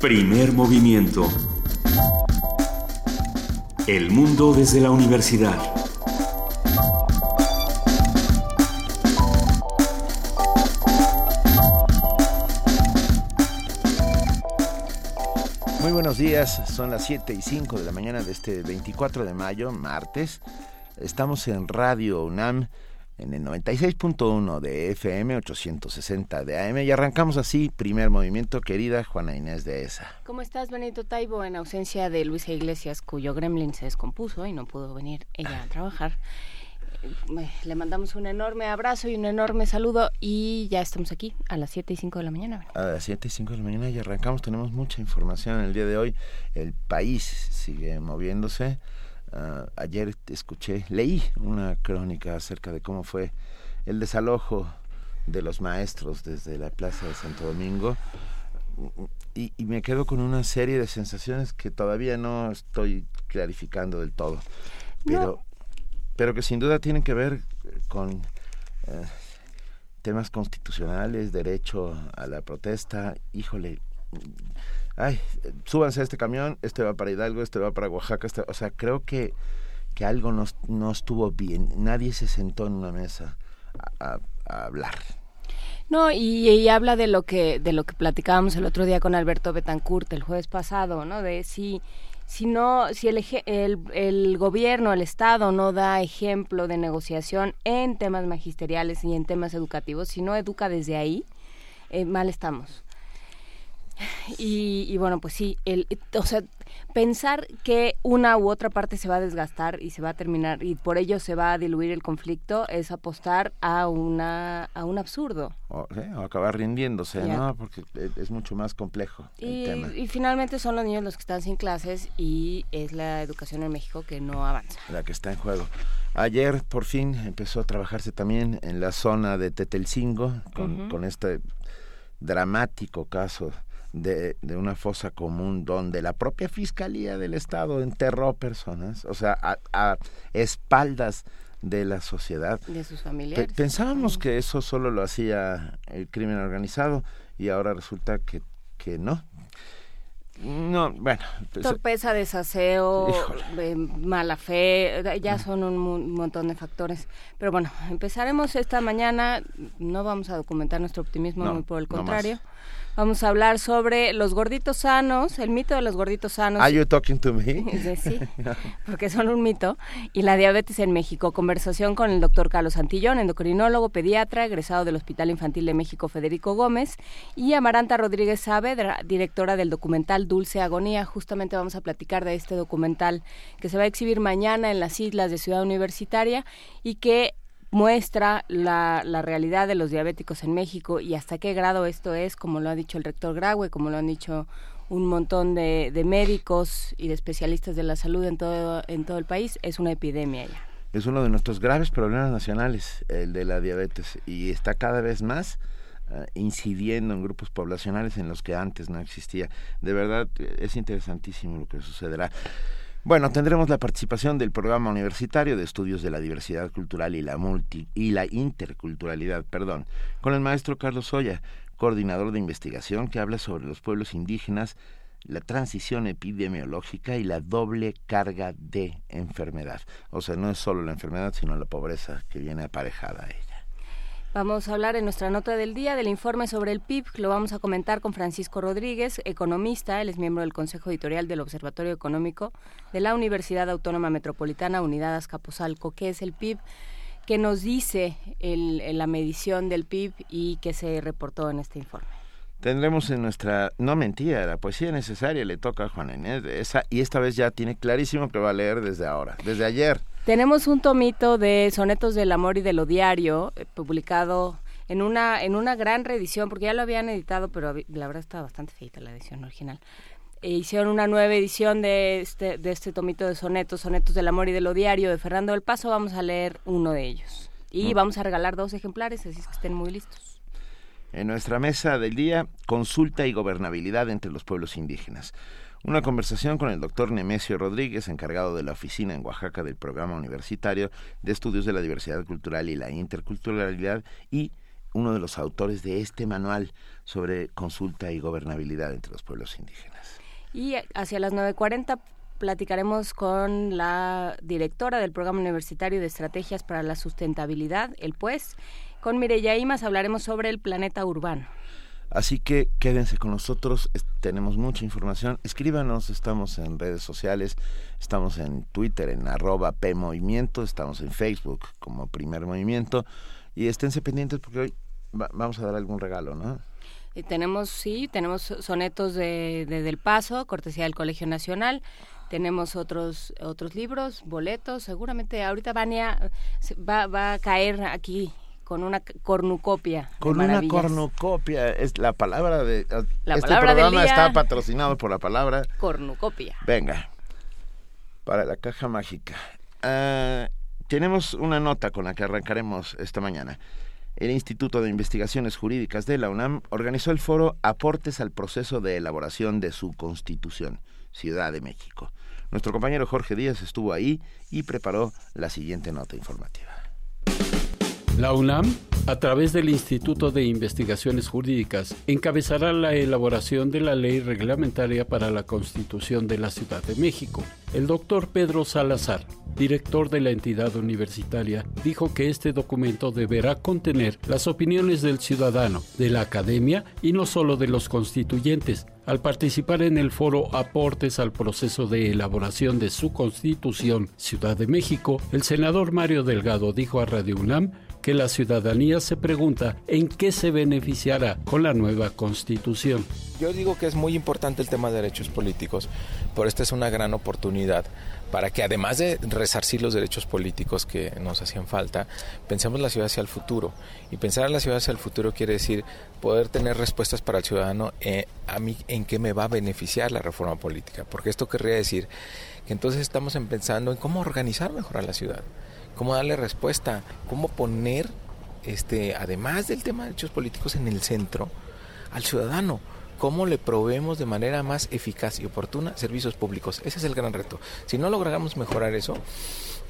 Primer movimiento. El mundo desde la universidad. Muy buenos días, son las 7 y 5 de la mañana de este 24 de mayo, martes. Estamos en Radio UNAM en el 96.1 de FM, 860 de AM y arrancamos así, primer movimiento, querida Juana Inés de ESA. ¿Cómo estás, Benito Taibo? En ausencia de Luisa Iglesias, cuyo gremlin se descompuso y no pudo venir ella a trabajar. Eh, le mandamos un enorme abrazo y un enorme saludo y ya estamos aquí a las 7 y 5 de la mañana. A las 7 y 5 de la mañana y arrancamos, tenemos mucha información el día de hoy. El país sigue moviéndose Uh, ayer escuché, leí una crónica acerca de cómo fue el desalojo de los maestros desde la Plaza de Santo Domingo y, y, me quedo con una serie de sensaciones que todavía no estoy clarificando del todo, pero, pero que sin duda tienen que ver con uh, temas constitucionales, derecho a la protesta, híjole, ay, súbanse a este camión, este va para Hidalgo, este va para Oaxaca, este, o sea, creo que, que algo no, no, estuvo bien, nadie se sentó en una mesa a, hablar. No, y, y, habla de lo que de lo que platicábamos el otro día con Alberto Betancourt el jueves pasado, ¿no? De si si no si el, el, el gobierno, el Estado no da ejemplo de negociación en temas magisteriales y en temas educativos, si no educa desde ahí, eh, mal estamos. Y, y, bueno, pues sí, el, o sea, pensar que una u otra parte se va a desgastar y se va a terminar y por ello se va a diluir el conflicto es apostar a una a un absurdo. O, acabar rindiéndose, yeah. ¿no? Porque es mucho más complejo y, el tema. Y finalmente son los niños los que están sin clases y es la educación en México que no avanza. La que está en juego. Ayer por fin empezó a trabajarse también en la zona de Tetelcingo con, uh -huh. con este dramático caso de, de, una fosa común donde la propia Fiscalía del Estado enterró personas, o sea, a, a espaldas de la sociedad. De sus familiares. Pensábamos que eso solo lo hacía el crimen organizado y ahora resulta que, que no. No, bueno. Pues, Torpeza, desaseo, eh, mala fe, ya son un, un, montón de factores. Pero bueno, empezaremos esta mañana. No vamos a documentar nuestro optimismo, no, muy por el contrario. No Vamos a hablar sobre los gorditos sanos, el mito de los gorditos sanos. Are you talking to me? sí, porque son un mito. Y la diabetes en México. Conversación con el doctor Carlos Santillón, endocrinólogo, pediatra, egresado del Hospital Infantil de México Federico Gómez. Y Amaranta Rodríguez Saavedra, directora del documental Dulce Agonía. Justamente vamos a platicar de este documental que se va a exhibir mañana en las islas de Ciudad Universitaria y que muestra la, la, realidad de los diabéticos en México y hasta qué grado esto es, como lo ha dicho el rector Graue, como lo han dicho un montón de, de médicos y de especialistas de la salud en todo, en todo el país, es una epidemia ya. Es uno de nuestros graves problemas nacionales, el de la diabetes, y está cada vez más uh, incidiendo en grupos poblacionales en los que antes no existía. De verdad, es interesantísimo lo que sucederá. Bueno, tendremos la participación del programa universitario de estudios de la diversidad cultural y la multi y la interculturalidad, perdón, con el maestro Carlos Soya, coordinador de investigación que habla sobre los pueblos indígenas, la transición epidemiológica y la doble carga de enfermedad. O sea, no es solo la enfermedad, sino la pobreza que viene aparejada a ella. Vamos a hablar en nuestra nota del día del informe sobre el PIB. Lo vamos a comentar con Francisco Rodríguez, economista. Él es miembro del Consejo Editorial del Observatorio Económico de la Universidad Autónoma Metropolitana Unidad Azcapotzalco. ¿Qué es el PIB? ¿Qué nos dice el, la medición del PIB y qué se reportó en este informe? Tendremos en nuestra, no mentira, la poesía necesaria le toca a Juana Inés de esa, y esta vez ya tiene clarísimo que va a leer desde ahora, desde ayer. Tenemos un tomito de sonetos del amor y de lo diario, eh, publicado en una, en una gran reedición, porque ya lo habían editado, pero la verdad está bastante feita la edición original. E hicieron una nueva edición de este, de este tomito de sonetos, sonetos del amor y de lo diario de Fernando del Paso. Vamos a leer uno de ellos. Y no. vamos a regalar dos ejemplares, así es que estén muy listos. En nuestra mesa del día, consulta y gobernabilidad entre los pueblos indígenas. Una conversación con el doctor Nemesio Rodríguez, encargado de la oficina en Oaxaca del Programa Universitario de Estudios de la Diversidad Cultural y la Interculturalidad, y uno de los autores de este manual sobre consulta y gobernabilidad entre los pueblos indígenas. Y hacia las 9.40 platicaremos con la directora del Programa Universitario de Estrategias para la Sustentabilidad, el PUES. Con Mireya Imas hablaremos sobre el planeta urbano. Así que quédense con nosotros, tenemos mucha información. Escríbanos, estamos en redes sociales, estamos en Twitter, en arroba PMovimiento, estamos en Facebook como Primer Movimiento. Y esténse pendientes porque hoy vamos a dar algún regalo, ¿no? Y tenemos, sí, tenemos sonetos de, de Del Paso, cortesía del Colegio Nacional tenemos otros otros libros, boletos, seguramente ahorita Vania va, va a caer aquí con una cornucopia. Con una cornucopia, es la palabra de... La este programa está patrocinado por la palabra... Cornucopia. Venga, para la caja mágica. Ah, tenemos una nota con la que arrancaremos esta mañana. El Instituto de Investigaciones Jurídicas de la UNAM organizó el foro Aportes al proceso de elaboración de su Constitución, Ciudad de México. Nuestro compañero Jorge Díaz estuvo ahí y preparó la siguiente nota informativa. La UNAM, a través del Instituto de Investigaciones Jurídicas, encabezará la elaboración de la ley reglamentaria para la Constitución de la Ciudad de México. El doctor Pedro Salazar, director de la entidad universitaria, dijo que este documento deberá contener las opiniones del ciudadano, de la academia y no solo de los constituyentes, al participar en el foro Aportes al proceso de elaboración de su Constitución Ciudad de México, el senador Mario Delgado dijo a Radio UNAM que la ciudadanía se pregunta en qué se beneficiará con la nueva constitución. Yo digo que es muy importante el tema de derechos políticos, pero esta es una gran oportunidad para que además de resarcir los derechos políticos que nos hacían falta, pensemos la ciudad hacia el futuro. Y pensar en la ciudad hacia el futuro quiere decir poder tener respuestas para el ciudadano eh, a mí en qué me va a beneficiar la reforma política. Porque esto querría decir que entonces estamos pensando en cómo organizar mejor a la ciudad cómo darle respuesta, cómo poner, este, además del tema de derechos políticos, en el centro al ciudadano. ¿Cómo le proveemos de manera más eficaz y oportuna servicios públicos? Ese es el gran reto. Si no logramos mejorar eso,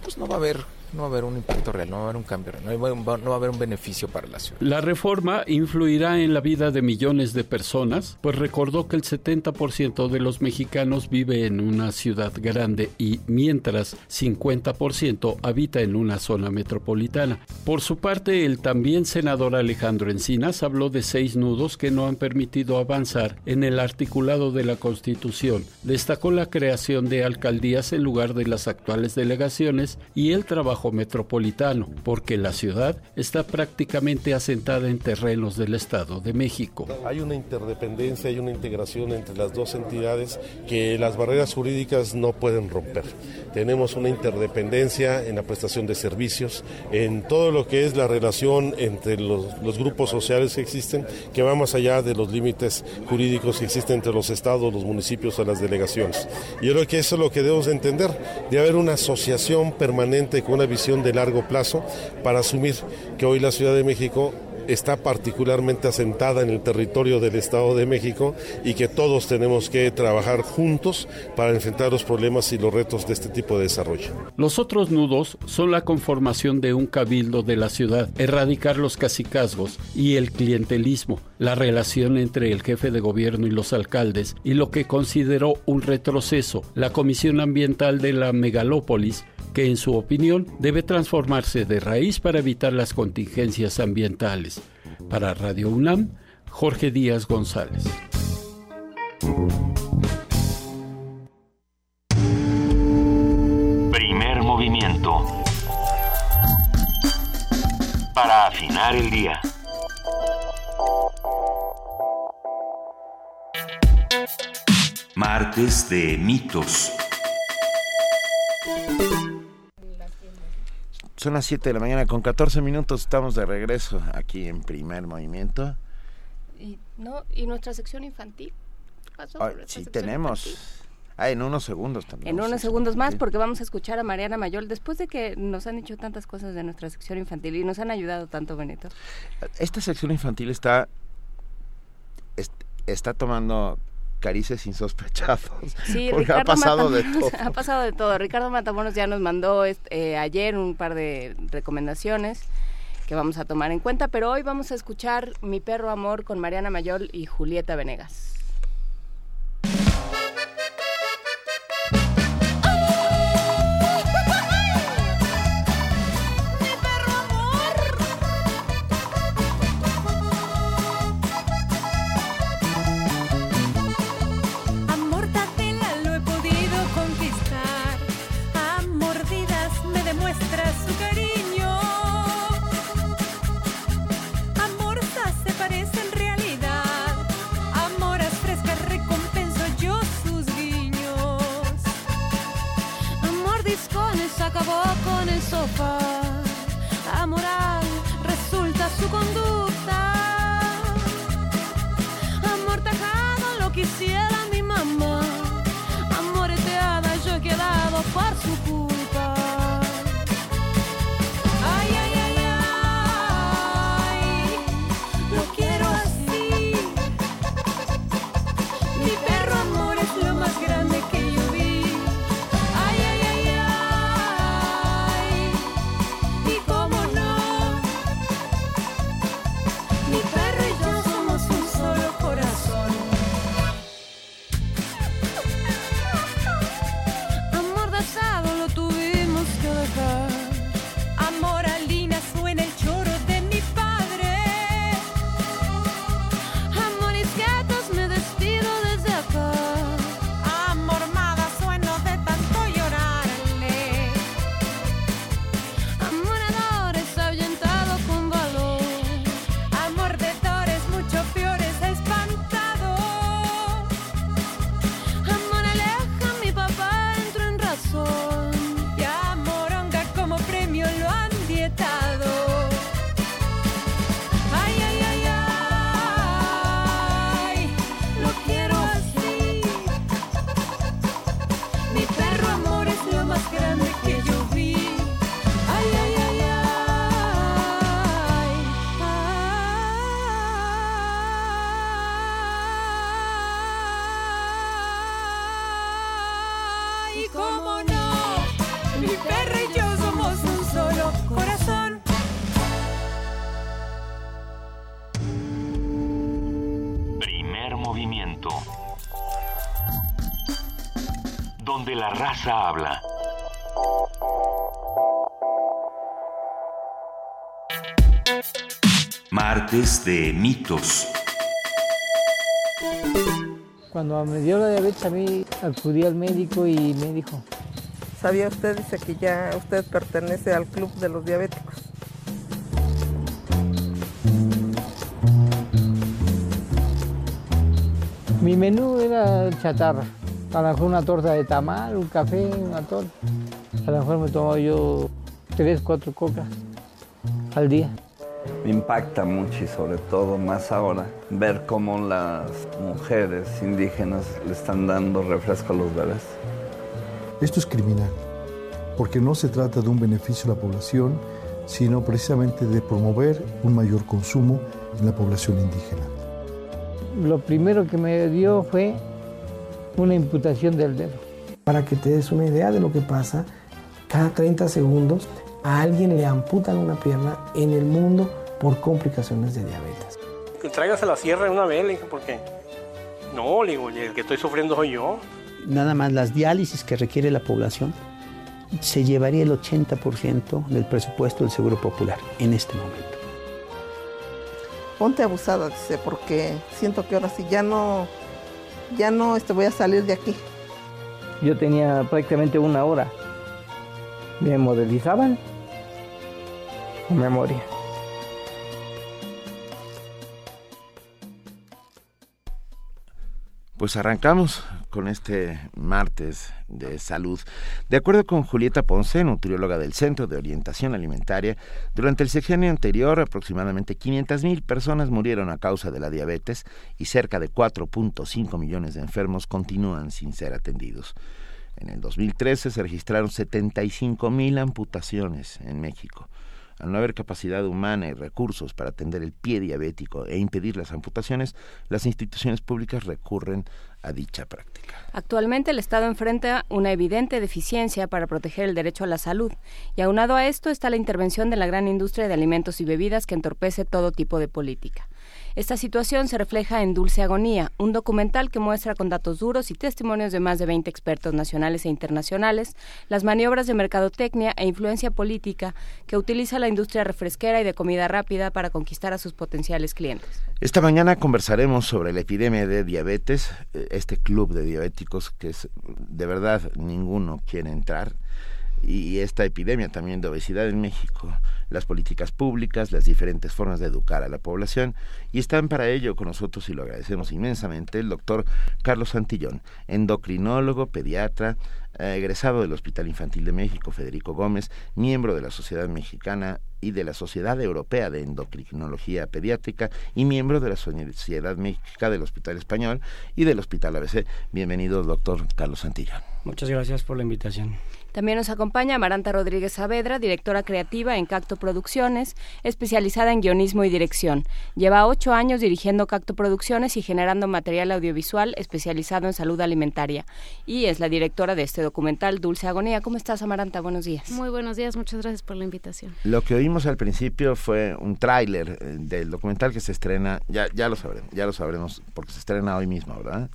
pues no va a haber no va a haber un impacto real, no va a haber un cambio real, no va, a haber un beneficio para la ciudad. La reforma influirá en la vida de millones de personas, pues recordó que el 70% de los mexicanos vive en una ciudad grande y mientras 50% habita en una zona metropolitana. Por su parte, el también senador Alejandro Encinas habló de seis nudos que no han permitido avanzar en el articulado de la Constitución. Destacó la creación de alcaldías en lugar de las actuales delegaciones y el trabajo metropolitano, porque la ciudad está prácticamente asentada en terrenos del Estado de México. Hay una interdependencia, hay una integración entre las dos entidades que las barreras jurídicas no pueden romper. Tenemos una interdependencia en la prestación de servicios, en todo lo que es la relación entre los, los grupos sociales que existen, que va más allá de los límites jurídicos que existen entre los estados, los municipios o las delegaciones. Yo creo que eso es lo que debemos de entender, de haber una asociación permanente con una visión de largo plazo para asumir que hoy la Ciudad de México está particularmente asentada en el territorio del Estado de México y que todos tenemos que trabajar juntos para enfrentar los problemas y los retos de este tipo de desarrollo. Los otros nudos son la conformación de un cabildo de la ciudad, erradicar los cacicazgos y el clientelismo, la relación entre el jefe de gobierno y los alcaldes y lo que consideró un retroceso, la Comisión Ambiental de la Megalópolis, que en su opinión debe transformarse de raíz para evitar las contingencias ambientales. Para Radio UNAM, Jorge Díaz González. Primer movimiento. Para afinar el día. Martes de mitos. Son las 7 de la mañana con 14 minutos, estamos de regreso aquí en Primer Movimiento. Y, no, ¿y nuestra sección infantil? sí, tenemos. Ah, en unos segundos también. En unos segundos más, porque vamos a escuchar a Mariana Mayol después de que nos han dicho tantas cosas de nuestra sección infantil y nos han ayudado tanto, Benito. Esta sección infantil está, está tomando carices insospechados. Sí, porque ha pasado de todo. Ha pasado de todo. Ricardo Matamoros ya nos mandó este, eh, ayer un par de recomendaciones que vamos a tomar en cuenta, pero hoy vamos a escuchar Mi perro amor con Mariana Mayol y Julieta Venegas. acabó con el sofá. Amoral resulta su conducta. Habla. Martes de mitos. Cuando me dio la diabetes a mí acudí al médico y me dijo, ¿sabía usted? Dice que ya usted pertenece al club de los diabéticos. Mi menú era chatarra. A lo mejor una torta de tamal, un café, una torta. A lo mejor me tomo yo tres, cuatro cocas al día. Me impacta mucho y sobre todo más ahora ver cómo las mujeres indígenas le están dando refresco a los bebés. Esto es criminal, porque no se trata de un beneficio a la población, sino precisamente de promover un mayor consumo en la población indígena. Lo primero que me dio fue una imputación del dedo. Para que te des una idea de lo que pasa, cada 30 segundos a alguien le amputan una pierna en el mundo por complicaciones de diabetes. Que tráigase la sierra una vez, le dije, ¿por qué? No, le digo, el que estoy sufriendo soy yo. Nada más las diálisis que requiere la población se llevaría el 80% del presupuesto del Seguro Popular en este momento. Ponte abusada, dice, porque siento que ahora sí ya no ya no este, voy a salir de aquí. Yo tenía prácticamente una hora. Me modelizaban memoria. Pues arrancamos con este martes de salud. De acuerdo con Julieta Ponce, nutrióloga del Centro de Orientación Alimentaria, durante el sexenio anterior aproximadamente 500.000 personas murieron a causa de la diabetes y cerca de 4.5 millones de enfermos continúan sin ser atendidos. En el 2013 se registraron 75.000 amputaciones en México. Al no haber capacidad humana y recursos para atender el pie diabético e impedir las amputaciones, las instituciones públicas recurren a dicha práctica. Actualmente el Estado enfrenta una evidente deficiencia para proteger el derecho a la salud y aunado a esto está la intervención de la gran industria de alimentos y bebidas que entorpece todo tipo de política. Esta situación se refleja en Dulce Agonía, un documental que muestra con datos duros y testimonios de más de 20 expertos nacionales e internacionales las maniobras de mercadotecnia e influencia política que utiliza la industria refresquera y de comida rápida para conquistar a sus potenciales clientes. Esta mañana conversaremos sobre la epidemia de diabetes, eh, este club de diabéticos que es, de verdad ninguno quiere entrar y esta epidemia también de obesidad en México, las políticas públicas, las diferentes formas de educar a la población y están para ello con nosotros y lo agradecemos inmensamente el doctor Carlos Santillón, endocrinólogo, pediatra, eh, egresado del Hospital Infantil de México Federico Gómez, miembro de la Sociedad Mexicana y de la Sociedad Europea de Endocrinología Pediátrica y miembro de la Sociedad México del Hospital Español y del Hospital ABC. Bienvenido, doctor Carlos Santillón. Muchas gracias por la invitación. También nos acompaña Amaranta Rodríguez Saavedra, directora creativa en Cacto Producciones, especializada en guionismo y dirección. Lleva ocho años dirigiendo Cacto Producciones y generando material audiovisual especializado en salud alimentaria. Y es la directora de este documental Dulce Agonía. ¿Cómo estás, Amaranta? Buenos días. Muy buenos días, muchas gracias por la invitación. Lo que oímos al principio fue un tráiler eh, del documental que se estrena, ya, ya lo sabremos, ya lo sabremos, porque se estrena hoy mismo, ¿verdad?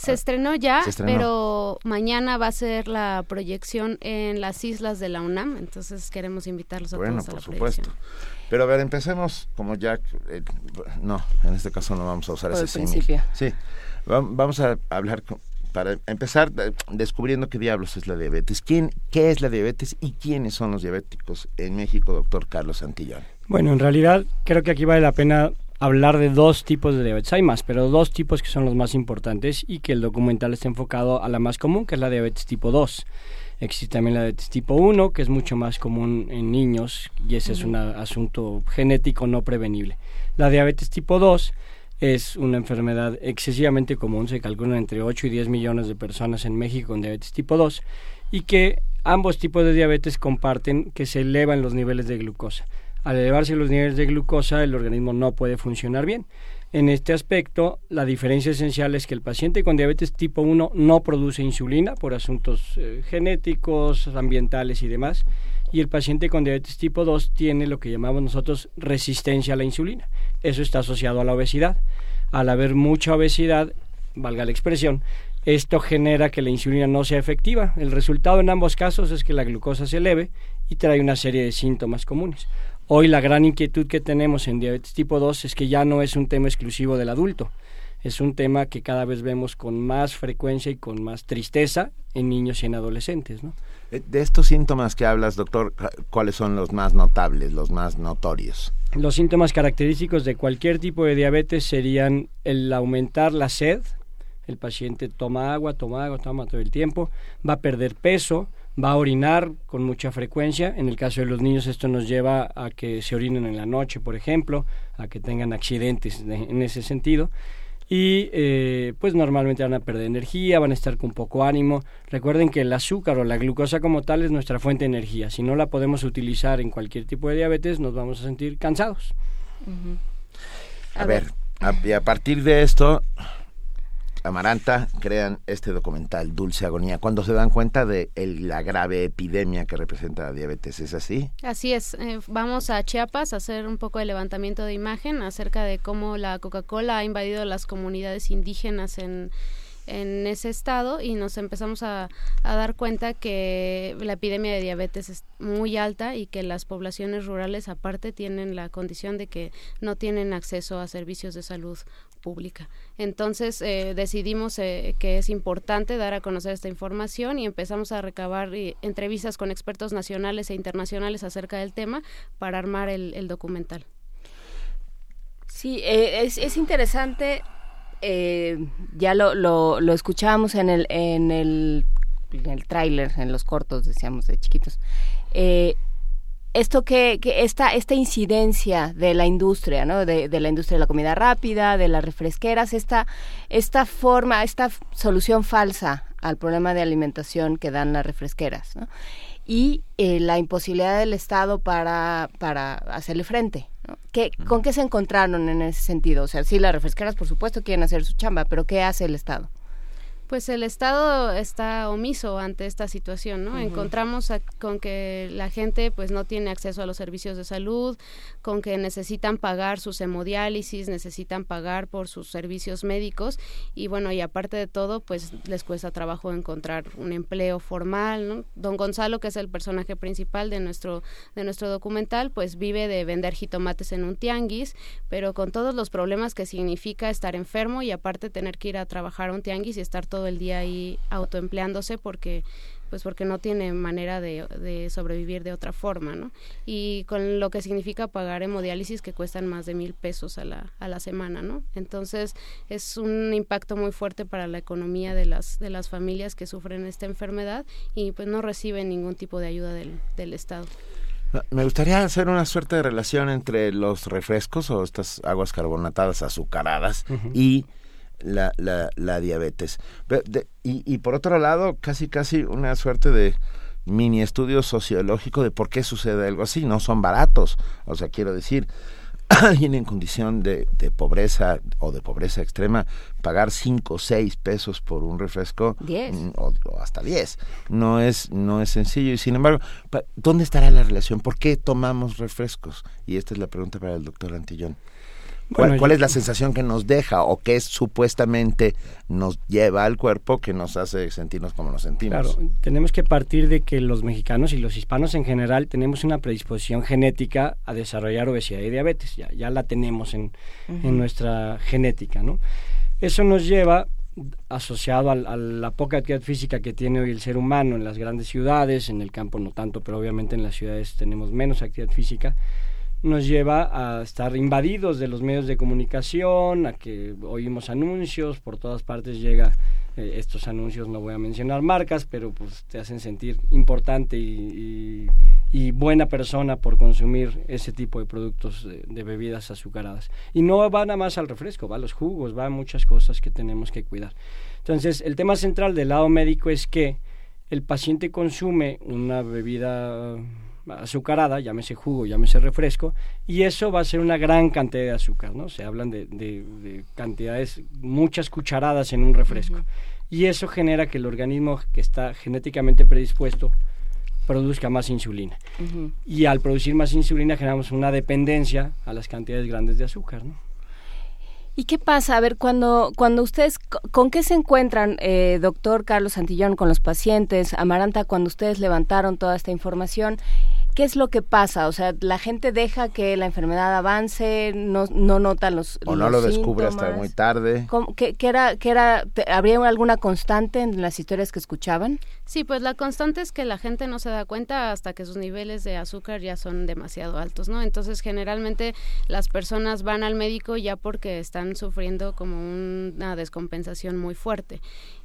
Se estrenó ya, pero mañana va a ser la proyección en las islas de la UNAM, entonces queremos invitarlos a bueno, todos a por la supuesto. proyección. Pero a ver, empecemos como ya... eh, no, en este caso no vamos a usar Por ese principio. Sí, Va- vamos a hablar, con- para empezar, de- descubriendo qué diablos es la diabetes. ¿Quién, ¿Qué es la diabetes y quiénes son los diabéticos en México, doctor Carlos Santillón? Bueno, en realidad creo que aquí vale la pena hablar de dos tipos de diabetes. Hay más, pero dos tipos que son los más importantes y que el documental está enfocado a la más común, que es la diabetes tipo 2. Existe también la diabetes tipo 1, que es mucho más común en niños y ese es un asunto genético no prevenible. La diabetes tipo 2 es una enfermedad excesivamente común, se calculan entre 8 y 10 millones de personas en México con diabetes tipo 2 y que ambos tipos de diabetes comparten que se elevan los niveles de glucosa. Al elevarse los niveles de glucosa, el organismo no puede funcionar bien. En este aspecto, la diferencia esencial es que el paciente con diabetes tipo 1 no produce insulina por asuntos eh, genéticos, ambientales y demás, y el paciente con diabetes tipo 2 tiene lo que llamamos nosotros resistencia a la insulina. Eso está asociado a la obesidad. Al haber mucha obesidad, valga la expresión, esto genera que la insulina no sea efectiva. El resultado en ambos casos es que la glucosa se eleve y trae una serie de síntomas comunes. Hoy la gran inquietud que tenemos en diabetes tipo 2 es que ya no es un tema exclusivo del adulto. Es un tema que cada vez vemos con más frecuencia y con más tristeza en niños y en adolescentes. ¿no? Eh, De estos síntomas que hablas, doctor, ¿cuáles son los más notables, los más notorios? Los síntomas característicos de cualquier tipo de diabetes serían el aumentar la sed, el paciente toma agua, toma agua, toma todo el tiempo, va a perder peso, va a orinar con mucha frecuencia. En el caso de los niños esto nos lleva a que se orinen en la noche, por ejemplo, a que tengan accidentes de- en ese sentido. Y eh, pues normalmente van a perder energía, van a estar con poco ánimo. Recuerden que el azúcar o la glucosa como tal es nuestra fuente de energía. Si no la podemos utilizar en cualquier tipo de diabetes, nos vamos a sentir cansados. A, ver, a, y a partir de esto, Amaranta crean este documental, Dulce Agonía, cuando se dan cuenta de la grave epidemia que representa la diabetes. ¿Es así? Así es, eh, vamos a Chiapas a hacer un poco de levantamiento de imagen acerca de cómo la Coca-Cola ha invadido las comunidades indígenas en, en ese estado y nos empezamos a, a dar cuenta que la epidemia de diabetes es muy alta y que las poblaciones rurales aparte tienen la condición de que no tienen acceso a servicios de salud pública. Entonces eh, decidimos eh, que es importante dar a conocer esta información y empezamos a recabar eh, entrevistas con expertos nacionales e internacionales acerca del tema para armar el, el documental. Sí, eh, es, es interesante. Eh, ya lo, lo, escuchábamos en el, en el, en el tráiler, en los cortos, decíamos de chiquitos. Eh, esto que, que esta, esta incidencia de la industria, ¿no? De, de la industria de la comida rápida, de las refresqueras, esta, esta forma, esta solución falsa al problema de alimentación que dan las refresqueras, y eh, la imposibilidad del Estado para, para hacerle frente. ¿Qué, ¿Con qué se encontraron en ese sentido? O sea, sí, las refresqueras, por supuesto, quieren hacer su chamba, pero ¿qué hace el Estado? Pues el Estado está omiso ante esta situación, ¿no? Encontramos con que la gente pues no tiene acceso a los servicios de salud, con que necesitan pagar sus hemodiálisis, necesitan pagar por sus servicios médicos y bueno, y aparte de todo, pues les cuesta trabajo encontrar un empleo formal, ¿no? Don Gonzalo, que es el personaje principal de nuestro de nuestro documental, pues vive de vender jitomates en un tianguis, pero con todos los problemas que significa estar enfermo y aparte tener que ir a trabajar a un tianguis y estar todo el día ahí autoempleándose porque pues porque no tiene manera de, sobrevivir de otra forma, ¿no? Y con lo que significa pagar hemodiálisis que cuestan más de mil pesos a la, a la semana, ¿no? Entonces es un impacto muy fuerte para la economía de las, de las familias que sufren esta enfermedad y pues no reciben ningún tipo de ayuda del, del Estado. Me gustaría hacer una suerte de relación entre los refrescos o estas aguas carbonatadas azucaradas y la, la, la diabetes. y, y por otro lado, casi casi una suerte de mini estudio sociológico de por qué sucede algo así. No son baratos. O sea, quiero decir, alguien en condición de, de pobreza o de pobreza extrema, pagar 5 o 6 pesos por un refresco mm, o, hasta 10 no es, no es sencillo. Y sin embargo, ¿dónde estará la relación? ¿Por qué tomamos refrescos? Y esta es la pregunta para el doctor Antillón. ¿Cuál, es la sensación que nos deja o qué supuestamente nos lleva al cuerpo que nos hace sentirnos como nos sentimos? Claro, tenemos que partir de que los mexicanos y los hispanos en general tenemos una predisposición genética a desarrollar obesidad y diabetes, ya, ya la tenemos en, en nuestra genética, ¿no? Eso nos lleva asociado a, a, la poca actividad física que tiene hoy el ser humano en las grandes ciudades, en el campo no tanto, pero obviamente en las ciudades tenemos menos actividad física, nos lleva a estar invadidos de los medios de comunicación, a que oímos anuncios, por todas partes llega eh, estos anuncios, no voy a mencionar marcas, pero pues te hacen sentir importante y, buena persona por consumir ese tipo de productos de, bebidas azucaradas. Y no va nada más al refresco, va a los jugos, va a muchas cosas que tenemos que cuidar. Entonces, el tema central del lado médico es que el paciente consume una bebida azucarada, llámese jugo, llámese refresco, y eso va a ser una gran cantidad de azúcar, ¿no? Se hablan de, cantidades, muchas cucharadas en un refresco. Y eso genera que el organismo que está genéticamente predispuesto produzca más insulina. Y al producir más insulina generamos una dependencia a las cantidades grandes de azúcar, ¿no? ¿Y qué pasa? A ver, cuando, cuando ustedes, ¿con qué se encuentran, eh, doctor Carlos Santillón, con los pacientes? Amaranta, cuando ustedes levantaron toda esta información, ¿qué es lo que pasa? O sea, la gente deja que la enfermedad avance, no, no nota los O no lo descubre hasta muy tarde. ¿Qué, era, qué era, ¿Habría alguna constante en las historias que escuchaban? Sí, pues la constante es que la gente no se da cuenta hasta que sus niveles de azúcar ya son demasiado altos, ¿no? Entonces, generalmente las personas van al médico ya porque están sufriendo como una descompensación muy fuerte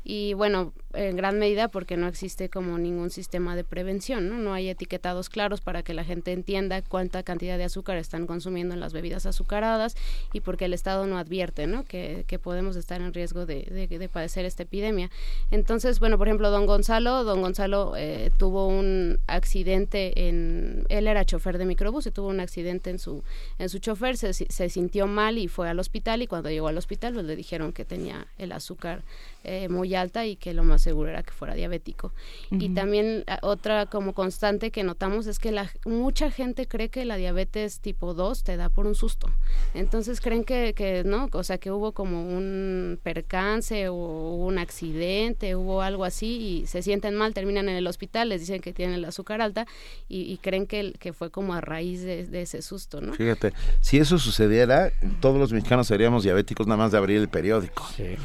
y bueno, en gran medida porque no existe como ningún sistema de prevención, ¿no? No hay etiquetados claros para que la gente entienda cuánta cantidad de azúcar están consumiendo en las bebidas azucaradas y porque el Estado no advierte, ¿no? Que, que podemos estar en riesgo de, de, padecer esta epidemia. Entonces, bueno, por ejemplo, don Gonzalo, don Gonzalo eh, tuvo un accidente en, él era chofer de microbús y tuvo un accidente en su, en su chofer, se, se sintió mal y fue al hospital y cuando llegó al hospital pues le dijeron que tenía el azúcar eh, muy alta y que lo más seguro era que fuera diabético. Y también ah, otra como constante que notamos es que la, mucha gente cree que la diabetes tipo 2 te da por un susto. Entonces creen que, que no, o sea, que hubo como un percance o un accidente, hubo algo así y se sienten mal, terminan en el hospital, les dicen que tienen el azúcar alta y, creen que, que fue como a raíz de, de, ese susto, ¿no? Fíjate, si eso sucediera, todos los mexicanos seríamos diabéticos nada más de abrir el periódico. Sí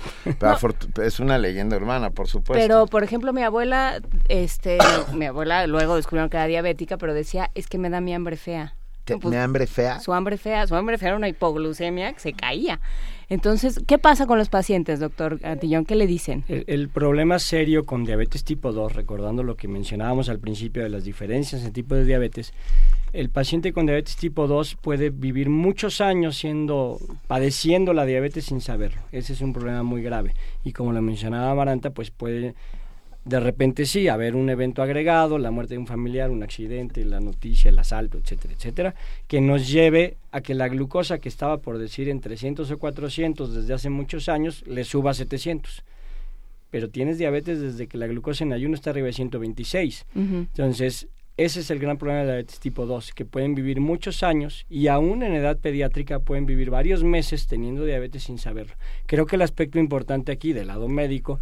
es una leyenda urbana, por supuesto. Pero, por ejemplo, mi abuela, este, mi abuela luego descubrieron que era diabética, pero decía, es que me da mi hambre fea. Pues, ¿Mi hambre fea? Su hambre fea, su hambre fea era una hipoglucemia que se caía. Entonces, ¿qué pasa con los pacientes, doctor Antillón? ¿Qué le dicen? El, problema serio con diabetes tipo 2, recordando lo que mencionábamos al principio de las diferencias en tipo de diabetes, el paciente con diabetes tipo 2 puede vivir muchos años siendo padeciendo la diabetes sin saberlo. Ese es un problema muy grave y como lo mencionaba Maranta, pues puede De repente sí, haber un evento agregado, la muerte de un familiar, un accidente, la noticia, el asalto, etcétera, etcétera, que nos lleve a que la glucosa que estaba por decir en 300 o 400 desde hace muchos años le suba a 700 pero tienes diabetes desde que la glucosa en ayuno está arriba de 126. Entonces, ese es el gran problema de la diabetes tipo 2, que pueden vivir muchos años y aún en edad pediátrica pueden vivir varios meses teniendo diabetes sin saberlo. Creo que el aspecto importante aquí del lado médico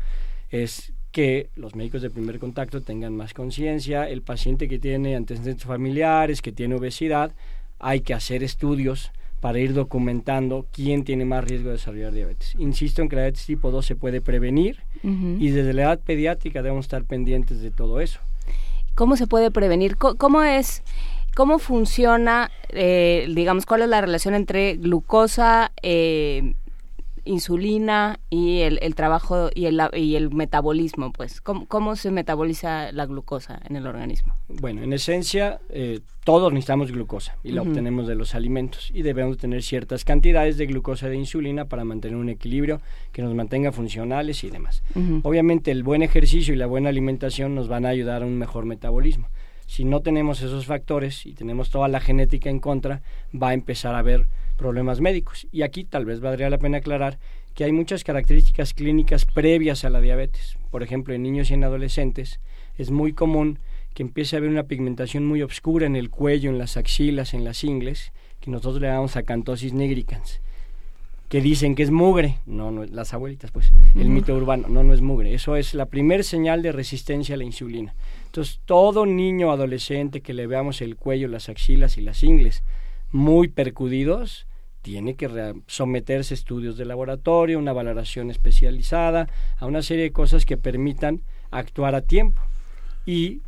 es que los médicos de primer contacto tengan más conciencia, el paciente que tiene antecedentes familiares, que tiene obesidad, hay que hacer estudios para ir documentando quién tiene más riesgo de desarrollar diabetes. Insisto en que la diabetes tipo 2 se puede prevenir y desde la edad pediátrica debemos estar pendientes de todo eso. ¿Cómo se puede prevenir? ¿Cómo es, cómo funciona, eh, digamos, cuál es la relación entre glucosa, eh, insulina y el, el trabajo y el, y el metabolismo, pues, ¿Cómo, ¿Cómo, se metaboliza la glucosa en el organismo? Bueno, en esencia, eh, todos necesitamos glucosa y la obtenemos de los alimentos y debemos tener ciertas cantidades de glucosa y de insulina para mantener un equilibrio que nos mantenga funcionales y demás. Obviamente, el buen ejercicio y la buena alimentación nos van a ayudar a un mejor metabolismo. Si no tenemos esos factores y tenemos toda la genética en contra, va a empezar a haber problemas médicos. Y aquí tal vez valdría la pena aclarar que hay muchas características clínicas previas a la diabetes. Por ejemplo, en niños y en adolescentes es muy común que empiece a haber una pigmentación muy oscura en el cuello, en las axilas, en las ingles, que nosotros le llamamos acantosis nigricans, que dicen que es mugre. No, no, las abuelitas, pues, el mito urbano, no, no es mugre. Eso es la primer señal de resistencia a la insulina. Entonces, todo niño adolescente que le veamos el cuello, las axilas y las ingles muy percudidos, tiene que someterse a estudios de laboratorio, una valoración especializada, a una serie de cosas que permitan actuar a tiempo y,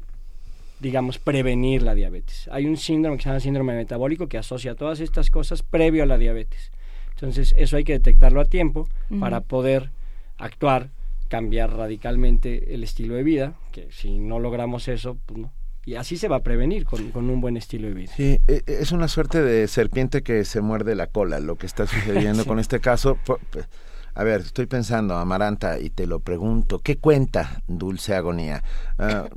digamos, prevenir la diabetes. Hay un síndrome que se llama síndrome metabólico que asocia todas estas cosas previo a la diabetes. Entonces, eso hay que detectarlo a tiempo para poder actuar, cambiar radicalmente el estilo de vida, que si no logramos eso, pues no, y así se va a prevenir con, un buen estilo de vida. Sí, e, e, es una suerte de serpiente que se muerde la cola, lo que está sucediendo con este caso. A ver, estoy pensando, Amaranta, y te lo pregunto, ¿qué cuenta Dulce Agonía? Ah,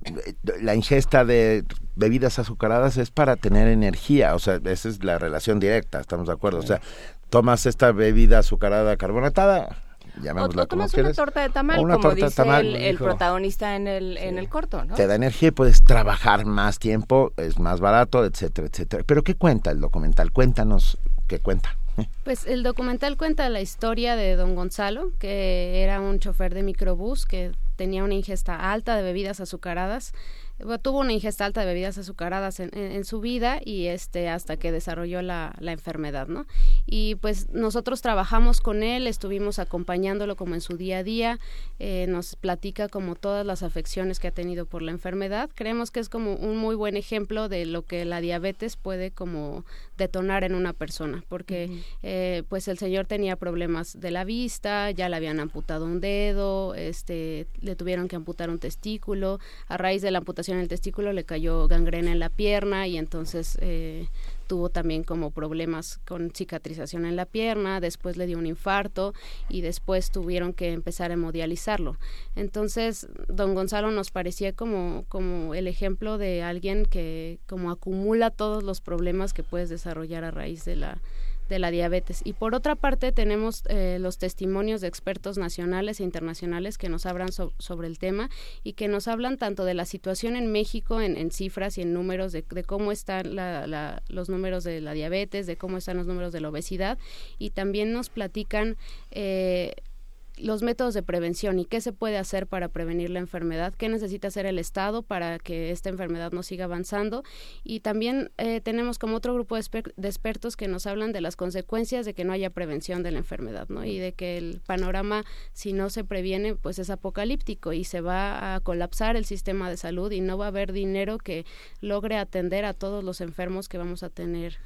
la ingesta de bebidas azucaradas es para tener energía, o sea, esa es la relación directa, estamos de acuerdo. O sea, tomas esta bebida azucarada carbonatada, o, tomas una torta de tamal, como dice el, protagonista en el, en el corto, ¿no? Te da energía y puedes trabajar más tiempo, es más barato, etcétera, etcétera. Pero ¿qué cuenta el documental? Cuéntanos qué cuenta. Pues el documental cuenta la historia de don Gonzalo, que era un chofer de microbús que tenía una ingesta alta de bebidas azucaradas tuvo una ingesta alta de bebidas azucaradas en, su vida y este hasta que desarrolló la, la, enfermedad, ¿no? Y pues nosotros trabajamos con él, estuvimos acompañándolo como en su día a día, eh, nos platica como todas las afecciones que ha tenido por la enfermedad. Creemos que es como un muy buen ejemplo de lo que la diabetes puede como detonar en una persona, porque eh, pues el señor tenía problemas de la vista, ya le habían amputado un dedo, este, le tuvieron que amputar un testículo, a raíz de la amputación del testículo le cayó gangrena en la pierna y entonces eh, tuvo también como problemas con cicatrización en la pierna, después le dio un infarto y después tuvieron que empezar a hemodializarlo. Entonces, don Gonzalo nos parecía como, como el ejemplo de alguien que como acumula todos los problemas que puedes desarrollar a raíz de la de la diabetes. Y por otra parte tenemos eh, los testimonios de expertos nacionales e internacionales que nos hablan sobre el tema y que nos hablan tanto de la situación en México en, cifras y en números de, cómo están los números de la diabetes, de cómo están los números de la obesidad y también nos platican eh, los métodos de prevención y qué se puede hacer para prevenir la enfermedad, qué necesita hacer el Estado para que esta enfermedad no siga avanzando. Y también eh, tenemos como otro grupo de, expertos que nos hablan de las consecuencias de que no haya prevención de la enfermedad, ¿no? Y de que el panorama, si no se previene, pues es apocalíptico y se va a colapsar el sistema de salud y no va a haber dinero que logre atender a todos los enfermos que vamos a tener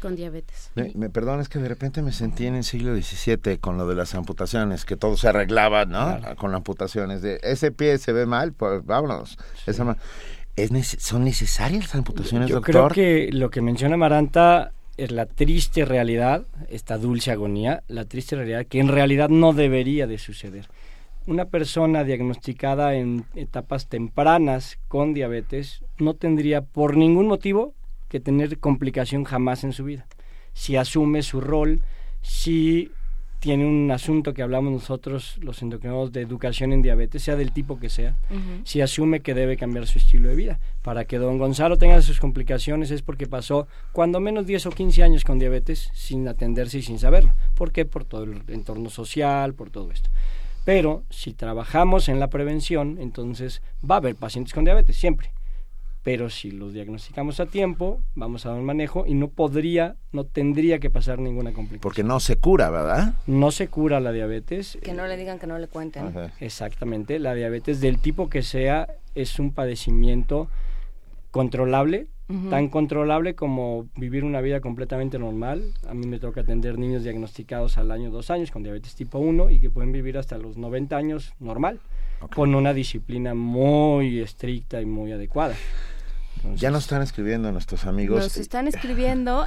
con diabetes. Me, me es que de repente me sentí en el siglo XVII con lo de las amputaciones, que todo se arreglaba, ¿no? Con amputaciones. De ese pie se ve mal, pues vámonos. Esa ¿Es ¿Son necesarias las amputaciones, Yo doctor? Creo que lo que menciona Maranta es la triste realidad, esta dulce agonía, la triste realidad que en realidad no debería de suceder una persona diagnosticada en etapas tempranas con diabetes no tendría por ningún motivo que tener complicación jamás en su vida. Si asume su rol, si tiene un asunto que hablamos nosotros, los endocrinólogos, de educación en diabetes, sea del tipo que sea, si asume que debe cambiar su estilo de vida. Para que don Gonzalo tenga sus complicaciones es porque pasó cuando menos 10 o 15 años con diabetes sin atenderse y sin saberlo. ¿Por qué? Por todo el entorno social, por todo esto. Pero si trabajamos en la prevención, entonces va a haber pacientes con diabetes, siempre pero si los diagnosticamos a tiempo, vamos a dar un manejo y no podría, no tendría que pasar ninguna complicación. Porque no se cura, ¿verdad? No se cura la diabetes. Que no le digan que no le cuenten. Exactamente, la diabetes del tipo que sea es un padecimiento controlable, tan controlable como vivir una vida completamente normal. A mí me toca atender niños diagnosticados al año, dos años con diabetes tipo 1 y que pueden vivir hasta los 90 años normal, con una disciplina muy estricta y muy adecuada ya nos están escribiendo nuestros amigos. Nos están escribiendo.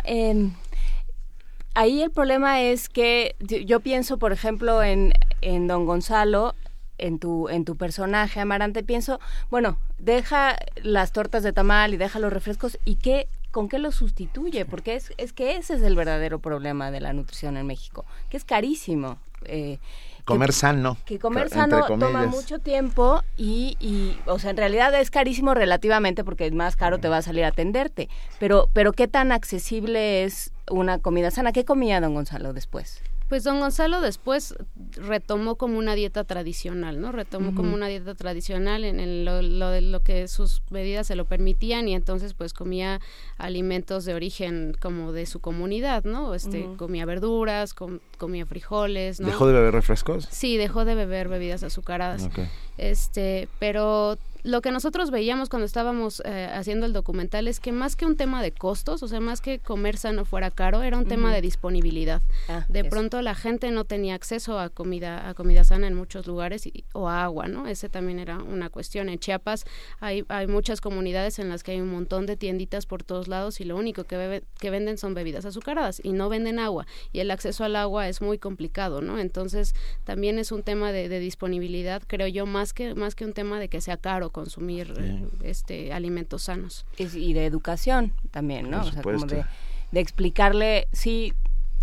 ahí el problema es que yo pienso, por ejemplo, en, en Don Gonzalo, en tu, en tu personaje, Amarante, pienso, bueno, deja las tortas de tamal y deja los refrescos y qué ¿con qué lo sustituye? Porque es, es que ese es el verdadero problema de la nutrición en México, que es carísimo. Eh, comer sano. Que comer sano toma mucho tiempo y, y, o sea, en realidad es carísimo relativamente porque es más caro te va a salir a atenderte. Pero, pero ¿qué tan accesible es una comida sana? ¿Qué comía don Gonzalo después? Pues don Gonzalo después retomó como una dieta tradicional, ¿no? Retomó como una dieta tradicional en, lo, de lo que sus medidas se lo permitían y entonces pues comía alimentos de origen como de su comunidad, ¿no? Este, comía verduras, comía frijoles, ¿no? ¿Dejó de beber refrescos? Sí, dejó de beber bebidas azucaradas. Este, pero lo que nosotros veíamos cuando estábamos eh, haciendo el documental es que más que un tema de costos, o sea, más que comer sano fuera caro, era un tema de disponibilidad. Ah, de pronto la gente no tenía acceso a comida a comida sana en muchos lugares o a agua, ¿no? Ese también era una cuestión. En Chiapas hay, hay muchas comunidades en las que hay un montón de tienditas por todos lados y lo único que, que venden son bebidas azucaradas y no venden agua y el acceso al agua es muy complicado, ¿no? Entonces también es un tema de, de disponibilidad, creo yo, más que más que un tema de que sea caro consumir eh, este alimentos sanos. Y, de educación también, ¿no? o sea, como de, explicarle, sí,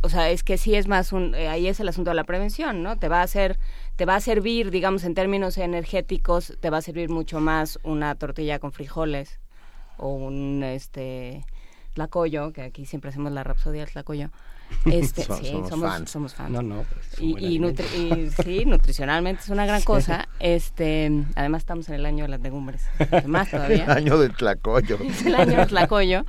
o sea, es que sí es más un, eh, ahí es el asunto de la prevención, ¿no? Te va a hacer, te va a servir, digamos, en términos energéticos, te va a servir mucho más una tortilla con frijoles o un, este, tlacoyo, que aquí siempre hacemos la rapsodia del tlacoyo, este, sí, somos, fans. No, no. Pues, y, sí, nutricionalmente es una gran cosa. Este, además estamos en el año de las legumbres. Más todavía. el año del tlacoyo. Es el año del tlacoyo.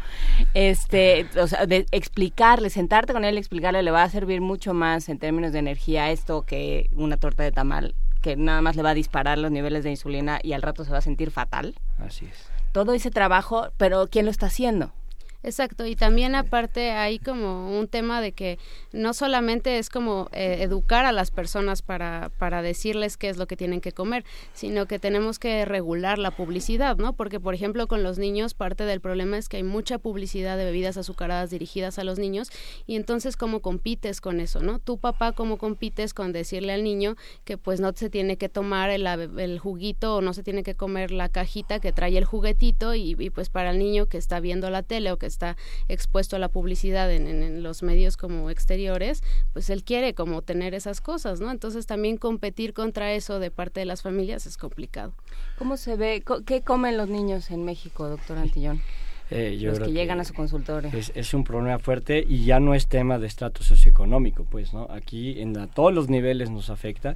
Este, o sea, de explicarle, sentarte con él y explicarle le va a servir mucho más en términos de energía esto que una torta de tamal que nada más le va a disparar los niveles de insulina y al rato se va a sentir fatal. Así es. Todo ese trabajo, pero ¿quién lo está haciendo? Exacto, y también aparte hay como un tema de que no solamente es como eh, educar a las personas para, para decirles qué es lo que tienen que comer, sino que tenemos que regular la publicidad, ¿no? Porque, por ejemplo, con los niños parte del problema es que hay mucha publicidad de bebidas azucaradas dirigidas a los niños y entonces cómo compites con eso, ¿no? Tu papá cómo compites con decirle al niño que pues no se tiene que tomar el, el juguito o no se tiene que comer la cajita que trae el juguetito y, y pues para el niño que está viendo la tele o que está expuesto a la publicidad en, en, los medios como exteriores, pues él quiere como tener esas cosas, ¿no? Entonces también competir contra eso de parte de las familias es complicado. ¿Cómo se ve? ¿Qué comen los niños en México, doctor Antillón? Eh, los que llegan a su consultorio. Es, es, un problema fuerte y ya no es tema de estrato socioeconómico, pues, ¿no? Aquí en todos los niveles nos afecta.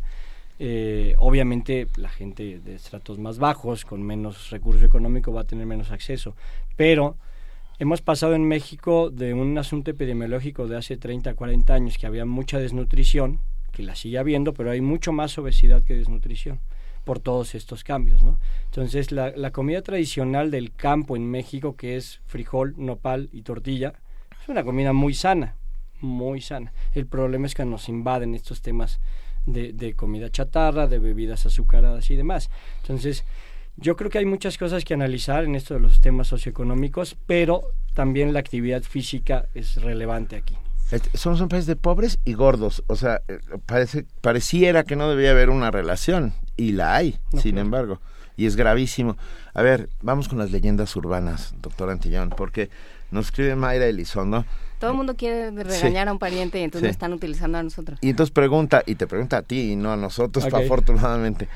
Eh, obviamente la gente de estratos más bajos, con menos recurso económico, va a tener menos acceso, pero Hemos pasado en México de un asunto epidemiológico de hace 30, 40 años que había mucha desnutrición, que la sigue habiendo, pero hay mucho más obesidad que desnutrición por todos estos cambios, ¿no? Entonces, la, la comida tradicional del campo en México, que es frijol, nopal y tortilla, es una comida muy sana, muy sana. El problema es que nos invaden estos temas de, de comida chatarra, de bebidas azucaradas y demás. Entonces, yo creo que hay muchas cosas que analizar en esto de los temas socioeconómicos, pero también la actividad física es relevante aquí. Somos un país de pobres y gordos. O sea, eh, parece, pareciera que no debería haber una relación. Y la hay, sin embargo. Y es gravísimo. A ver, vamos con las leyendas urbanas, doctor Antillón, porque nos escribe Mayra Elizondo. Todo el mundo quiere regañar a un pariente y entonces están utilizando a nosotros. Y entonces pregunta, y te pregunta a ti y no a nosotros, afortunadamente.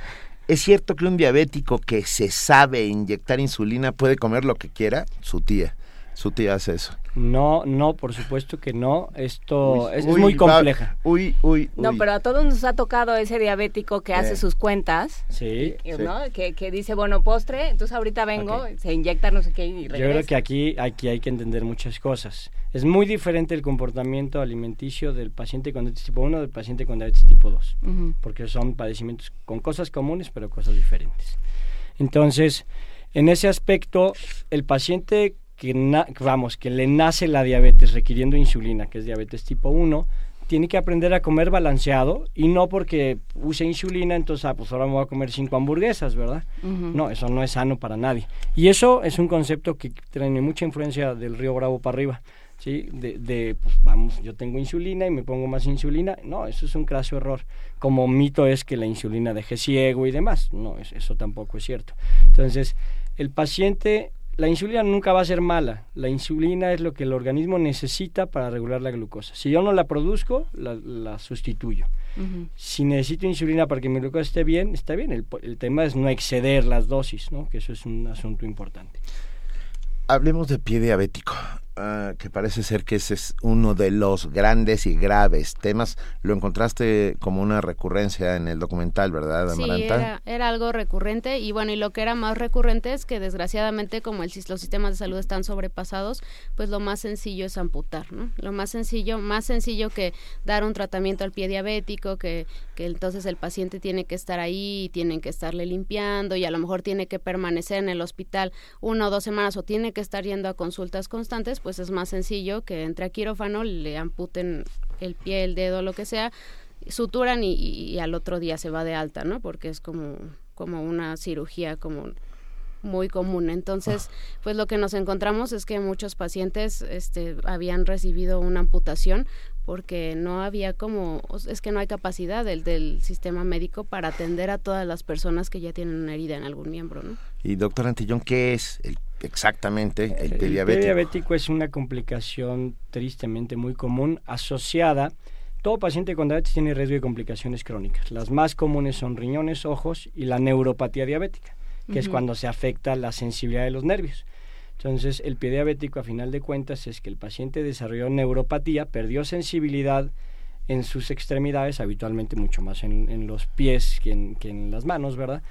¿Es cierto que un diabético que se sabe inyectar insulina puede comer lo que quiera? Su tía. Su tía hace eso. No, no, por supuesto que no. Esto es, muy compleja. uy, uy, No, pero a todos nos ha tocado ese diabético que hace sus cuentas. Sí. ¿no? Que, que, dice, bueno, postre, entonces ahorita vengo, se inyecta no sé qué y regresa. Yo creo que aquí, aquí hay que entender muchas cosas. Es muy diferente el comportamiento alimenticio del paciente con diabetes tipo 1 del paciente con diabetes tipo 2. Porque son padecimientos con cosas comunes, pero cosas diferentes. Entonces, en ese aspecto, el paciente que, vamos, que le nace la diabetes requiriendo insulina, que es diabetes tipo 1, tiene que aprender a comer balanceado y no porque use insulina, entonces, ah, pues ahora me voy a comer cinco hamburguesas, ¿verdad? No, eso no es sano para nadie. Y eso es un concepto que tiene mucha influencia del río Bravo para arriba, ¿sí? De, de pues vamos, yo tengo insulina y me pongo más insulina. No, eso es un craso error. Como mito es que la insulina deje ciego y demás. No, eso tampoco es cierto. Entonces, el paciente la insulina nunca va a ser mala. La insulina es lo que el organismo necesita para regular la glucosa. Si yo no la produzco, la, sustituyo. Si necesito insulina para que mi glucosa esté bien, está bien. El, el, tema es no exceder las dosis, ¿no? que eso es un asunto importante. Hablemos de pie diabético. Ah, que parece ser que ese es uno de los grandes y graves temas. Lo encontraste como una recurrencia en el documental, ¿verdad, Amaranta? Sí, era, algo recurrente y bueno, y lo que era más recurrente es que desgraciadamente como el, los sistemas de salud están sobrepasados, pues lo más sencillo es amputar, ¿no? Lo más sencillo, más sencillo que dar un tratamiento al pie diabético, que, que entonces el paciente tiene que estar ahí y tienen que estarle limpiando y a lo mejor tiene que permanecer en el hospital una o dos semanas o tiene que estar yendo a consultas constantes, pues es más sencillo que entre a quirófano, le amputen el pie, el dedo, lo que sea, suturan y, al otro día se va de alta, ¿no? Porque es como, como una cirugía como muy común. Entonces, ah. pues lo que nos encontramos es que muchos pacientes este, habían recibido una amputación porque no había como, es que no hay capacidad del, del sistema médico para atender a todas las personas que ya tienen una herida en algún miembro, ¿no? Y doctor Antillón, ¿qué es el exactamente el pie diabético? El diabético es una complicación tristemente muy común asociada todo paciente con diabetes tiene riesgo de complicaciones crónicas. Las más comunes son riñones, ojos y la neuropatía diabética, que es cuando se afecta la sensibilidad de los nervios. Entonces, el pie diabético, a final de cuentas, es que el paciente desarrolló neuropatía, perdió sensibilidad en sus extremidades, habitualmente mucho más en, los pies que en, que en las manos, ¿verdad?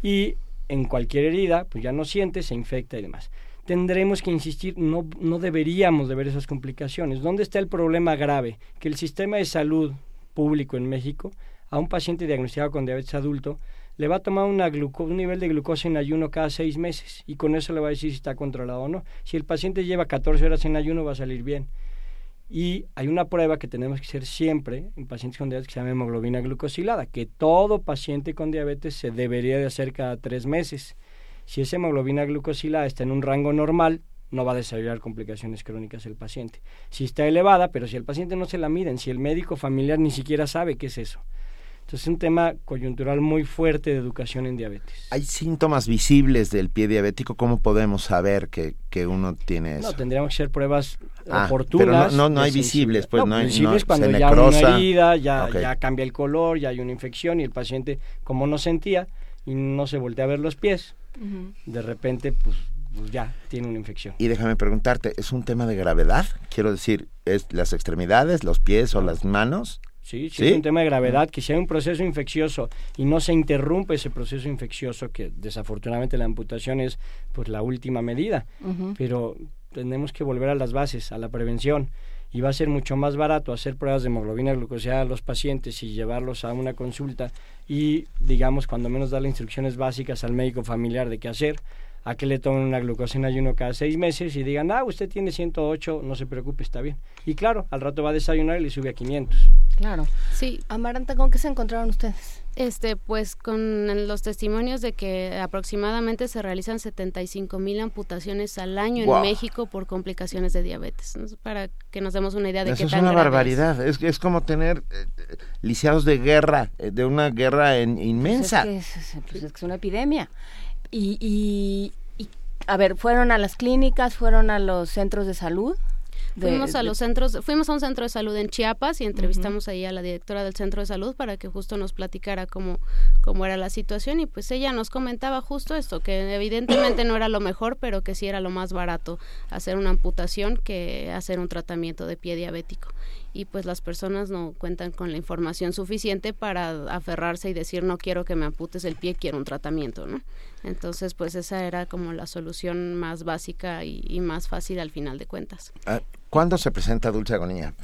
Y en cualquier herida, pues ya no siente, se infecta y demás. Tendremos que insistir, no, no deberíamos de ver esas complicaciones. ¿Dónde está el problema grave? Que el sistema de salud público en México, a un paciente diagnosticado con diabetes adulto, le va a tomar una un nivel de glucosa en ayuno cada seis meses y con eso le va a decir si está controlado o no. Si el paciente lleva 14 horas en ayuno va a salir bien. Y hay una prueba que tenemos que hacer siempre en pacientes con diabetes que se llama hemoglobina glucosilada, que todo paciente con diabetes se debería de hacer cada tres meses. Si esa hemoglobina glucosilada está en un rango normal, no va a desarrollar complicaciones crónicas el paciente. Si está elevada, pero si el paciente no se la miden, si el médico familiar ni siquiera sabe qué es eso, entonces es un tema coyuntural muy fuerte de educación en diabetes. ¿Hay síntomas visibles del pie diabético? ¿Cómo podemos saber que, que uno tiene eso? No, tendríamos que hacer pruebas ah, oportunas. Pero no, no, hay visibles, pues no, hay visibles cuando ya hay una herida, ya, ya cambia el color, ya hay una infección y el paciente, como no sentía y no se voltea a ver los pies, de repente, pues pues ya tiene una infección. Y déjame preguntarte, ¿es un tema de gravedad? Quiero decir, ¿es las extremidades, los pies o las manos? Sí, sí, es un tema de gravedad, que si hay un proceso infeccioso y no se interrumpe ese proceso infeccioso, que desafortunadamente la amputación es pues la última medida, pero tenemos que volver a las bases, a la prevención, y va a ser mucho más barato hacer pruebas de hemoglobina glucosilada a los pacientes y llevarlos a una consulta y, digamos, cuando menos dar las instrucciones básicas al médico familiar de qué hacer, a que le tomen una glucosa en ayuno cada seis meses y digan, ah, usted tiene 108, no se preocupe, está bien. Y claro, al rato va a desayunar y le sube a 500. Claro. Sí. Amaranta, ¿con qué se encontraron ustedes? Este, pues con los testimonios de que aproximadamente se realizan 75 mil amputaciones al año en México por complicaciones de diabetes. Para que nos demos una idea de Eso qué es tan una barbaridad. Es, es como tener eh, eh, lisiados de guerra, eh, de una guerra en- inmensa. Pues es, que es, pues es que es una epidemia. Y, y, y, a ver, ¿fueron a las clínicas? ¿Fueron a los centros de salud? De- Fuimos a los centros, fuimos a un centro de salud en Chiapas y entrevistamos ahí a la directora del centro de salud para que justo nos platicara cómo, cómo era la situación y pues ella nos comentaba justo esto, que evidentemente no era lo mejor, pero que sí era lo más barato hacer una amputación que hacer un tratamiento de pie diabético. Y pues las personas no cuentan con la información suficiente para aferrarse y decir no quiero que me amputes el pie, quiero un tratamiento, ¿no? Entonces pues esa era como la solución más básica y, y más fácil al final de cuentas. Ah, ¿Cuándo se presenta Dulce Agonía?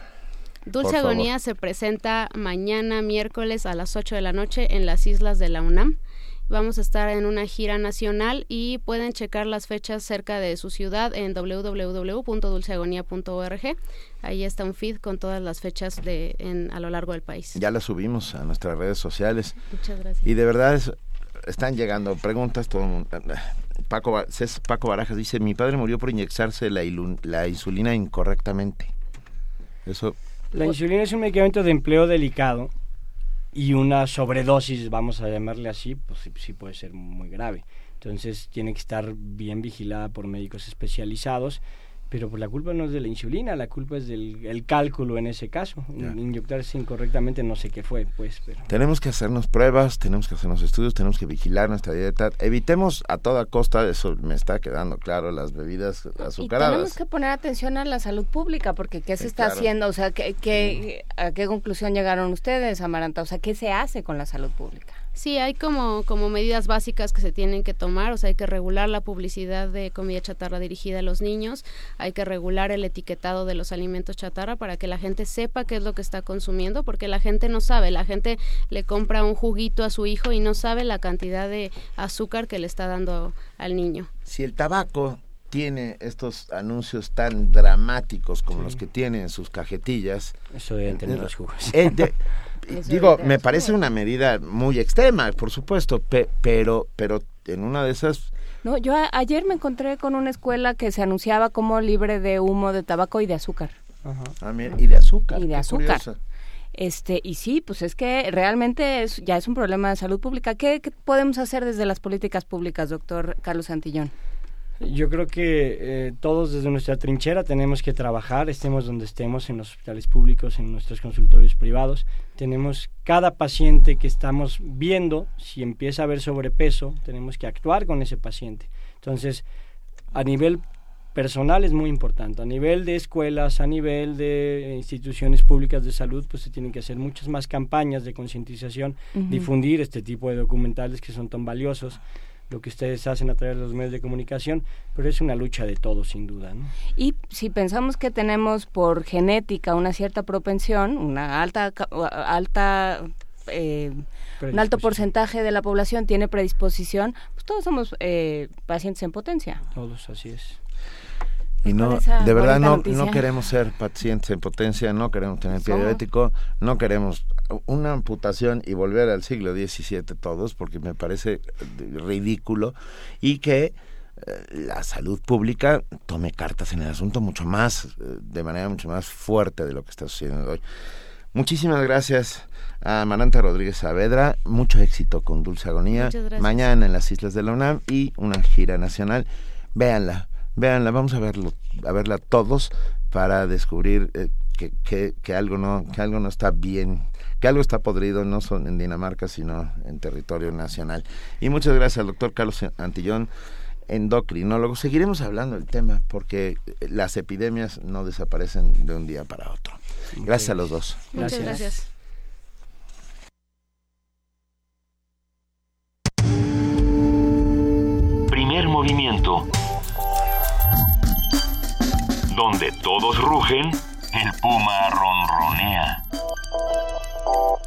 Dulce. Agonía se presenta mañana miércoles a las 8 de la noche en las islas de la UNAM. Vamos a estar en una gira nacional y pueden checar las fechas cerca de su ciudad en www.dulceagonía.org. Ahí está un feed con todas las fechas de en, a lo largo del país. Ya la subimos a nuestras redes sociales. Muchas gracias. Y de verdad es- están llegando preguntas. Todo el mundo- Paco, Paco Barajas dice, mi padre murió por inyectarse la insulina incorrectamente. Eso, La insulina es un medicamento de empleo delicado y una sobredosis, vamos a llamarle así, pues sí, sí puede ser muy grave. Entonces tiene que estar bien vigilada por médicos especializados, pero pues la culpa no es de la insulina, la culpa es del el cálculo en ese caso. Inyectarse incorrectamente no sé qué fue, pues, pero... tenemos que hacernos pruebas, tenemos que hacernos estudios, tenemos que vigilar nuestra dieta. Evitemos a toda costa, eso me está quedando claro, las bebidas Y tenemos azucaradas. que poner atención a la salud pública, porque ¿qué se Sí, está claro. haciendo? O sea, ¿qué, qué- ¿a qué conclusión llegaron ustedes, Amaranta? O sea, ¿qué se hace con la salud pública? Sí, hay como, como medidas básicas que se tienen que tomar, o sea, hay que regular la publicidad de comida chatarra dirigida a los niños, hay que regular el etiquetado de los alimentos chatarra para que la gente sepa qué es lo que está consumiendo, porque la gente no sabe, la gente le compra un juguito a su hijo y no sabe la cantidad de azúcar que le está dando al niño. Si el tabaco tiene estos anuncios tan dramáticos como los que tiene en sus cajetillas. Eso deben tener los jugos. eh, de- digo, me parece una medida muy extrema, por supuesto, pe- pero, pero en una de esas No, yo ayer me encontré con una escuela que se anunciaba como libre de humo de tabaco y de azúcar. Ah, mira, y de azúcar. Y de azúcar. Este, y sí, pues es que realmente es, ya es un problema de salud pública. ¿Qué, qué podemos hacer desde las políticas públicas, doctor Carlos Santillón? Yo creo que eh, todos desde nuestra trinchera tenemos que trabajar, estemos donde estemos, en los hospitales públicos, en nuestros consultorios privados. Tenemos cada paciente que estamos viendo, si empieza a haber sobrepeso, tenemos que actuar con ese paciente. Entonces, a nivel personal es muy importante. A nivel de escuelas, a nivel de instituciones públicas de salud, pues se tienen que hacer muchas más campañas de concientización, difundir este tipo de documentales que son tan valiosos, lo que ustedes hacen a través de los medios de comunicación, pero es una lucha de todos, sin duda. ¿no? Y si pensamos que tenemos por genética una cierta propensión, una alta, alta eh, un alto porcentaje de la población tiene predisposición, pues todos somos eh, pacientes en potencia. Todos, así es. Y no, de verdad no, noticia. no queremos ser pacientes en potencia, no queremos tener pie diabético, no queremos una amputación y volver al siglo XVII todos, porque me parece ridículo, y que eh, la salud pública tome cartas en el asunto mucho más, eh, de manera mucho más fuerte de lo que está sucediendo hoy. Muchísimas gracias a Maranta Rodríguez Saavedra, mucho éxito con Dulce Agonía, mañana en las Islas de la UNAM y una gira nacional. Véanla, véanla, vamos a verlo, a verla todos para descubrir eh, que, que, que algo no, que algo no está bien, que algo está podrido no solo en Dinamarca, sino en territorio nacional. Y muchas gracias al doctor Carlos Antillón, endocrinólogo. Seguiremos hablando del tema porque las epidemias no desaparecen de un día para otro. Gracias a los dos. Muchas gracias. Primer movimiento. Donde todos rugen, el puma ronronea. El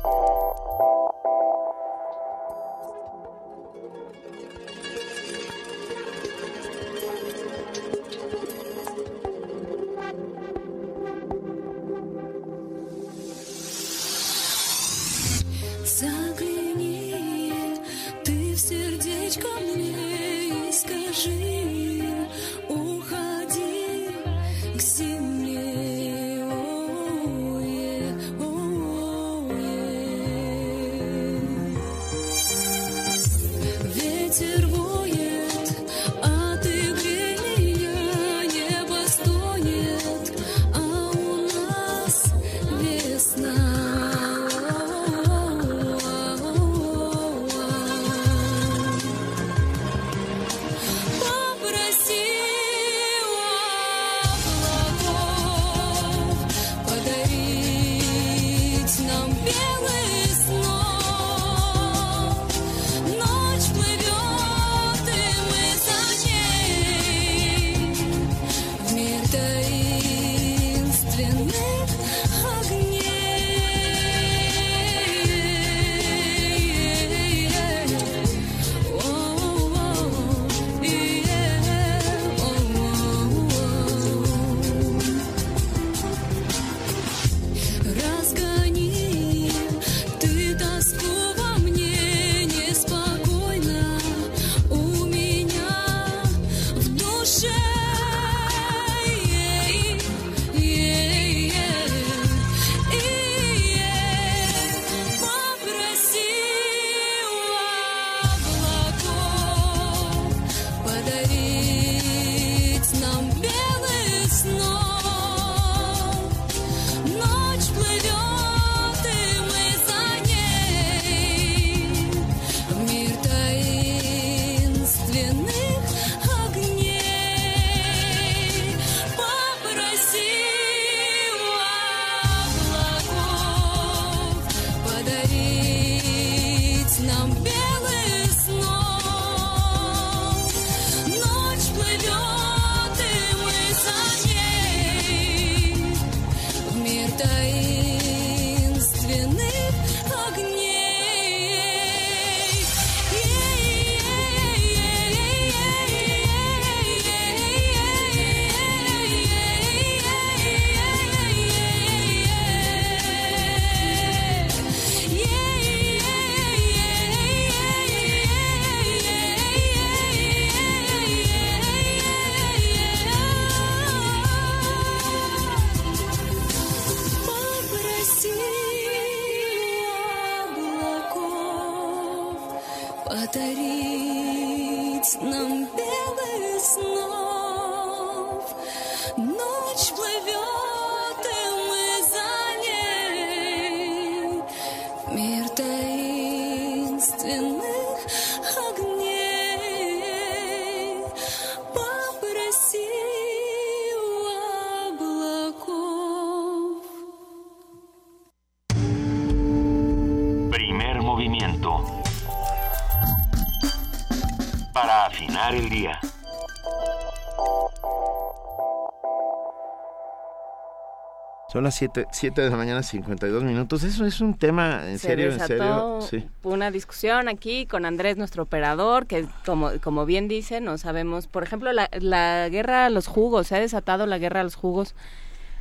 las 7, de la mañana, 52 minutos. Eso es un tema, en serio, en serio. Sí. Una discusión aquí con Andrés, nuestro operador, que como, como bien dice, no sabemos. Por ejemplo, la, la guerra a los jugos, se ha desatado la guerra a los jugos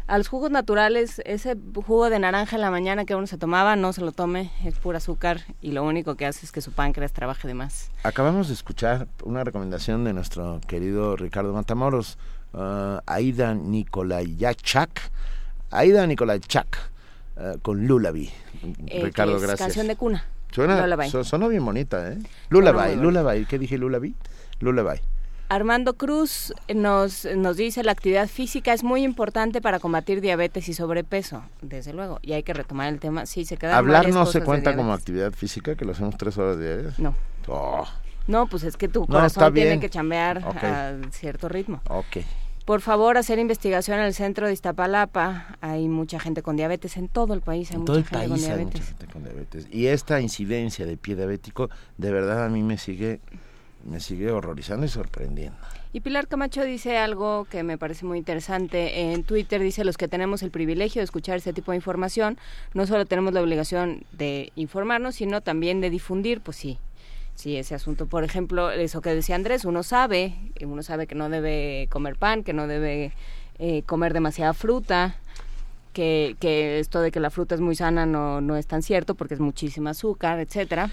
a los jugos naturales, ese jugo de naranja en la mañana que uno se tomaba, no se lo tome, es pura azúcar y lo único que hace es que su páncreas trabaje de más. Acabamos de escuchar una recomendación de nuestro querido Ricardo Matamoros, uh, Aida Nikolayachak, Aida Nikolaychak, uh, con Lulabi. Eh, Ricardo, gracias. Canción de cuna. Suena, sonó bien bonita, ¿eh? Lullaby, Lullaby, ¿qué dije Lullaby? Lullaby. Armando Cruz nos, nos dice la actividad física es muy importante para combatir diabetes y sobrepeso, desde luego, y hay que retomar el tema. Sí, se queda Hablar no se cuenta como actividad física, que lo hacemos tres horas diarias. No. Oh. No, pues es que tu corazón tiene que chambear a cierto ritmo. Ok. Por favor, hacer investigación en el centro de Iztapalapa. Hay mucha gente con diabetes en todo el país. Hay en todo el país hay mucha gente con diabetes. Y esta incidencia de pie diabético, de verdad a mí me sigue me sigue horrorizando y sorprendiendo. Y Pilar Camacho dice algo que me parece muy interesante. En Twitter dice, los que tenemos el privilegio de escuchar este tipo de información, no solo tenemos la obligación de informarnos, sino también de difundir, pues sí, sí, ese asunto. Por ejemplo, eso que decía Andrés, uno sabe, uno sabe que no debe comer pan, que no debe eh, comer demasiada fruta, que, que esto de que la fruta es muy sana no, no es tan cierto porque es muchísima azúcar, etcétera.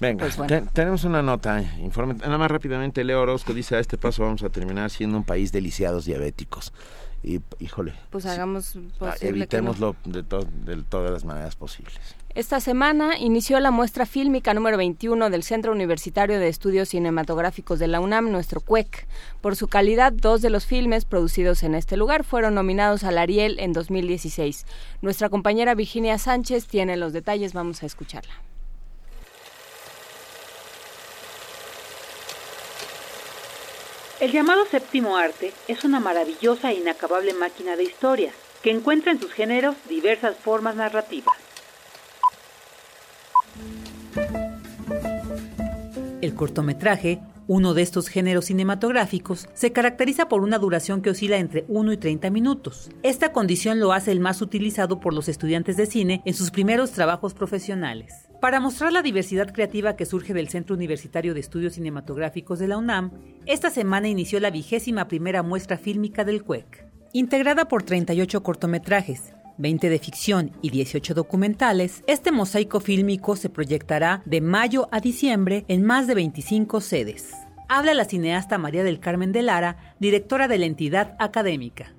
Venga, pues tenemos una nota. Informe, nada más rápidamente, Leo Orozco dice, a este paso vamos a terminar siendo un país de lisiados diabéticos. Y, híjole. Pues hagamos ah, Evitémoslo de, de todas las maneras posibles. Esta semana inició la muestra fílmica número 21 del Centro Universitario de Estudios Cinematográficos de la UNAM, nuestro CUEC. Por su calidad, dos de los filmes producidos en este lugar fueron nominados al Ariel en 2016. Nuestra compañera Virginia Sánchez tiene los detalles, vamos a escucharla. El llamado séptimo arte es una maravillosa e inacabable máquina de historias que encuentra en sus géneros diversas formas narrativas. El cortometraje, uno de estos géneros cinematográficos, se caracteriza por una duración que oscila entre 1 y 30 minutos. Esta condición lo hace el más utilizado por los estudiantes de cine en sus primeros trabajos profesionales. Para mostrar la diversidad creativa que surge del Centro Universitario de Estudios Cinematográficos de la UNAM, esta semana inició la vigésima primera muestra fílmica del CUEC. Integrada por 38 cortometrajes, 20 de ficción y 18 documentales, este mosaico fílmico se proyectará de mayo a diciembre en más de 25 sedes. Habla la cineasta María del Carmen de Lara, directora de la entidad académica.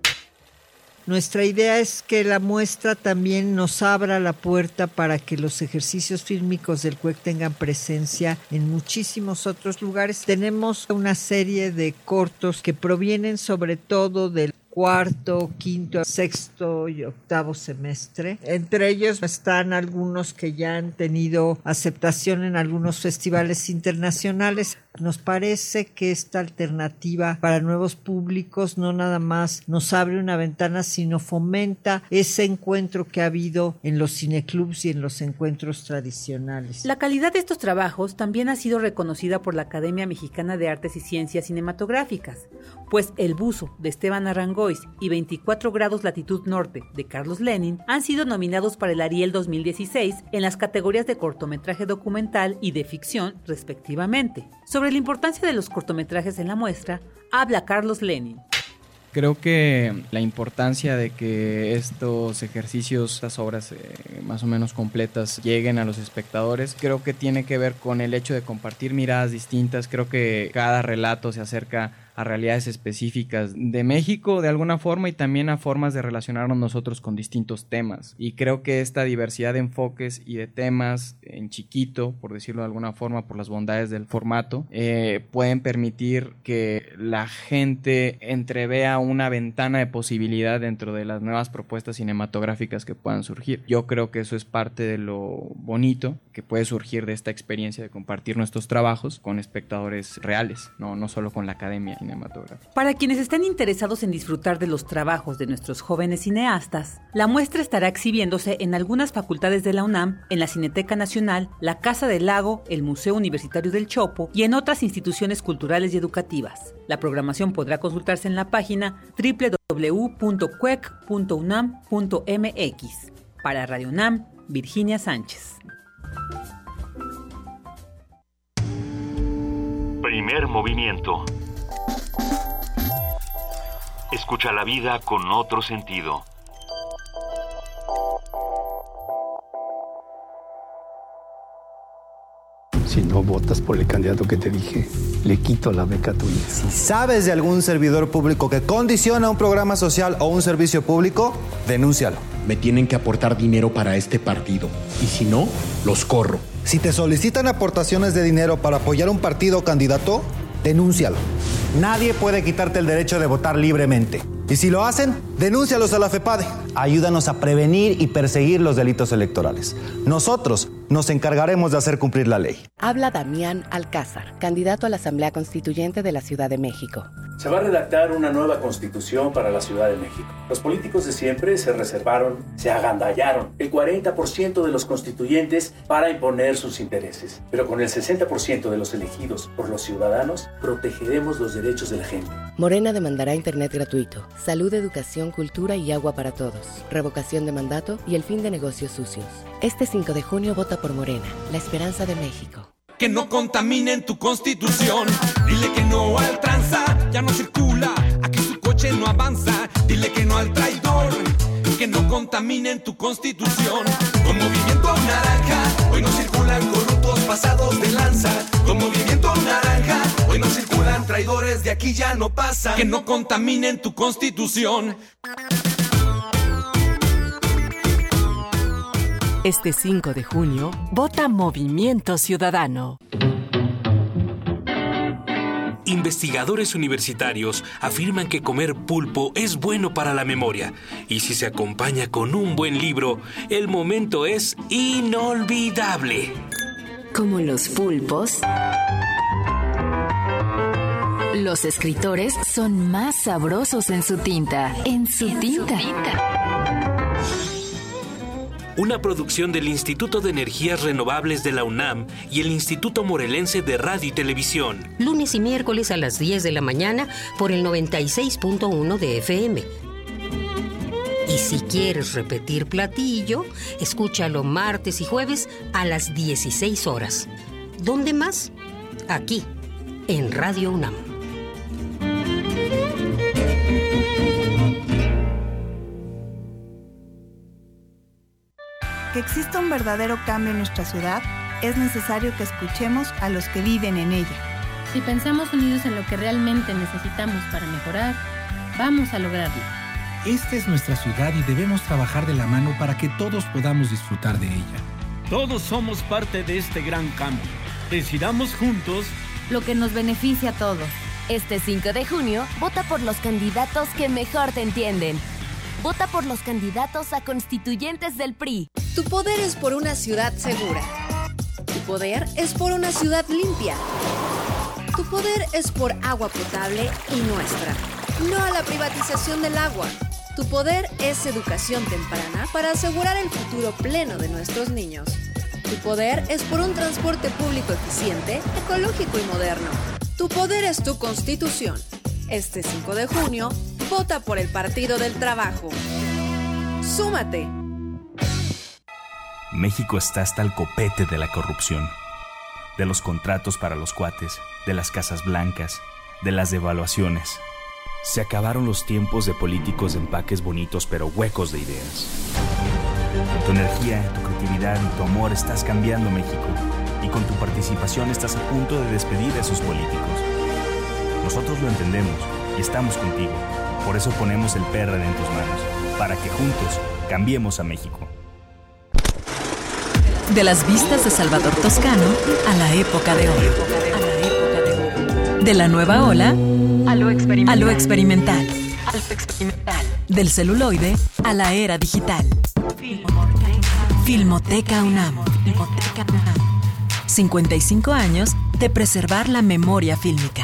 Nuestra idea es que la muestra también nos abra la puerta para que los ejercicios fílmicos del CUEC tengan presencia en muchísimos otros lugares. Tenemos una serie de cortos que provienen sobre todo del cuarto, quinto, sexto y octavo semestre. Entre ellos están algunos que ya han tenido aceptación en algunos festivales internacionales. Nos parece que esta alternativa para nuevos públicos no nada más nos abre una ventana, sino fomenta ese encuentro que ha habido en los cineclubs y en los encuentros tradicionales. La calidad de estos trabajos también ha sido reconocida por la Academia Mexicana de Artes y Ciencias Cinematográficas, pues El buzo de Esteban Arrangois y 24 grados latitud norte de Carlos Lenin han sido nominados para el Ariel 2016 en las categorías de cortometraje documental y de ficción, respectivamente. La importancia de los cortometrajes en la muestra, habla Carlos Lenin. Creo que la importancia de que estos ejercicios, estas obras eh, más o menos completas lleguen a los espectadores, creo que tiene que ver con el hecho de compartir miradas distintas. Creo que cada relato se acerca a realidades específicas de México de alguna forma y también a formas de relacionarnos nosotros con distintos temas. Y creo que esta diversidad de enfoques y de temas en chiquito, por decirlo de alguna forma, por las bondades del formato, eh, pueden permitir que la gente entrevea una ventana de posibilidad dentro de las nuevas propuestas cinematográficas que puedan surgir. Yo creo que eso es parte de lo bonito que puede surgir de esta experiencia de compartir nuestros trabajos con espectadores reales, no, no solo con la academia. Para quienes estén interesados en disfrutar de los trabajos de nuestros jóvenes cineastas, la muestra estará exhibiéndose en algunas facultades de la UNAM, en la Cineteca Nacional, la Casa del Lago, el Museo Universitario del Chopo y en otras instituciones culturales y educativas. La programación podrá consultarse en la página www.cuec.unam.mx. Para Radio UNAM, Virginia Sánchez. Primer movimiento. Escucha la vida con otro sentido. Si no votas por el candidato que te dije, le quito la beca a tu hija. Si sabes de algún servidor público que condiciona un programa social o un servicio público, denúncialo. Me tienen que aportar dinero para este partido. Y si no, los corro. Si te solicitan aportaciones de dinero para apoyar un partido o candidato, denúncialo. Nadie puede quitarte el derecho de votar libremente. Y si lo hacen, denúncialos a la FEPADE. Ayúdanos a prevenir y perseguir los delitos electorales. Nosotros nos encargaremos de hacer cumplir la ley. Habla Damián Alcázar, candidato a la Asamblea Constituyente de la Ciudad de México. Se va a redactar una nueva constitución para la Ciudad de México. Los políticos de siempre se reservaron, se agandallaron el 40% de los constituyentes para imponer sus intereses. Pero con el 60% de los elegidos por los ciudadanos, protegeremos los derechos de la gente. Morena demandará Internet gratuito, salud, educación, cultura y agua para todos, revocación de mandato y el fin de negocios sucios. Este 5 de junio vota por Morena, la esperanza de México. Que no contaminen tu constitución. Dile que no al tranza, ya no circula. Aquí su coche no avanza. Dile que no al traidor. Que no contaminen tu constitución. Con movimiento naranja, hoy no circulan corruptos pasados de lanza. Con movimiento naranja, hoy no circulan traidores, de aquí ya no pasa. Que no contaminen tu constitución. Este 5 de junio, vota Movimiento Ciudadano. Investigadores universitarios afirman que comer pulpo es bueno para la memoria y si se acompaña con un buen libro, el momento es inolvidable. Como los pulpos, los escritores son más sabrosos en su tinta. En su tinta. Una producción del Instituto de Energías Renovables de la UNAM y el Instituto Morelense de Radio y Televisión. Lunes y miércoles a las 10 de la mañana por el 96.1 de FM. Y si quieres repetir platillo, escúchalo martes y jueves a las 16 horas. ¿Dónde más? Aquí, en Radio UNAM. Que exista un verdadero cambio en nuestra ciudad, es necesario que escuchemos a los que viven en ella. Si pensamos unidos en lo que realmente necesitamos para mejorar, vamos a lograrlo. Esta es nuestra ciudad y debemos trabajar de la mano para que todos podamos disfrutar de ella. Todos somos parte de este gran cambio. Decidamos juntos lo que nos beneficia a todos. Este 5 de junio, vota por los candidatos que mejor te entienden. Vota por los candidatos a constituyentes del PRI. Tu poder es por una ciudad segura. Tu poder es por una ciudad limpia. Tu poder es por agua potable y nuestra, no a la privatización del agua. Tu poder es educación temprana para asegurar el futuro pleno de nuestros niños. Tu poder es por un transporte público eficiente, ecológico y moderno. Tu poder es tu constitución. Este 5 de junio, vota por el Partido del Trabajo. Súmate. México está hasta el copete de la corrupción, de los contratos para los cuates, de las casas blancas, de las devaluaciones. Se acabaron los tiempos de políticos de empaques bonitos pero huecos de ideas. Tu energía, tu creatividad y tu amor estás cambiando México y con tu participación estás a punto de despedir a esos políticos. Nosotros lo entendemos y estamos contigo. Por eso ponemos el PRD en tus manos, para que juntos cambiemos a México. De las vistas de Salvador Toscano a la época de hoy. De la nueva ola a lo experimental. Del celuloide a la era digital. Filmoteca UNAM. 55 años de preservar la memoria fílmica.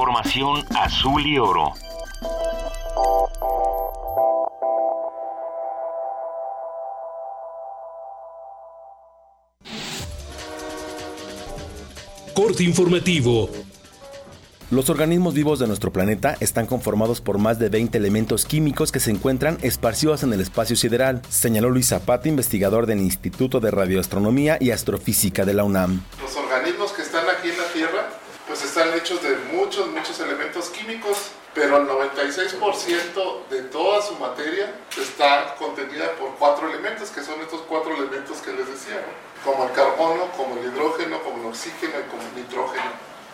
Información azul y oro. Corte informativo. Los organismos vivos de nuestro planeta están conformados por más de 20 elementos químicos que se encuentran esparcidos en el espacio sideral, señaló Luis Zapata, investigador del Instituto de Radioastronomía y Astrofísica de la UNAM. Los organismos que están aquí en la Tierra pues están hechos de muchos, muchos elementos químicos, pero el 96% de toda su materia está contenida por cuatro elementos, que son estos cuatro elementos que les decía, como el carbono, como el hidrógeno, como el oxígeno y como el nitrógeno.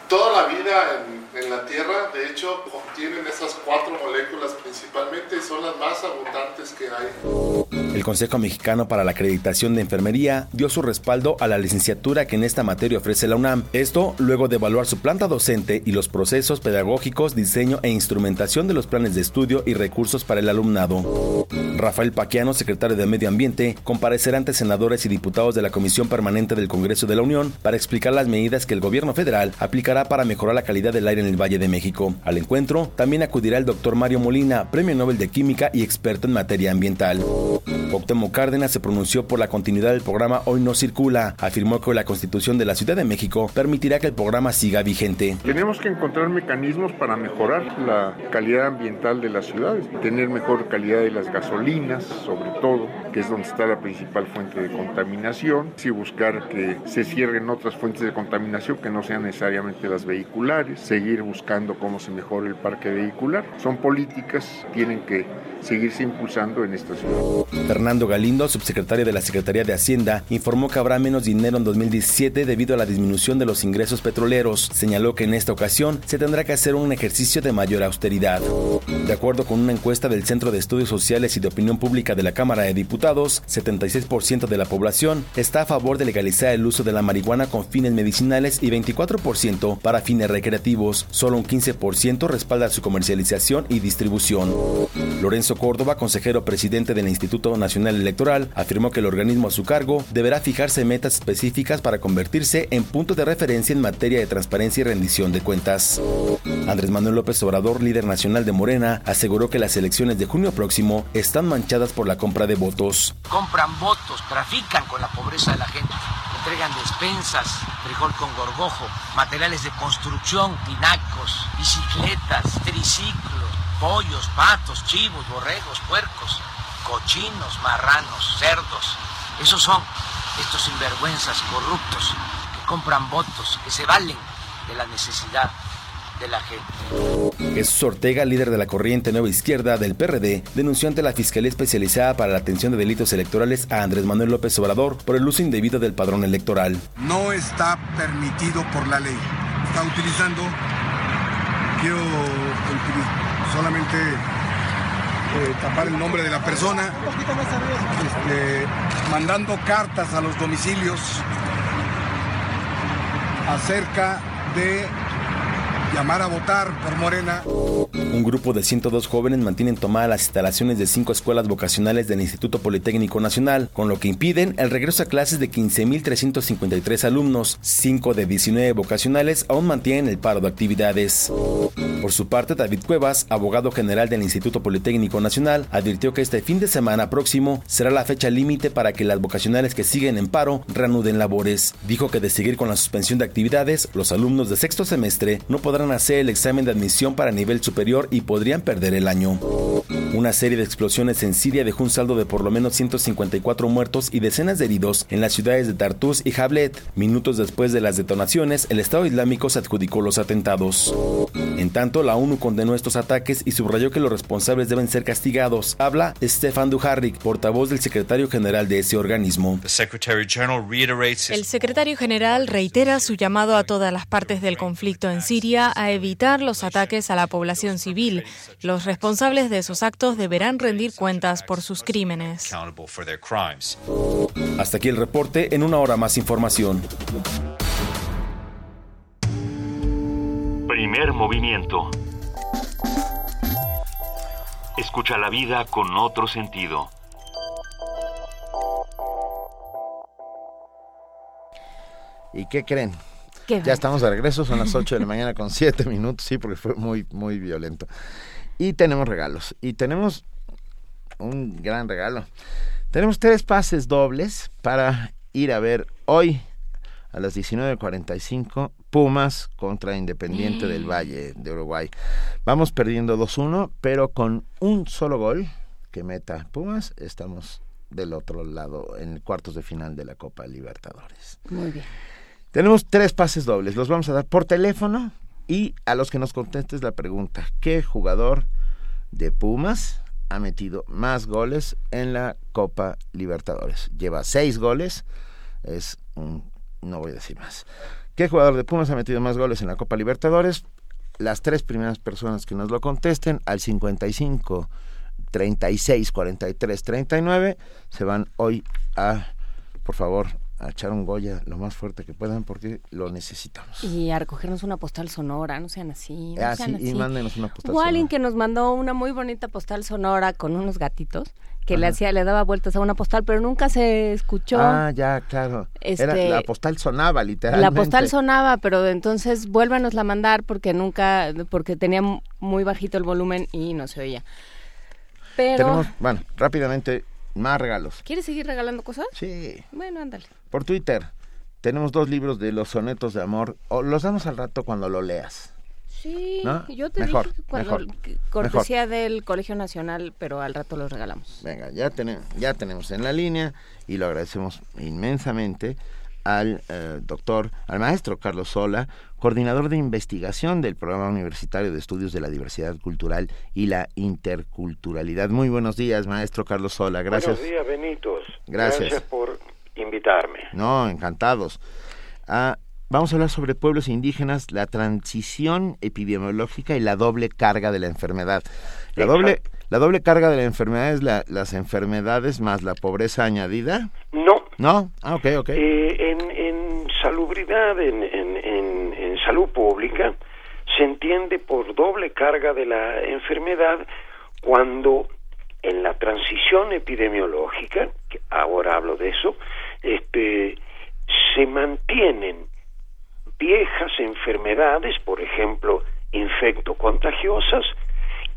Toda la vida en, en, la Tierra, de hecho, contienen esas cuatro moléculas principalmente y son las más abundantes que hay. El Consejo Mexicano para la Acreditación de Enfermería dio su respaldo a la licenciatura que en esta materia ofrece la UNAM. Esto luego de evaluar su planta docente y los procesos pedagógicos, diseño e instrumentación de los planes de estudio y recursos para el alumnado. Rafael Paquiano, secretario de Medio Ambiente, comparecerá ante senadores y diputados de la Comisión Permanente del Congreso de la Unión para explicar las medidas que el gobierno federal aplicará para mejorar la calidad del aire en el Valle de México. Al encuentro también acudirá el doctor Mario Molina, premio Nobel de Química y experto en materia ambiental. Octemo Cárdenas se pronunció por la continuidad del programa Hoy no circula. Afirmó que la constitución de la Ciudad de México permitirá que el programa siga vigente. Tenemos que encontrar mecanismos para mejorar la calidad ambiental de las ciudades, tener mejor calidad de las gasolinas, sobre todo, que es donde está la principal fuente de contaminación, y buscar que se cierren otras fuentes de contaminación que no sean necesariamente las vehiculares, seguir buscando cómo se mejore el parque vehicular. Son políticas que tienen que seguirse impulsando en esta ciudad. Fernando Galindo, subsecretario de la Secretaría de Hacienda, informó que habrá menos dinero en 2017 debido a la disminución de los ingresos petroleros. Señaló que en esta ocasión se tendrá que hacer un ejercicio de mayor austeridad. De acuerdo con una encuesta del Centro de Estudios Sociales y de Opinión Pública de la Cámara de Diputados, 76% de la población está a favor de legalizar el uso de la marihuana con fines medicinales y 24% para fines recreativos. Solo un 15% respalda su comercialización y distribución. Lorenzo Córdoba, consejero presidente del Instituto Nacional Electoral, afirmó que el organismo a su cargo deberá fijarse metas específicas para convertirse en punto de referencia en materia de transparencia y rendición de cuentas. Andrés Manuel López Obrador, líder nacional de Morena, aseguró que las elecciones de junio próximo están manchadas por la compra de votos. Compran votos, trafican con la pobreza de la gente, entregan despensas, frijol con gorgojo, materiales de construcción, tinacos, bicicletas, triciclos, pollos, patos, chivos, borregos, puercos, cochinos, marranos, cerdos. Esos son estos sinvergüenzas corruptos que compran votos, que se valen de la necesidad de la gente. Jesús Ortega, líder de la corriente Nueva Izquierda del PRD, denunció ante la Fiscalía Especializada para la Atención de Delitos Electorales a Andrés Manuel López Obrador por el uso indebido del padrón electoral. No está permitido por la ley. Está utilizando, quiero solamente eh, tapar el nombre de la persona, este, mandando cartas a los domicilios acerca de llamar a votar por Morena. Un grupo de 102 jóvenes mantienen tomadas las instalaciones de cinco escuelas vocacionales del Instituto Politécnico Nacional, con lo que impiden el regreso a clases de 15.353 alumnos. Cinco de 19 vocacionales aún mantienen el paro de actividades. Por su parte, David Cuevas, abogado general del Instituto Politécnico Nacional, advirtió que este fin de semana próximo será la fecha límite para que las vocacionales que siguen en paro reanuden labores. Dijo que de seguir con la suspensión de actividades, los alumnos de sexto semestre no podrán hacer el examen de admisión para nivel superior y podrían perder el año. Una serie de explosiones en Siria dejó un saldo de por lo menos 154 muertos y decenas de heridos en las ciudades de Tartus y Jablet. Minutos después de las detonaciones, el Estado Islámico se adjudicó los atentados. En tanto, la ONU condenó estos ataques y subrayó que los responsables deben ser castigados. Habla Stefan Dujarric, portavoz del secretario general de ese organismo. El secretario general reitera su llamado a todas las partes del conflicto en Siria a evitar los ataques a la población civil. Los responsables de esos actos deberán rendir cuentas por sus crímenes. Hasta aquí el reporte, en una hora más información. Primer movimiento. Escucha la vida con otro sentido. ¿Y qué creen? Ya estamos de regreso, son las 8 de la mañana con 7 minutos, sí, porque fue muy, muy violento. Y tenemos regalos. Y tenemos un gran regalo. Tenemos tres pases dobles para ir a ver hoy a las 19.45 Pumas contra Independiente del Valle de Uruguay. Vamos perdiendo 2-1, pero con un solo gol que meta Pumas, estamos del otro lado en cuartos de final de la Copa Libertadores. Muy bien. Tenemos tres pases dobles, los vamos a dar por teléfono y a los que nos contestes la pregunta, ¿qué jugador de Pumas ha metido más goles en la Copa Libertadores? Lleva seis goles, es un, no voy a decir más. ¿Qué jugador de Pumas ha metido más goles en la Copa Libertadores? Las tres primeras personas que nos lo contesten al 55 36 43 39 se van hoy a, por favor, a echar un Goya lo más fuerte que puedan porque lo necesitamos. Y a recogernos una postal sonora, no sean así. No ah, sean sí, y mándenos una postal Hubo alguien que nos mandó una muy bonita postal sonora con unos gatitos que le hacía, le daba vueltas a una postal, pero nunca se escuchó. Ah, ya, claro. Era, Este, la postal sonaba, literalmente. La postal sonaba, pero entonces vuélvanosla a mandar porque nunca, porque tenía muy bajito el volumen y no se oía. Pero, Tenemos, bueno, rápidamente, más regalos. ¿quieres seguir regalando cosas? Sí. Bueno, ándale. Por Twitter, tenemos dos libros de los sonetos de amor. O los damos al rato cuando lo leas. Sí, ¿No? yo te Mejor, dije que cuando mejor, cortesía del Colegio Nacional, pero al rato los regalamos. Venga, ya, tenemos ya tenemos en la línea y lo agradecemos inmensamente al eh, doctor, al maestro Carlos Sola, coordinador de investigación del Programa Universitario de Estudios de la Diversidad Cultural y la Interculturalidad. Muy buenos días, maestro Carlos Sola. Gracias. Buenos días, Benitos. Gracias. por invitarme. No, encantados. Ah, vamos a hablar sobre pueblos indígenas, la transición epidemiológica y la doble carga de la enfermedad. La Exacto. doble, la doble carga de la enfermedad es la, las enfermedades más la pobreza añadida. No. ¿No? Ah, ok, ok. Eh, en, en salubridad, en, en, en, salud pública, se entiende por doble carga de la enfermedad cuando en la transición epidemiológica, ahora hablo de eso, este, se mantienen viejas enfermedades, por ejemplo, infectocontagiosas,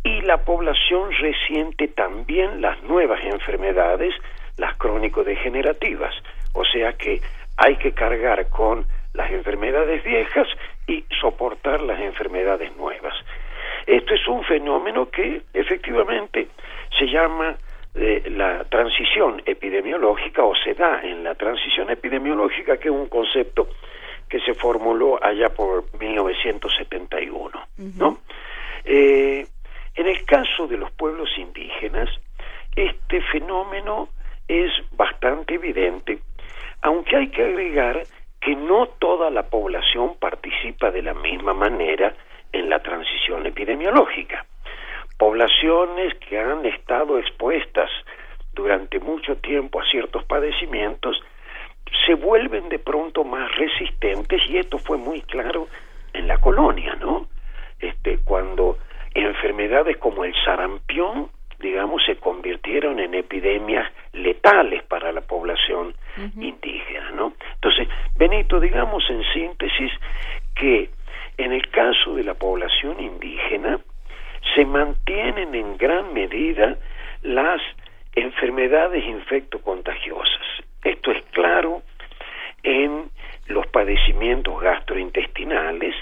y la población resiente también las nuevas enfermedades, las crónico-degenerativas. O sea que hay que cargar con las enfermedades viejas y soportar las enfermedades nuevas. Esto es un fenómeno que efectivamente se llama eh, la transición epidemiológica o se da en la transición epidemiológica, que es un concepto que se formuló allá por 1971, ¿no? Eh, en el caso de los pueblos indígenas, este fenómeno es bastante evidente, aunque hay que agregar que no toda la población participa de la misma manera en la transición epidemiológica. Poblaciones que han estado expuestas durante mucho tiempo a ciertos padecimientos se vuelven de pronto más resistentes y esto fue muy claro en la colonia, ¿no? Este cuando enfermedades como el sarampión, digamos, se convirtieron en epidemias letales para la población indígena, ¿no? Entonces, Benito, digamos en síntesis que en el caso de la población indígena se mantienen en gran medida las enfermedades infectocontagiosas. Esto es claro en los padecimientos gastrointestinales,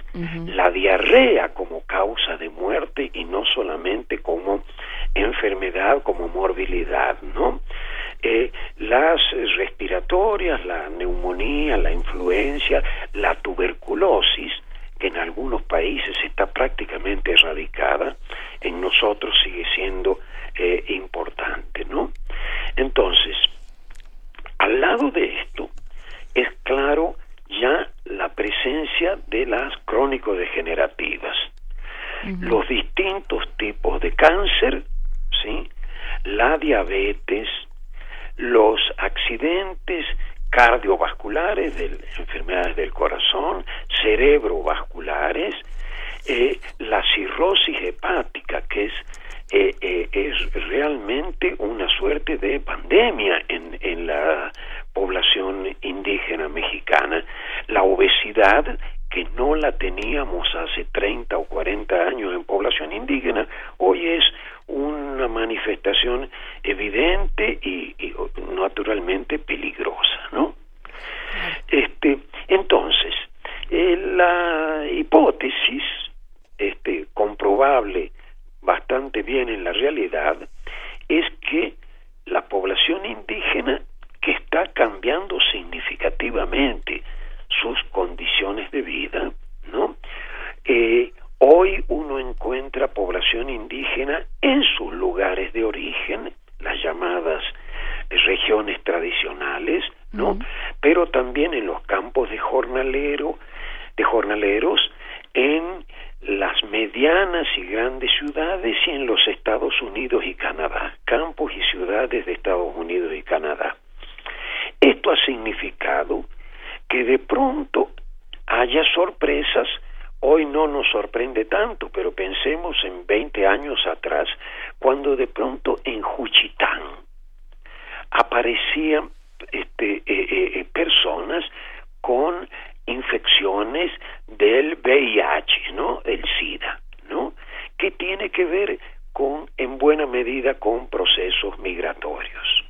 la diarrea como causa de muerte y no solamente como enfermedad, como morbilidad, ¿no? Eh, las respiratorias, la neumonía, la influencia, la tuberculosis, que en algunos países está prácticamente erradicada, en nosotros sigue siendo eh, importante, ¿no? Entonces, al lado de esto, es claro ya la presencia de las crónico-degenerativas. Los distintos tipos de cáncer, ¿sí? la diabetes, los accidentes cardiovasculares, de enfermedades del corazón, cerebrovasculares, eh, la cirrosis hepática, que es, eh, eh, es realmente una suerte de pandemia en, en la población indígena mexicana, la obesidad que no la teníamos hace 30 o 40 años en población indígena, hoy es una manifestación evidente y, naturalmente peligrosa, ¿no? Este, entonces, eh, la hipótesis este, comprobable bastante bien en la realidad es que la población indígena que está cambiando significativamente sus condiciones de vida, ¿no? Eh, hoy uno encuentra población indígena en sus lugares de origen, las llamadas regiones tradicionales, ¿no? Pero también en los campos de jornalero, de jornaleros, en las medianas y grandes ciudades y en los Estados Unidos y Canadá, campos y ciudades de Estados Unidos y Canadá. Esto ha significado que de pronto haya sorpresas, hoy no nos sorprende tanto, pero pensemos en 20 años atrás, cuando de pronto en Juchitán aparecían este, eh, eh, eh, personas con infecciones del VIH, ¿no? El SIDA, ¿no? Que tiene que ver con, en buena medida, con procesos migratorios.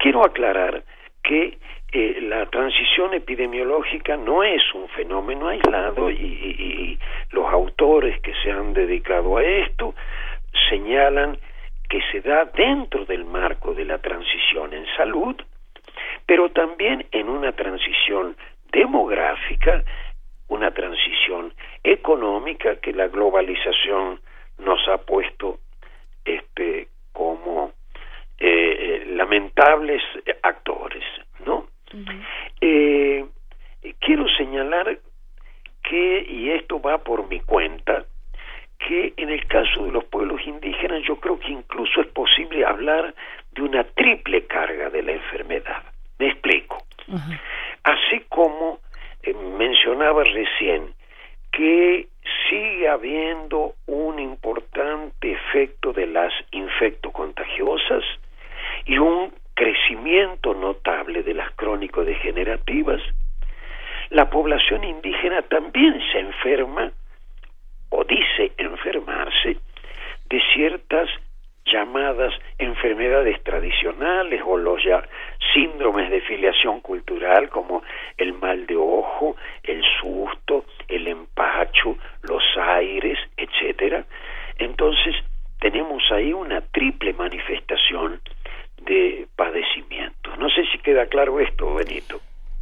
Quiero aclarar que eh, la transición epidemiológica no es un fenómeno aislado y, los autores que se han dedicado a esto señalan que se da dentro del marco de la transición en salud, pero también en una transición demográfica, una transición económica que la globalización nos ha puesto este como eh, lamentables actores, ¿no? eh, quiero señalar que, y esto va por mi cuenta, que en el caso de los pueblos indígenas yo creo que incluso es posible hablar de una triple carga de la enfermedad. Me explico. Así como eh, mencionaba recién que sigue habiendo un importante efecto de las infectocontagiosas y un crecimiento notable de las crónico-degenerativas, la población indígena también se enferma o dice enfermarse de ciertas llamadas enfermedades tradicionales o los ya síndromes de filiación cultural como el mal de ojo, el susto, el empacho, los aires, etcétera. Entonces, tenemos ahí una triple manifestación de padecimiento. No sé si queda claro esto, Benito.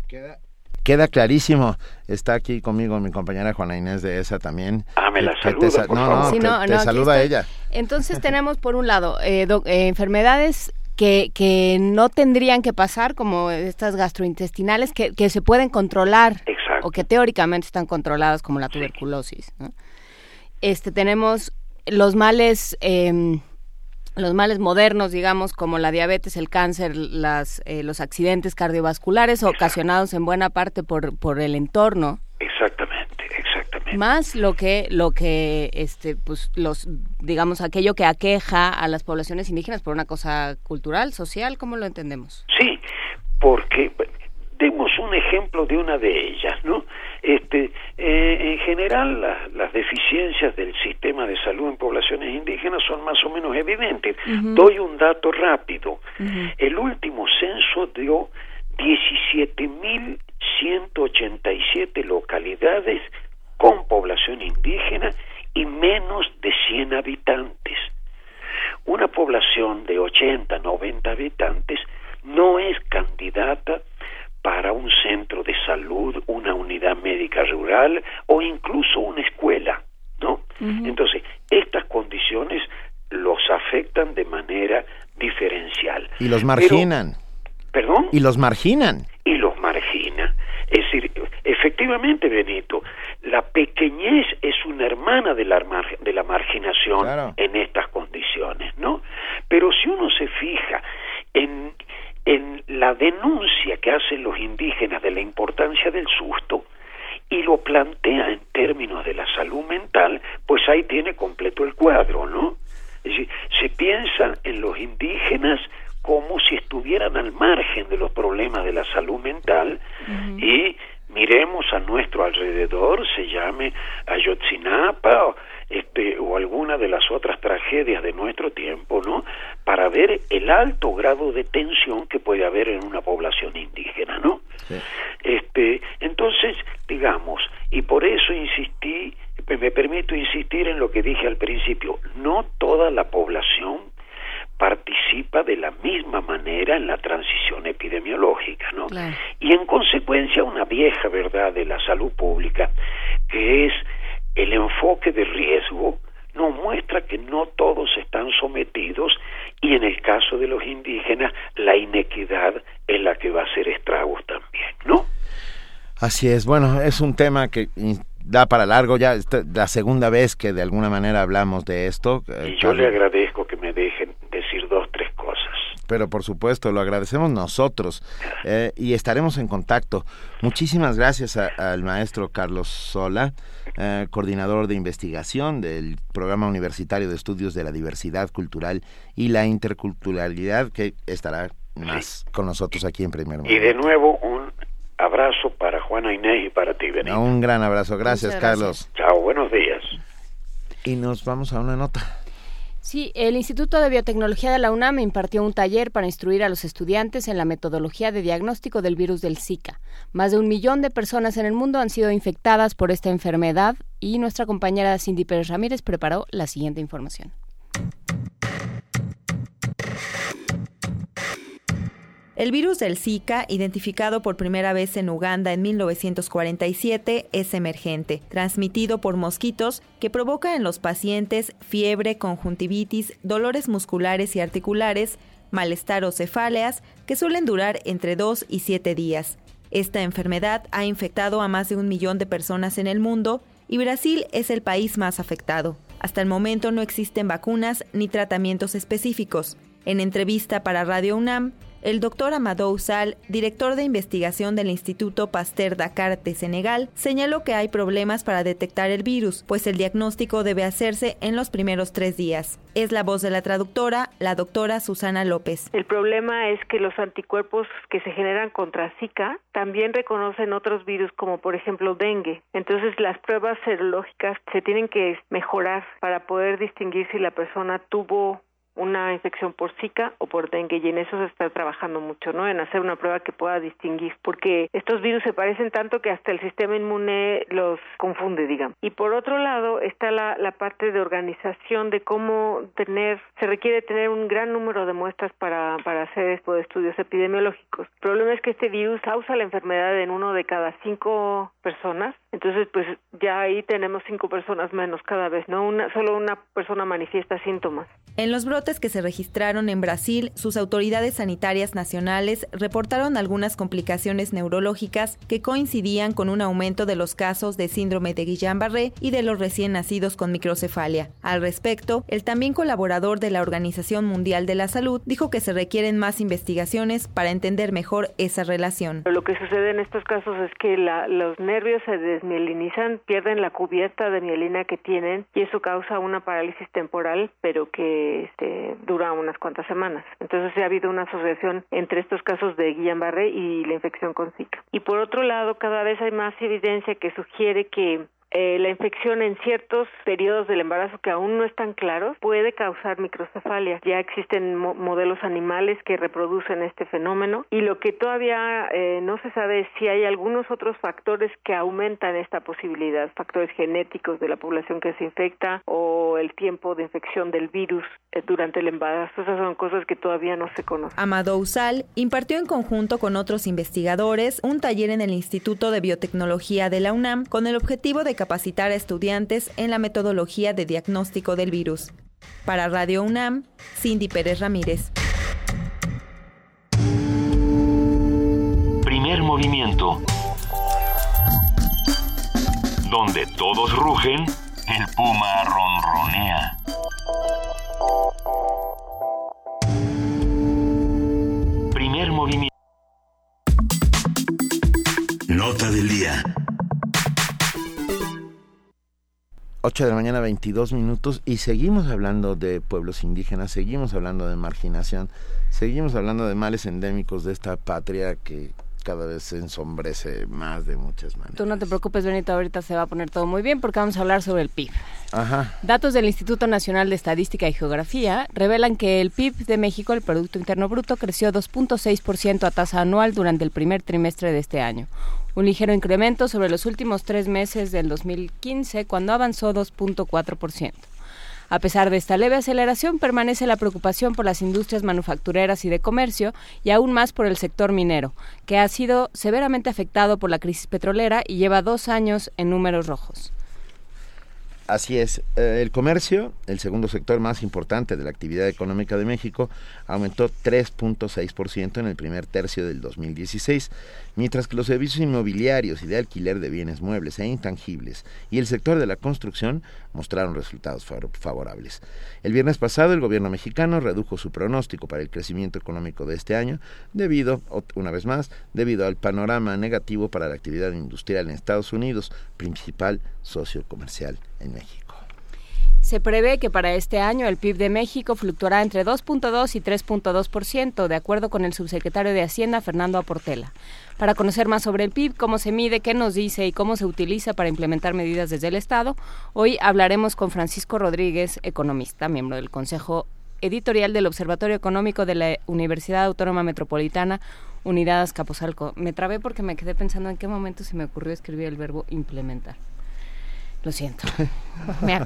Queda, queda clarísimo. Está aquí conmigo mi compañera Juana Inés de esa también. Ah, me la saluda, no, no, te, saluda ella. Entonces tenemos por un lado eh, eh, enfermedades que, que no tendrían que pasar, como estas gastrointestinales, que, que se pueden controlar o que teóricamente están controladas, como la tuberculosis. Este, tenemos los males... Eh, los males modernos, digamos, como la diabetes, el cáncer, las, eh, los accidentes cardiovasculares ocasionados en buena parte por, por el entorno. Exactamente, exactamente. Más lo que, lo que, este, pues, los, digamos, aquello que aqueja a las poblaciones indígenas por una cosa cultural, social, ¿cómo lo entendemos? Sí, porque demos un ejemplo de una de ellas, ¿no? Este, eh, en general, las deficiencias del sistema de salud en poblaciones indígenas son más o menos evidentes. Doy un dato rápido. El último censo dio 17.187 localidades con población indígena y menos de 100 habitantes. Una población de 80, 90 habitantes no es candidata para un centro de salud, una unidad médica rural o incluso una escuela, ¿no? Entonces, estas condiciones los afectan de manera diferencial. Y los marginan. ¿Perdón? Y los marginan. Y los margina. Es decir, efectivamente, Benito, la pequeñez es una hermana de la, de la marginación en estas condiciones, ¿no? Pero si uno se fija en en la denuncia que hacen los indígenas de la importancia del susto y lo plantea en términos de la salud mental, pues ahí tiene completo el cuadro, ¿no? Es decir, se piensa en los indígenas como si estuvieran al margen de los problemas de la salud mental y miremos a nuestro alrededor, se llame Ayotzinapa este, o alguna de las otras tragedias de nuestro tiempo, ¿no? Para ver el alto grado de tensión que puede haber en una población indígena, ¿no? Este, entonces, digamos, y por eso insistí, me permito insistir en lo que dije al principio, no toda la población participa de la misma manera en la transición epidemiológica, ¿no? Y en consecuencia una vieja verdad de la salud pública que es el enfoque de riesgo nos muestra que no todos están sometidos y en el caso de los indígenas la inequidad es la que va a hacer estragos también, ¿no? Así es, bueno, es un tema que da para largo ya la segunda vez que de alguna manera hablamos de esto. Eh, y yo le agradezco que me dejen decir dos. Pero por supuesto, lo agradecemos nosotros eh, y estaremos en contacto. Muchísimas gracias al maestro Carlos Sola. Eh, coordinador de investigación del Programa Universitario de Estudios de la Diversidad Cultural y la Interculturalidad, que estará más con nosotros aquí en Primer Y de nuevo un abrazo para Juana Inés y para ti, Benito. Un gran abrazo. Gracias, Carlos. Chao, buenos días. Y nos vamos a una nota. Sí, el Instituto de Biotecnología de la UNAM impartió un taller para instruir a los estudiantes en la metodología de diagnóstico del virus del Zika. Más de un millón de personas en el mundo han sido infectadas por esta enfermedad y nuestra compañera Cindy Pérez Ramírez preparó la siguiente información. El virus del Zika, identificado por primera vez en Uganda en 1947, es emergente, transmitido por mosquitos que provoca en los pacientes fiebre, conjuntivitis, dolores musculares y articulares, malestar o cefaleas, que suelen durar entre 2 y 7 días. Esta enfermedad ha infectado a más de un millón de personas en el mundo y Brasil es el país más afectado. Hasta el momento no existen vacunas ni tratamientos específicos. En entrevista para Radio UNAM, el doctor Amadou Sal, director de investigación del Instituto Pasteur Dakar de Senegal, señaló que hay problemas para detectar el virus, pues el diagnóstico debe hacerse en los primeros tres días. Es la voz de la traductora, la doctora Susana López. El problema es que los anticuerpos que se generan contra Zika también reconocen otros virus como por ejemplo dengue. Entonces las pruebas serológicas se tienen que mejorar para poder distinguir si la persona tuvo una infección por Zika o por dengue y en eso se está trabajando mucho, ¿no? En hacer una prueba que pueda distinguir, porque estos virus se parecen tanto que hasta el sistema inmune los confunde, digamos. Y por otro lado está la, parte de organización de cómo tener, se requiere tener un gran número de muestras para, para hacer este de estudios epidemiológicos. El problema es que este virus causa la enfermedad en uno de cada cinco personas, entonces pues ya ahí tenemos cinco personas menos cada vez, ¿no? Una, solo una persona manifiesta síntomas. En los brotes que se registraron en Brasil, sus autoridades sanitarias nacionales reportaron algunas complicaciones neurológicas que coincidían con un aumento de los casos de síndrome de Guillain-Barré y de los recién nacidos con microcefalia. Al respecto, el también colaborador de la Organización Mundial de la Salud dijo que se requieren más investigaciones para entender mejor esa relación. Lo que sucede en estos casos es que los nervios se desmielinizan, pierden la cubierta de mielina que tienen y eso causa una parálisis temporal, pero que este, dura unas cuantas semanas. Entonces ha habido una asociación entre estos casos de Guillain-Barré y la infección con Zika. Y por otro lado, cada vez hay más evidencia que sugiere que eh, la infección en ciertos periodos del embarazo que aún no están claros puede causar microcefalia. Ya existen modelos animales que reproducen este fenómeno y lo que todavía eh, no se sabe es si hay algunos otros factores que aumentan esta posibilidad, factores genéticos de la población que se infecta o el tiempo de infección del virus eh, durante el embarazo. Esas son cosas que todavía no se conocen. Amado Usal impartió en conjunto con otros investigadores un taller en el Instituto de Biotecnología de la UNAM con el objetivo de capacitar a estudiantes en la metodología de diagnóstico del virus. Para Radio UNAM, Cindy Pérez Ramírez. Primer movimiento. Donde todos rugen, el puma ronronea. Primer movimiento. Nota del día. 8 de la mañana 22 minutos y seguimos hablando de pueblos indígenas, seguimos hablando de marginación, seguimos hablando de males endémicos de esta patria que cada vez se ensombrece más de muchas maneras. Tú no te preocupes, Benito, ahorita se va a poner todo muy bien porque vamos a hablar sobre el PIB. Ajá. Datos del Instituto Nacional de Estadística y Geografía revelan que el PIB de México, el Producto Interno Bruto, creció 2.6% a tasa anual durante el primer trimestre de este año, un ligero incremento sobre los últimos tres meses del 2015, cuando avanzó 2.4%. A pesar de esta leve aceleración, permanece la preocupación por las industrias manufactureras y de comercio y aún más por el sector minero, que ha sido severamente afectado por la crisis petrolera y lleva dos años en números rojos. Así es, eh, el comercio, el segundo sector más importante de la actividad económica de México, aumentó 3.6% en el primer tercio del 2016, mientras que los servicios inmobiliarios y de alquiler de bienes muebles e intangibles y el sector de la construcción mostraron resultados favorables. El viernes pasado el gobierno mexicano redujo su pronóstico para el crecimiento económico de este año debido, una vez más, debido al panorama negativo para la actividad industrial en Estados Unidos, principal socio comercial en México. Se prevé que para este año el PIB de México fluctuará entre 2.2 y 3.2%, de acuerdo con el subsecretario de Hacienda, Fernando Aportela. Para conocer más sobre el PIB, cómo se mide, qué nos dice y cómo se utiliza para implementar medidas desde el Estado, hoy hablaremos con Francisco Rodríguez, economista, miembro del Consejo Editorial del Observatorio Económico de la Universidad Autónoma Metropolitana, Unidad Azcapotzalco. Me trabé porque me quedé pensando en qué momento se me ocurrió escribir el verbo implementar. Lo siento. Me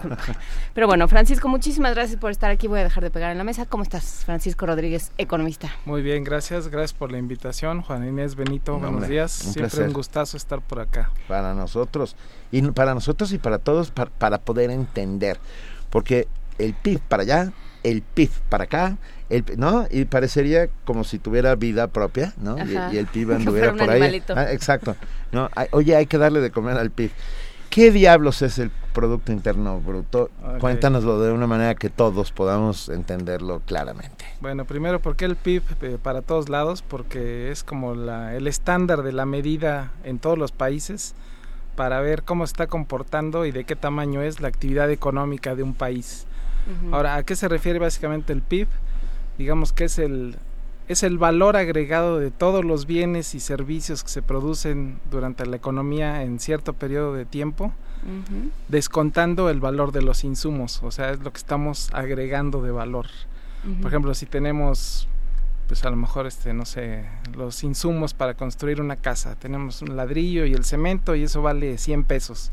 Pero bueno, Francisco, muchísimas gracias por estar aquí. Voy a dejar de pegar en la mesa. ¿Cómo estás, Francisco Rodríguez, economista? Muy bien, gracias. Gracias por la invitación. Juan Inés Benito, buenos días. Un Siempre un gustazo estar por acá. Para nosotros. Y para nosotros y para todos, para, poder entender. Porque el PIB para allá, el PIB para acá, el, ¿no? Y parecería como si tuviera vida propia, ¿no? Y, el PIB anduviera por ahí. Ah, exacto. No, oye, hay que darle de comer al PIB. ¿Qué diablos es el Producto Interno Bruto? Cuéntanoslo de una manera que todos podamos entenderlo claramente. Bueno, primero, ¿por qué el PIB eh, para todos lados? Porque es como la, el estándar de la medida en todos los países para ver cómo está comportando y de qué tamaño es la actividad económica de un país. Ahora, ¿a qué se refiere básicamente el PIB? Digamos que es el, es el valor agregado de todos los bienes y servicios que se producen durante la economía en cierto periodo de tiempo, descontando el valor de los insumos, o sea, es lo que estamos agregando de valor. Por ejemplo, si tenemos pues a lo mejor este no sé los insumos para construir una casa tenemos un ladrillo y el cemento y eso vale 100 pesos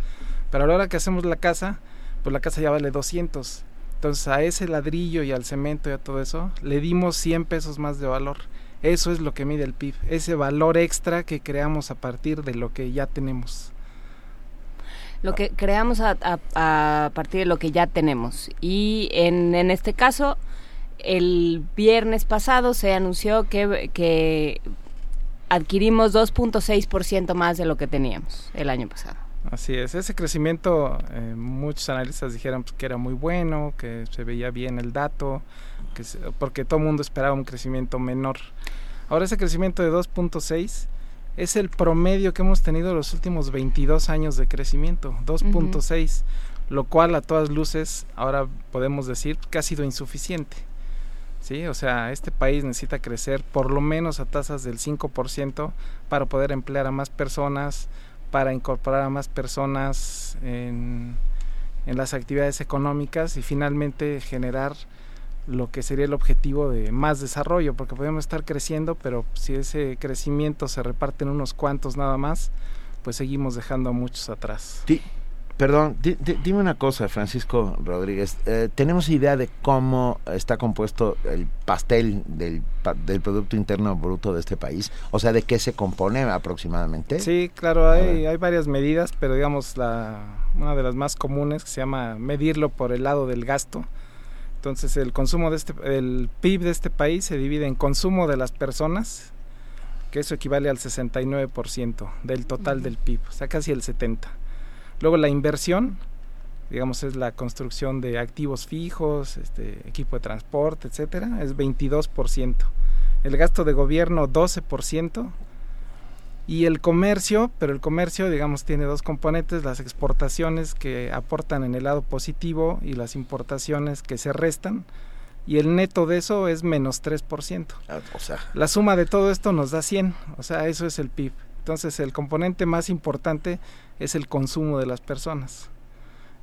pero a la hora que hacemos la casa pues la casa ya vale 200 entonces a ese ladrillo y al cemento y a todo eso le dimos 100 pesos más de valor. Eso es lo que mide el PIB ese valor extra que creamos a partir de lo que ya tenemos. Lo que creamos a, a, partir de lo que ya tenemos. Y en, en este caso el viernes pasado se anunció que, que adquirimos 2.6% más de lo que teníamos el año pasado. Así es, ese crecimiento eh, muchos analistas dijeron pues, que era muy bueno, que se veía bien el dato, que porque todo el mundo esperaba un crecimiento menor. Ahora ese crecimiento de 2.6 es el promedio que hemos tenido los últimos 22 años de crecimiento, 2.6, lo cual a todas luces ahora podemos decir que ha sido insuficiente. ¿sí? O sea, este país necesita crecer por lo menos a tasas del 5% para poder emplear a más personas, para incorporar a más personas en, las actividades económicas y finalmente generar lo que sería el objetivo de más desarrollo, porque podemos estar creciendo, pero si ese crecimiento se reparte en unos cuantos nada más, pues seguimos dejando a muchos atrás. Sí, Perdón, dime una cosa, Francisco Rodríguez. Eh, ¿Tenemos idea de cómo está compuesto el pastel del, del, Producto Interno Bruto de este país? O sea, ¿de qué se compone aproximadamente? Sí, claro, hay, hay varias medidas, pero digamos, la, una de las más comunes que se llama medirlo por el lado del gasto. Entonces, el consumo de este, el PIB de este país se divide en consumo de las personas, que eso equivale al 69% del total del PIB, o sea, casi el 70%. Luego la inversión, digamos, es la construcción de activos fijos, este, equipo de transporte, etcétera, es 22%. El gasto de gobierno 12%. Y el comercio, pero el comercio, digamos, tiene dos componentes, las exportaciones que aportan en el lado positivo y las importaciones que se restan. Y el neto de eso es menos 3%. Ah, o sea. La suma de todo esto nos da 100, o sea, eso es el PIB. Entonces el componente más importante es el consumo de las personas.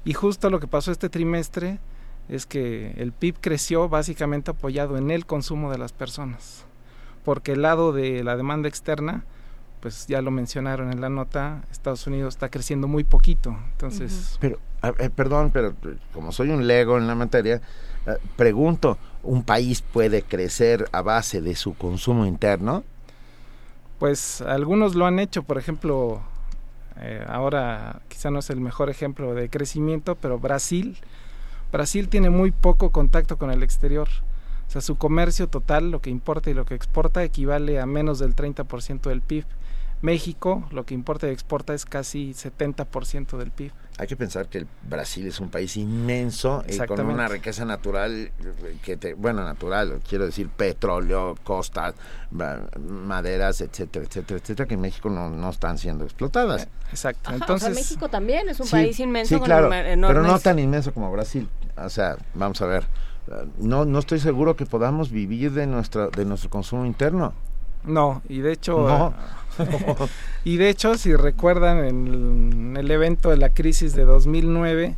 Y justo lo que pasó este trimestre es que el PIB creció básicamente apoyado en el consumo de las personas. Porque el lado de la demanda externa, pues ya lo mencionaron en la nota, Estados Unidos está creciendo muy poquito. Entonces, pero perdón, pero como soy un lego en la materia, eh, pregunto, ¿un país puede crecer a base de su consumo interno? Pues algunos lo han hecho, por ejemplo, eh, ahora quizá no es el mejor ejemplo de crecimiento, pero Brasil, Brasil tiene muy poco contacto con el exterior. O sea, su comercio total, lo que importa y lo que exporta, equivale a menos del 30% del PIB. México, lo que importa y exporta es casi 70% del PIB. Hay que pensar que el Brasil es un país inmenso y con una riqueza natural que te, bueno, natural, quiero decir petróleo, costas, maderas, etcétera, etcétera, etcétera, que en México no, no están siendo explotadas. Eh, exacto. Entonces, México también es un país inmenso sí, claro, pero no tan inmenso como Brasil. O sea, vamos a ver, no no estoy seguro que podamos vivir de nuestra de nuestro consumo interno. No, y de hecho y de hecho, si recuerdan en el, evento de la crisis de 2009,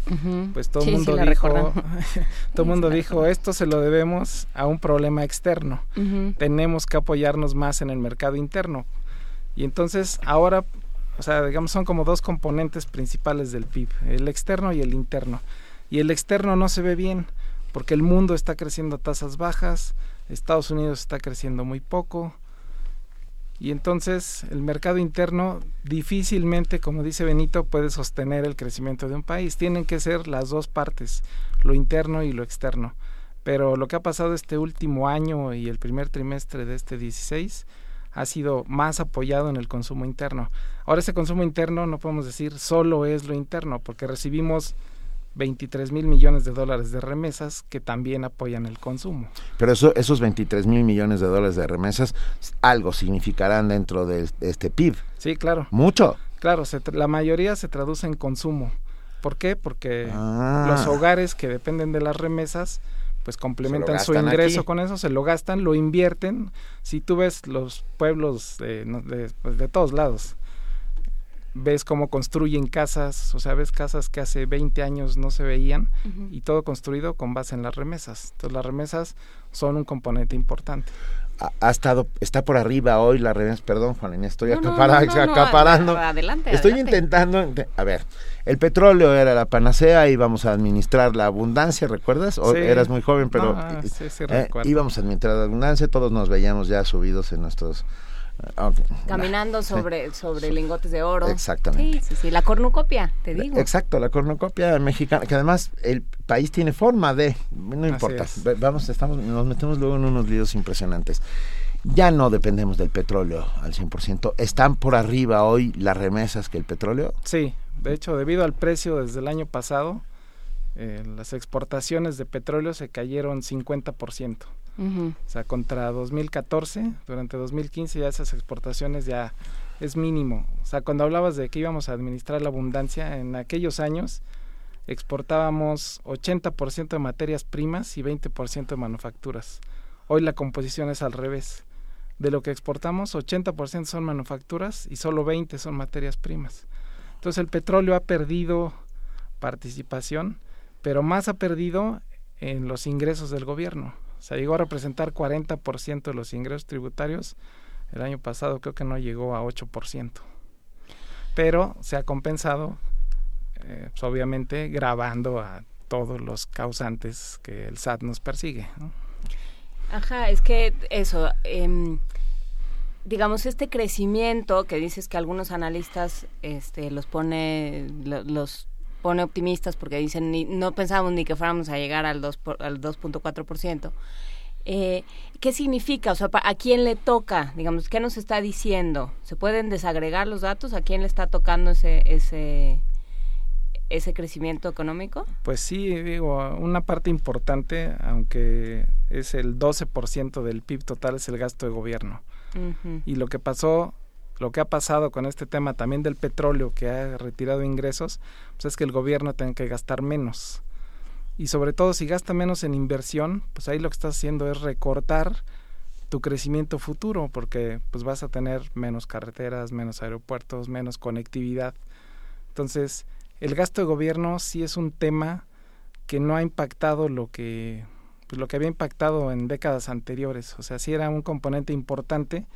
pues todo el mundo dijo, todo mundo dijo, esto se lo debemos a un problema externo. Tenemos que apoyarnos más en el mercado interno. Y entonces ahora, o sea, digamos son como dos componentes principales del PIB, el externo y el interno. Y el externo no se ve bien porque el mundo está creciendo a tasas bajas, Estados Unidos está creciendo muy poco, y entonces el mercado interno difícilmente, como dice Benito, puede sostener el crecimiento de un país. Tienen que ser las dos partes, lo interno y lo externo. Pero lo que ha pasado este último año y el primer trimestre de este 16 ha sido más apoyado en el consumo interno. Ahora ese consumo interno no podemos decir solo es lo interno, porque recibimos 23 mil millones de dólares de remesas que también apoyan el consumo. Pero eso, esos 23 mil millones de dólares de remesas algo significarán dentro de, este PIB. Sí, claro. Mucho. Claro, la mayoría se traduce en consumo. ¿Por qué? Porque ah. los hogares que dependen de las remesas pues complementan su ingreso con eso, se lo gastan, lo invierten. Si tú ves los pueblos de, de, pues, de todos lados, ves cómo construyen casas, o sea, ves casas que hace 20 años no se veían y todo construido con base en las remesas. Entonces las remesas son un componente importante ha, estado, está por arriba hoy la remesa, perdón Juan estoy acaparando. adelante, estoy intentando, a ver, el petróleo era la panacea, íbamos a administrar la abundancia, ¿recuerdas? O eras muy joven, pero eh, íbamos a administrar la abundancia, todos nos veíamos ya subidos en nuestros Ah, Caminando sobre, sobre lingotes de oro. Exactamente. Sí, sí, sí, la cornucopia, te digo. Exacto, la cornucopia mexicana, que además el país tiene forma de, no importa, vamos, estamos, nos metemos luego en unos líos impresionantes. Ya no dependemos del petróleo al 100%. ¿Están por arriba hoy las remesas que el petróleo? Sí, de hecho, debido al precio desde el año pasado, eh, las exportaciones de petróleo se cayeron 50%. O sea, contra 2014, durante 2015 ya esas exportaciones ya es mínimo. O sea, cuando hablabas de que íbamos a administrar la abundancia, en aquellos años exportábamos 80% de materias primas y 20% de manufacturas. Hoy la composición es al revés. De lo que exportamos, 80% son manufacturas y solo 20 son materias primas. Entonces el petróleo ha perdido participación, pero más ha perdido en los ingresos del gobierno. O sea, llegó a representar 40% de los ingresos tributarios. El año pasado creo que no llegó a 8%. Pero se ha compensado, eh, pues, obviamente, grabando a todos los causantes que el SAT nos persigue. Ajá, es que eso, em, digamos, este crecimiento que dices que algunos analistas este, los pone, los pone optimistas porque dicen ni, no pensábamos ni que fuéramos a llegar al 2 al 2.4%. Eh, ¿Qué significa? O sea, ¿a quién le toca? Digamos, ¿qué nos está diciendo? ¿Se pueden desagregar los datos? ¿A quién le está tocando ese ese ese crecimiento económico? Pues sí, digo, una parte importante, aunque es el 12% del PIB total, es el gasto de gobierno. Y lo que pasó lo que ha pasado con este tema también del petróleo que ha retirado ingresos, pues es que el gobierno tiene que gastar menos. Y sobre todo si gasta menos en inversión, pues ahí lo que estás haciendo es recortar tu crecimiento futuro, porque pues vas a tener menos carreteras, menos aeropuertos, menos conectividad. Entonces, el gasto de gobierno sí es un tema que no ha impactado lo que pues lo que había impactado en décadas anteriores, o sea, sí era un componente importante,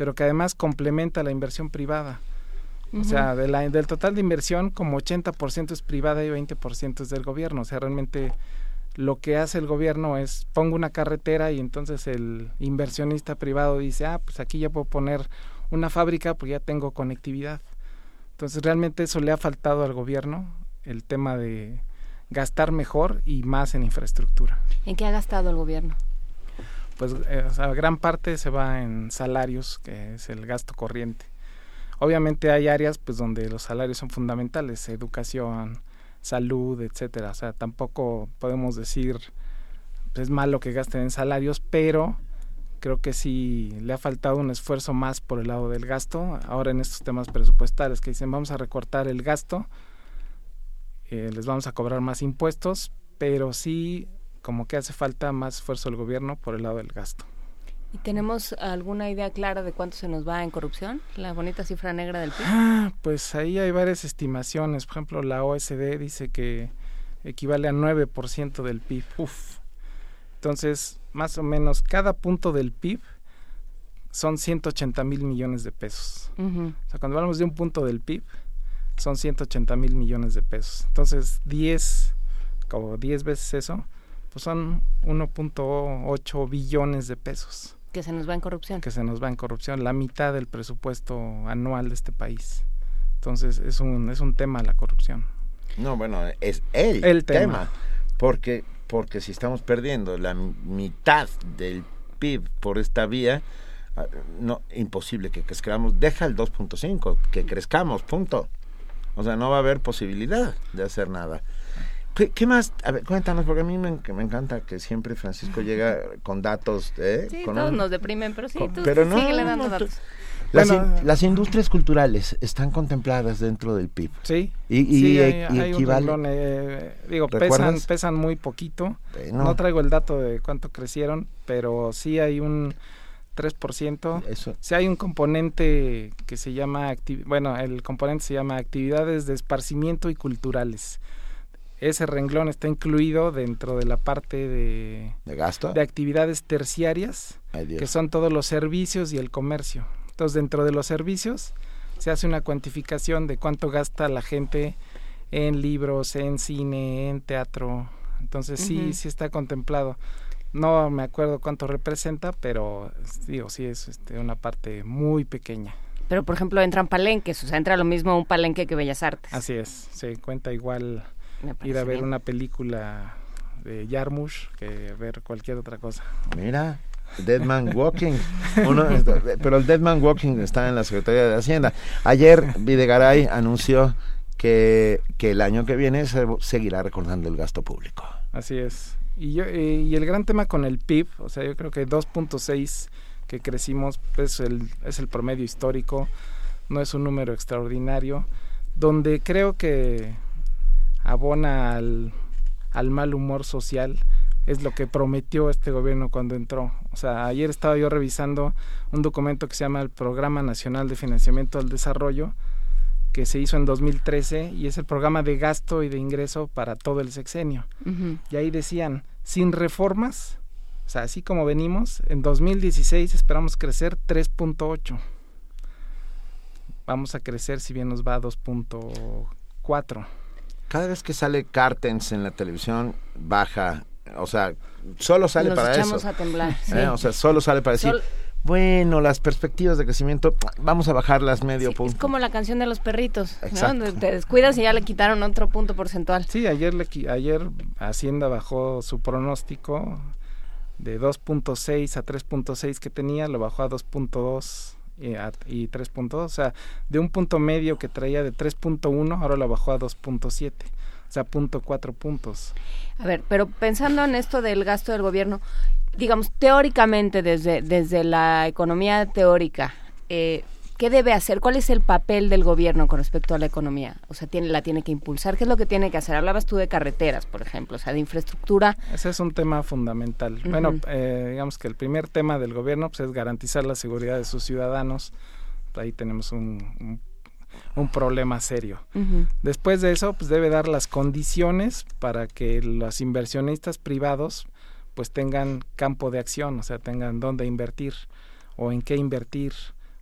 pero que además complementa la inversión privada. O sea, de la, del total de inversión, como 80% es privada y 20% es del gobierno. O sea, realmente lo que hace el gobierno es pongo una carretera y entonces el inversionista privado dice, ah, pues aquí ya puedo poner una fábrica porque ya tengo conectividad. Entonces, realmente eso le ha faltado al gobierno, el tema de gastar mejor y más en infraestructura. ¿En qué ha gastado el gobierno? Pues eh, gran parte se va en salarios, que es el gasto corriente. Obviamente hay áreas pues donde los salarios son fundamentales, educación, salud, etcétera. O sea, tampoco podemos decir pues, es malo que gasten en salarios, pero creo que sí le ha faltado un esfuerzo más por el lado del gasto. Ahora en estos temas presupuestales que dicen vamos a recortar el gasto, eh, les vamos a cobrar más impuestos, pero sí como que hace falta más esfuerzo del gobierno por el lado del gasto. ¿Y tenemos alguna idea clara de cuánto se nos va en corrupción? La bonita cifra negra del PIB. Ah, pues ahí hay varias estimaciones. Por ejemplo, la OSD dice que equivale a 9% del PIB. Uf. Entonces, más o menos, cada punto del PIB son 180 mil millones de pesos. O sea, cuando hablamos de un punto del PIB, son 180 mil millones de pesos. Entonces, 10, como 10 veces eso, pues son 1.8 billones de pesos. Que se nos va en corrupción. Que se nos va en corrupción, la mitad del presupuesto anual de este país. Entonces es un, es un tema la corrupción. No, bueno, es el, tema. Porque, porque si estamos perdiendo la mitad del PIB por esta vía, ah, no, imposible que crezcamos. Deja el 2.5, que crezcamos, punto. O sea, no va a haber posibilidad de hacer nada. ¿Qué, más? A ver, cuéntanos, porque a mí me, me, encanta que siempre Francisco llega con datos. ¿eh? Sí, todos nos deprimen, pero sí, tú pero no, dando datos. Las, industrias culturales están contempladas dentro del PIB. Sí, y, sí, hay, un eh, digo, pesan, pesan muy poquito. No traigo el dato de cuánto crecieron, pero sí hay un 3%. Eso. Si hay un componente que se llama, bueno, el componente se llama actividades de esparcimiento y culturales. Ese renglón está incluido dentro de la parte de, ¿De gasto, de actividades terciarias, que son todos los servicios y el comercio. Entonces, dentro de los servicios se hace una cuantificación de cuánto gasta la gente en libros, en cine, en teatro. Entonces, sí, sí está contemplado. No me acuerdo cuánto representa, pero digo, sí es este, una parte muy pequeña. Pero, por ejemplo, entran palenques, o sea, entra lo mismo un palenque que Bellas Artes. Así es, se cuenta igual ir a ver una película de Yarmush que ver cualquier otra cosa. Mira, Dead Man Walking. pero el Dead Man Walking está en la Secretaría de Hacienda. Ayer Videgaray anunció que, que el año que viene se seguirá recordando el gasto público. Así es. Y, yo, eh, y el gran tema con el PIB, o sea, yo creo que 2.6 que crecimos pues el, es el promedio histórico, no es un número extraordinario, donde creo que abona al, al mal humor social es lo que prometió este gobierno cuando entró. O sea, ayer estaba yo revisando un documento que se llama el Programa Nacional de Financiamiento al Desarrollo, que se hizo en 2013 y es el programa de gasto y de ingreso para todo el sexenio. Y ahí decían, sin reformas, o sea, así como venimos, en 2016 esperamos crecer 3.8. Vamos a crecer, si bien nos va a 2.4. Cada vez que sale Cartens en la televisión, baja. O sea, solo sale para eso. a temblar. ¿Eh? O sea, solo sale para decir bueno, las perspectivas de crecimiento, vamos a bajarlas medio punto. Es como la canción de los perritos, ¿no? Te descuidas y ya le quitaron otro punto porcentual. Sí, ayer, le, ayer Hacienda bajó su pronóstico de 2.6 a 3.6 que tenía, lo bajó a 2.2 y, y 3.2, o sea, de un punto medio que traía de 3.1, ahora lo bajó a 2.7 o sea, punto cuatro puntos. A ver, pero pensando en esto del gasto del gobierno, digamos, teóricamente, desde, desde la economía teórica, eh, ¿qué debe hacer? ¿Cuál es el papel del gobierno con respecto a la economía? O sea, tiene, la tiene que impulsar. ¿Qué es lo que tiene que hacer? Hablabas tú de carreteras, por ejemplo, o sea, de infraestructura. Ese es un tema fundamental. Bueno, eh, digamos que el primer tema del gobierno pues, es garantizar la seguridad de sus ciudadanos. Ahí tenemos un, un problema serio. Después de eso, pues debe dar las condiciones para que los inversionistas privados pues tengan campo de acción, o sea, tengan dónde invertir o en qué invertir.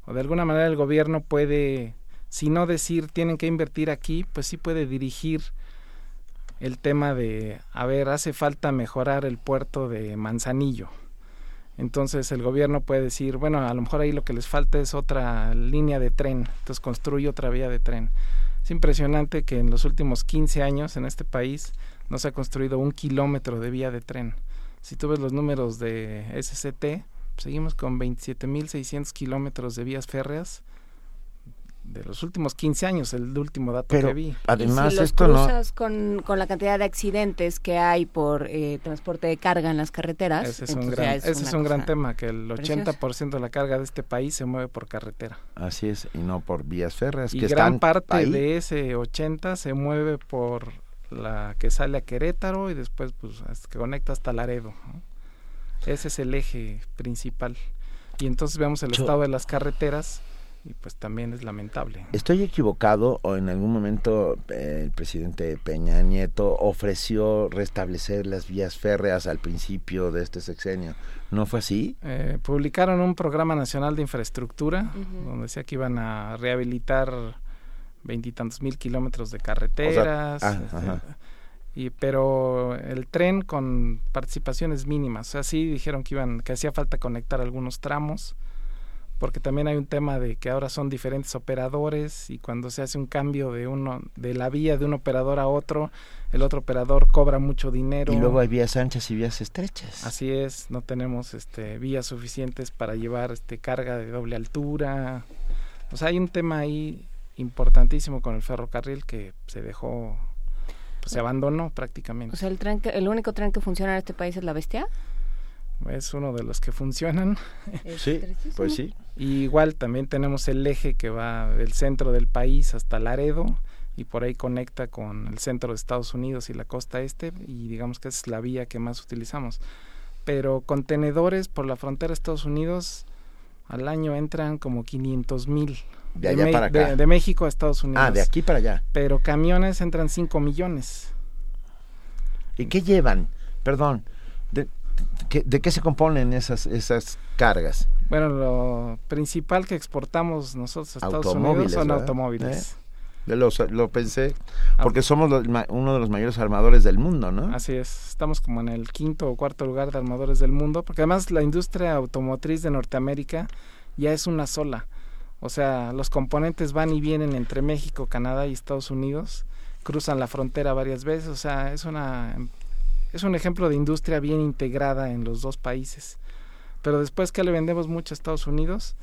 O de alguna manera el gobierno puede, si no decir tienen que invertir aquí, pues sí puede dirigir el tema de, a ver, hace falta mejorar el puerto de Manzanillo. Entonces el gobierno puede decir, bueno, a lo mejor ahí lo que les falta es otra línea de tren, entonces construye otra vía de tren. Es impresionante que en los últimos 15 años en este país no se ha construido un kilómetro de vía de tren. Si tú ves los números de SCT, seguimos con 27.600 kilómetros de vías férreas de los últimos 15 años, el último dato que vi. Además, ¿Y si esto cruzas con, con la cantidad de accidentes que hay por eh, transporte de carga en las carreteras. Ese es un gran, ese es un gran tema, que el 80% de la carga de este país se mueve por carretera. Así es, y no por vías férreas. Y gran parte de ese 80 se mueve por la que sale a Querétaro y después pues que conecta hasta Laredo. Ese es el eje principal. Y entonces vemos el estado de las carreteras y pues también es lamentable. ¿Estoy equivocado o en algún momento eh, el presidente Peña Nieto ofreció restablecer las vías férreas al principio de este sexenio? ¿No fue así? Eh, publicaron un programa nacional de infraestructura donde decía que iban a rehabilitar veintitantos mil kilómetros de carreteras. Ah, este, y, pero el tren con participaciones mínimas. O sea, sí dijeron que iban, que hacía falta conectar algunos tramos, porque también hay un tema de que ahora son diferentes operadores y cuando se hace un cambio de uno, de la vía de un operador a otro, el otro operador cobra mucho dinero. Y luego hay vías anchas y vías estrechas. Así es, no tenemos este vías suficientes para llevar este carga de doble altura. O sea, hay un tema ahí importantísimo con el ferrocarril que se dejó, pues se abandonó prácticamente. O sea, el, tren el único tren que funciona en este país es la Bestia. Es uno de los que funcionan. sí, pues sí. Y igual también tenemos el eje que va del centro del país hasta Laredo y por ahí conecta con el centro de Estados Unidos y la costa este y digamos que es la vía que más utilizamos. Pero contenedores por la frontera de Estados Unidos Al año entran como 500 mil. De allá para acá. De, México a Estados Unidos. Ah, de aquí para allá. Pero camiones entran 5 millones. ¿Y qué llevan? Perdón, ¿de, qué se componen esas, esas cargas? Bueno, lo principal que exportamos nosotros a Estados Unidos son automóviles. ¿Eh? Lo, lo, pensé, porque somos uno de los mayores armadores del mundo, ¿no? Así es, estamos como en el quinto o cuarto lugar de armadores del mundo, porque además la industria automotriz de Norteamérica ya es una sola. O sea, los componentes van y vienen entre México, Canadá y Estados Unidos, cruzan la frontera varias veces, o sea, es una es un ejemplo de industria bien integrada en los dos países. Pero después que le vendemos mucho a Estados Unidos,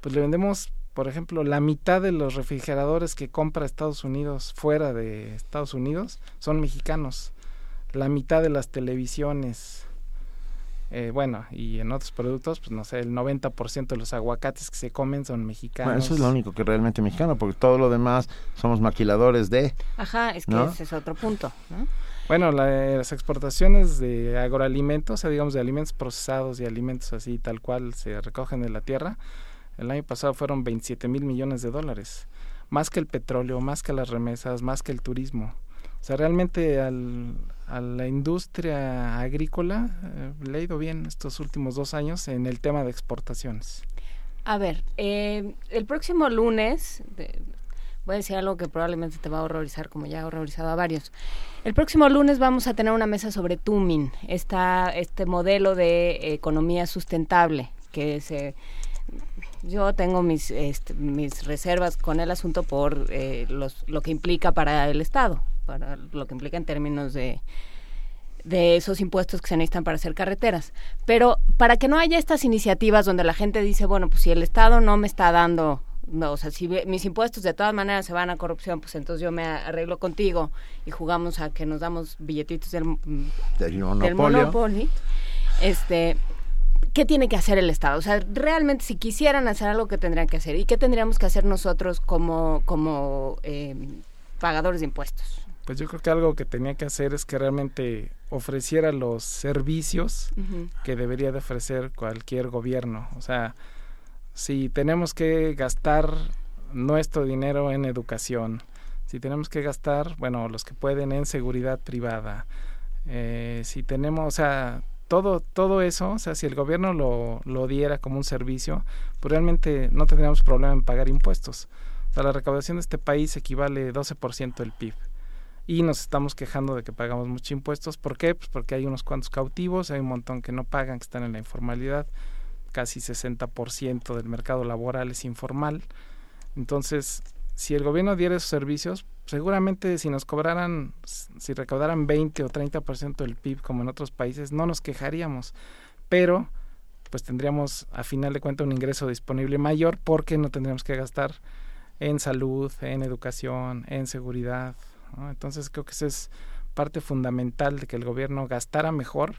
pues le vendemos, por ejemplo, la mitad de los refrigeradores que compra Estados Unidos fuera de Estados Unidos son mexicanos. La mitad de las televisiones, eh, bueno, y en otros productos, pues no sé, el 90% de los aguacates que se comen son mexicanos. Bueno, eso es lo único que realmente mexicano, porque todo lo demás somos maquiladores de... Ajá, es que ese es otro punto, ¿no? Bueno, las exportaciones de agroalimentos, o sea, digamos de alimentos procesados y alimentos así tal cual se recogen de la tierra, el año pasado fueron 27 mil millones de dólares, más que el petróleo, más que las remesas, más que el turismo. O sea, realmente al, a la industria agrícola eh, le ha ido bien estos últimos dos años en el tema de exportaciones. A ver, eh, el próximo lunes, voy a decir algo que probablemente te va a horrorizar, como ya ha horrorizado a varios. El próximo lunes vamos a tener una mesa sobre Tumin, esta, este modelo de economía sustentable que se yo tengo mis este, mis reservas con el asunto por eh, los, lo que implica para el Estado, para lo que implica en términos de de esos impuestos que se necesitan para hacer carreteras. Pero para que no haya estas iniciativas donde la gente dice, bueno, pues si el Estado no me está dando no, o sea, si mis impuestos de todas maneras se van a corrupción, pues entonces yo me arreglo contigo y jugamos a que nos damos billetitos del, mm, del Monopoly. Este, ¿qué tiene que hacer el Estado? O sea, realmente si quisieran hacer algo, ¿qué tendrían que hacer? ¿Y qué tendríamos que hacer nosotros como, como em, pagadores de impuestos? Pues yo creo que algo que tenía que hacer es que realmente ofreciera los servicios que debería de ofrecer cualquier gobierno. O sea, si tenemos que gastar nuestro dinero en educación, si tenemos que gastar, bueno, los que pueden en seguridad privada, eh, si tenemos, o sea, todo, todo eso, o sea, si el gobierno lo, lo diera como un servicio, pues realmente no tendríamos problema en pagar impuestos. O sea, la recaudación de este país equivale 12% del PIB. Y nos estamos quejando de que pagamos muchos impuestos. ¿Por qué? Pues porque hay unos cuantos cautivos, hay un montón que no pagan, que están en la informalidad casi 60% del mercado laboral es informal. Entonces, si el gobierno diera esos servicios, seguramente si nos cobraran, si recaudaran 20 o 30% del PIB como en otros países, no nos quejaríamos. Pero, pues tendríamos a final de cuentas un ingreso disponible mayor porque no tendríamos que gastar en salud, en educación, en seguridad. Entonces creo que esa es parte fundamental de que el gobierno gastara mejor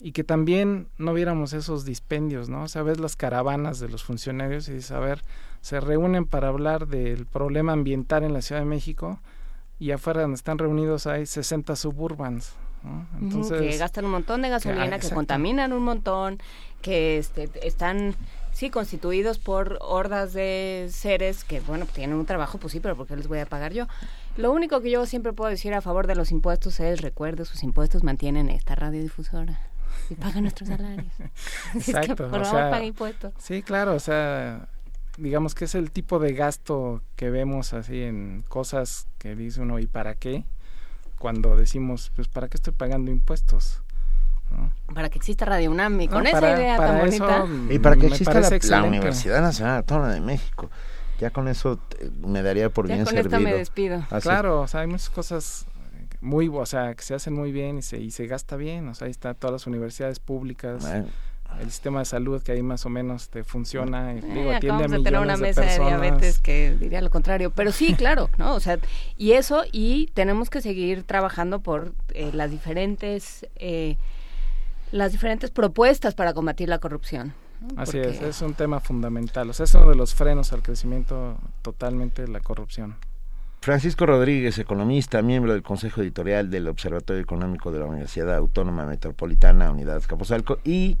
y que también no viéramos esos dispendios, ¿no? O sea, ves las caravanas de los funcionarios y dices, a ver, se reúnen para hablar del problema ambiental en la Ciudad de México y afuera donde están reunidos hay 60 suburbans. ¿no? Entonces, que gastan un montón de gasolina, que, contaminan un montón, que este, están sí constituidos por hordas de seres que bueno tienen un trabajo pues sí pero ¿por qué les voy a pagar yo? Lo único que yo siempre puedo decir a favor de los impuestos es recuerde sus impuestos mantienen esta radiodifusora y paga nuestros salarios. Exacto. por favor, paga impuestos. Sí, claro, o sea, digamos que es el tipo de gasto que vemos así en cosas que dice uno, ¿y para qué? Cuando decimos, pues, ¿para qué estoy pagando impuestos? Para que exista Radio UNAM y con esa idea tan bonita. Y para que exista la, Universidad Nacional Autónoma de México. Ya con eso me daría por bien con Esto me despido. Claro, o sea, hay muchas cosas muy, o sea, que se hacen muy bien y se, y se gasta bien, o sea, ahí está todas las universidades públicas. El sistema de salud que ahí más o menos te funciona, y, digo, eh, atiende a millones tener una mesa de, diabetes que diría lo contrario, pero sí, claro, ¿no? O sea, y eso, y tenemos que seguir trabajando por eh, las diferentes, eh, las diferentes propuestas para combatir la corrupción. Así es, es un tema fundamental, o sea, es uno de los frenos al crecimiento totalmente de la corrupción. Francisco Rodríguez, economista, miembro del Consejo Editorial del Observatorio Económico de la Universidad Autónoma Metropolitana, Unidad Escaposalco, y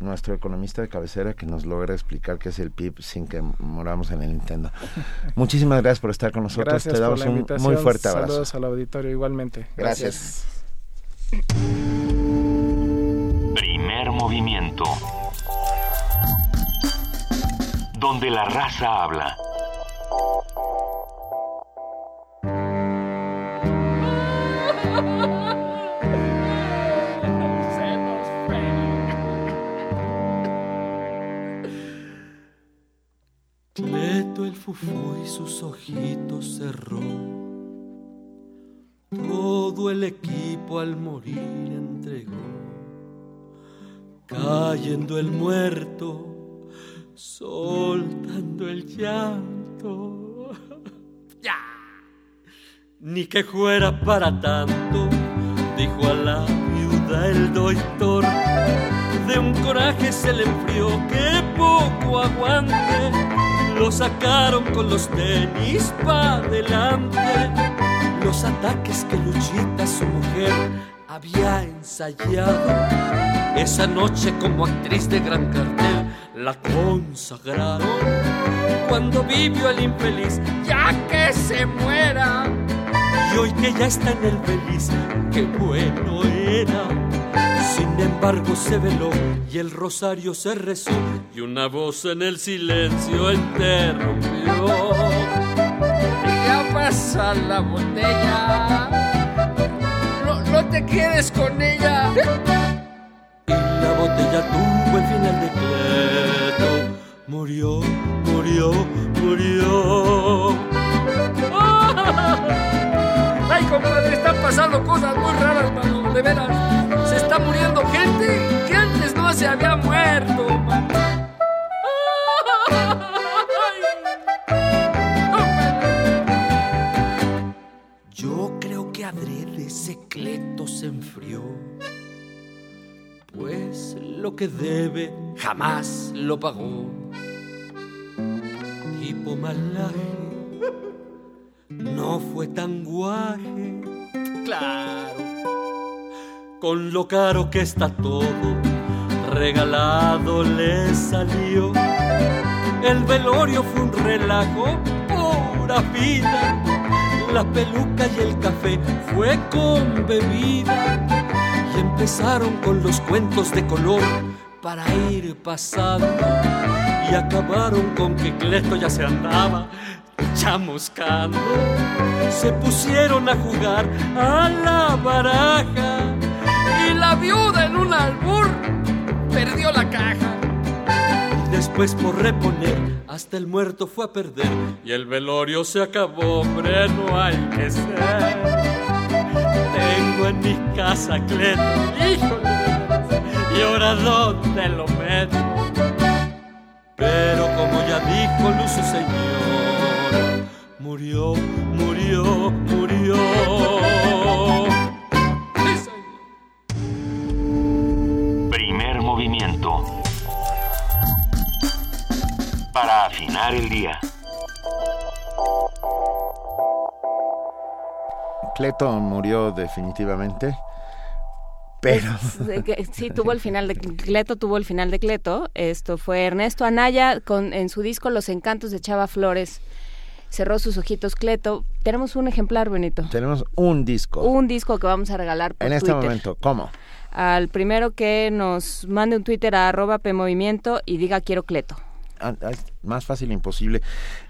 nuestro economista de cabecera que nos logra explicar qué es el PIB sin que moramos en el Nintendo. Muchísimas gracias por estar con nosotros. Te damos un muy fuerte abrazo. Saludos al auditorio igualmente. gracias. Primer movimiento. Donde la raza habla. Cleto el fufú y sus ojitos cerró. Todo el equipo al morir entregó. Cayendo el muerto, soltando el llanto. ¡Ya! Ni que fuera para tanto, dijo a la viuda el doctor. De un coraje se le enfrió que poco aguante. Lo sacaron con los tenis pa' adelante. Los ataques que Luchita, su mujer, había ensayado. Esa noche como actriz de gran cartel la consagraron. Cuando vivió el infeliz, ya que se muera y hoy que ya está en el feliz, qué bueno era. Sin embargo se veló y el rosario se rezó y una voz en el silencio interrumpió. Ya pasa la botella, no, no te quedes con ella. Y la botella tuvo el final decreto, murió, murió, murió. Ay, compadre, están pasando cosas muy raras, mano, de veras. Se está muriendo gente que antes no se había muerto, Yo creo que adrede secreto se enfrió. Pues lo que debe jamás lo pagó. Tipo malaje no fue tan guaje, claro, con lo caro que está todo, regalado le salió. El velorio fue un relajo, pura vida. La peluca y el café fue con bebida. Y empezaron con los cuentos de color para ir pasando. Y acabaron con que Cleto ya se andaba chamuscando. Se pusieron a jugar a la baraja y la viuda en un albur perdió la caja. Y después por reponer, hasta el muerto fue a perder y el velorio se acabó, hombre, no hay que ser. Tengo en mi casa Cleto, híjole, y ahora dónde lo meto. Pero como ya dijo Lucio Señor, murió, murió, murió. Primer movimiento. Para afinar el día. Cleto murió definitivamente. Pero sí tuvo el final de Cleto tuvo el final de Cleto. Esto fue Ernesto Anaya con en su disco Los Encantos de Chava Flores. Cerró sus ojitos Cleto. Tenemos un ejemplar, Benito. Tenemos un disco. Un disco que vamos a regalar por En este momento, ¿cómo? Al primero que nos mande un Twitter a arroba PMovimiento y diga quiero Cleto. Más fácil imposible.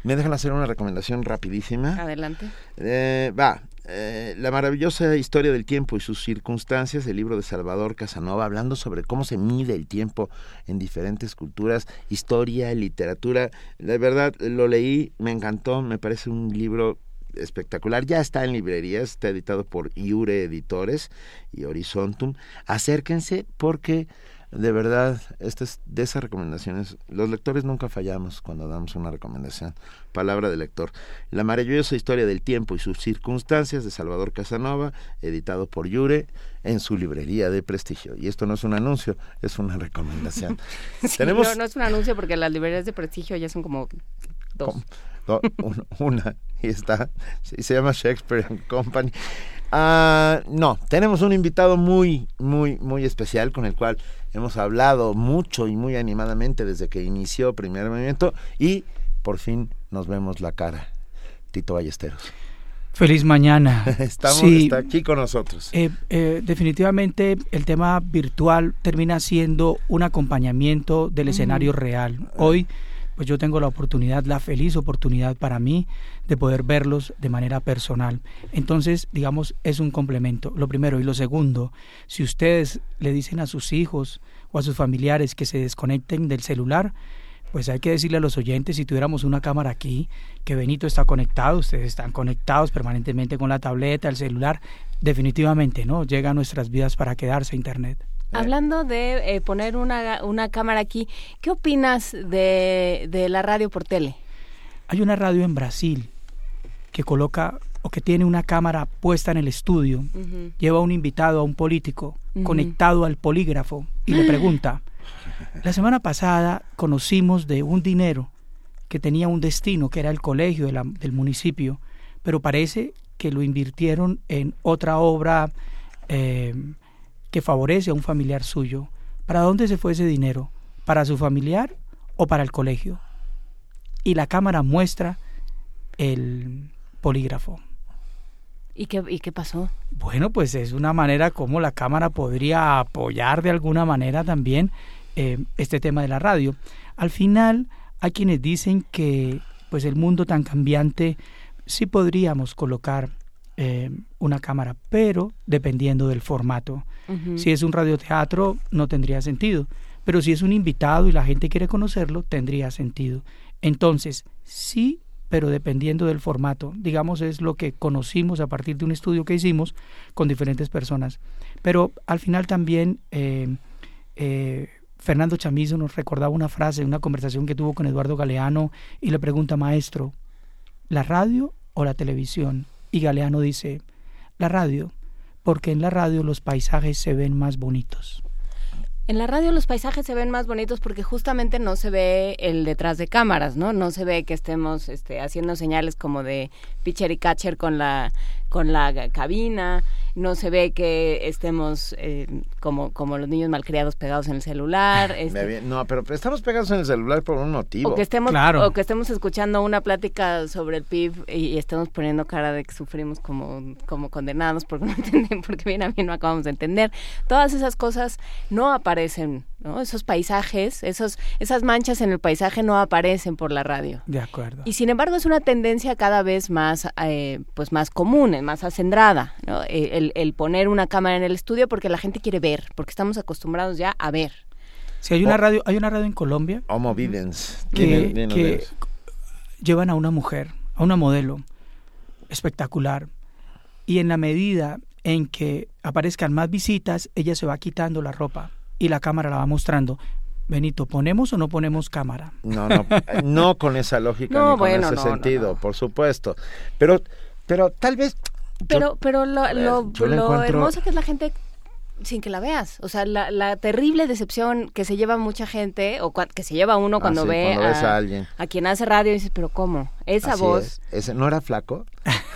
¿Me dejan hacer una recomendación rapidísima? Adelante. Eh, va, eh, la maravillosa historia del tiempo y sus circunstancias, el libro de Salvador Casanova, hablando sobre cómo se mide el tiempo en diferentes culturas, historia, literatura. De verdad, lo leí, me encantó, me parece un libro espectacular. Ya está en librerías, está editado por Iure Editores y Horizontum. Acérquense porque de verdad, esta es de esas recomendaciones. Los lectores nunca fallamos cuando damos una recomendación. Palabra de lector. La maravillosa historia del tiempo y sus circunstancias de Salvador Casanova, editado por Yure en su librería de prestigio. Y esto no es un anuncio, es una recomendación. Tenemos... no, no es un anuncio porque las librerías de prestigio ya son como Dos. una, y está, se llama Shakespeare Company. Ah, no, tenemos un invitado muy, muy, muy especial con el cual hemos hablado mucho y muy animadamente desde que inició Primer Movimiento y por fin nos vemos la cara. Tito Ballesteros. Feliz mañana. Estamos, está aquí con nosotros. Eh, eh, definitivamente el tema virtual termina siendo un acompañamiento del escenario real. Hoy pues yo tengo la oportunidad, la feliz oportunidad para mí de poder verlos de manera personal. Entonces, digamos, es un complemento, lo primero. Y lo segundo, si ustedes le dicen a sus hijos o a sus familiares que se desconecten del celular, pues hay que decirle a los oyentes, si tuviéramos una cámara aquí, que Benito está conectado, ustedes están conectados permanentemente con la tableta, el celular, definitivamente, ¿no? Llega a nuestras vidas para quedarse Internet. Hablando de eh, poner una, una cámara aquí, ¿qué opinas de, de la radio por tele? Hay una radio en Brasil que coloca o que tiene una cámara puesta en el estudio, lleva a un invitado, a un político, conectado al polígrafo y le pregunta, la semana pasada conocimos de un dinero que tenía un destino, que era el colegio del municipio, pero parece que lo invirtieron en otra obra eh, que favorece a un familiar suyo, ¿para dónde se fue ese dinero? ¿Para su familiar o para el colegio? Y la cámara muestra el polígrafo. ¿Y qué, ¿Y qué pasó? Bueno, pues es una manera como la cámara podría apoyar de alguna manera también eh, este tema de la radio. Al final hay quienes dicen que pues el mundo tan cambiante sí podríamos colocar eh, una cámara, pero dependiendo del formato. Si es un radioteatro, no tendría sentido. Pero si es un invitado y la gente quiere conocerlo, tendría sentido. Entonces, sí, pero dependiendo del formato. Digamos, es lo que conocimos a partir de un estudio que hicimos con diferentes personas. Pero al final también eh, eh, Fernando Chamizo nos recordaba una frase, una conversación que tuvo con Eduardo Galeano y le pregunta, maestro, ¿la radio o la televisión? Y Galeano dice, la radio, porque en la radio los paisajes se ven más bonitos. En la radio los paisajes se ven más bonitos porque justamente no se ve el detrás de cámaras, ¿no? No se ve que estemos este, haciendo señales como de pitcher y catcher con la con la cabina, no se ve que estemos eh, como, como los niños malcriados pegados en el celular. Este no, pero estamos pegados en el celular por un motivo. O que estemos, o que estemos escuchando una plática sobre el PIB y, estemos poniendo cara de que sufrimos como, como condenados porque no entienden, porque bien a mí no acabamos de entender. Todas esas cosas no aparecen, ¿no? Esos paisajes, esos, esas manchas en el paisaje no aparecen por la radio. De acuerdo. Y sin embargo es una tendencia cada vez más, eh, pues más común, más acendrada, ¿no? Eh, el, el, poner una cámara en el estudio porque la gente quiere ver, porque estamos acostumbrados ya a ver. Sí, hay una radio, hay una radio en Colombia. Homo Videns. Que, llevan a una mujer, a una modelo espectacular, y en la medida en que aparezcan más visitas, ella se va quitando la ropa y la cámara la va mostrando. Benito, ¿ponemos o no ponemos cámara? No, no, no con esa lógica ni con ese sentido, por supuesto. Pero, pero tal vez pero, pero lo, lo, hermoso que es la gente sin que la veas. O sea, la, la, terrible decepción que se lleva mucha gente, o que se lleva uno ah, cuando ve a, alguien. a quien hace radio y dices, pero ¿cómo? Esa voz... Ese, ¿No era flaco?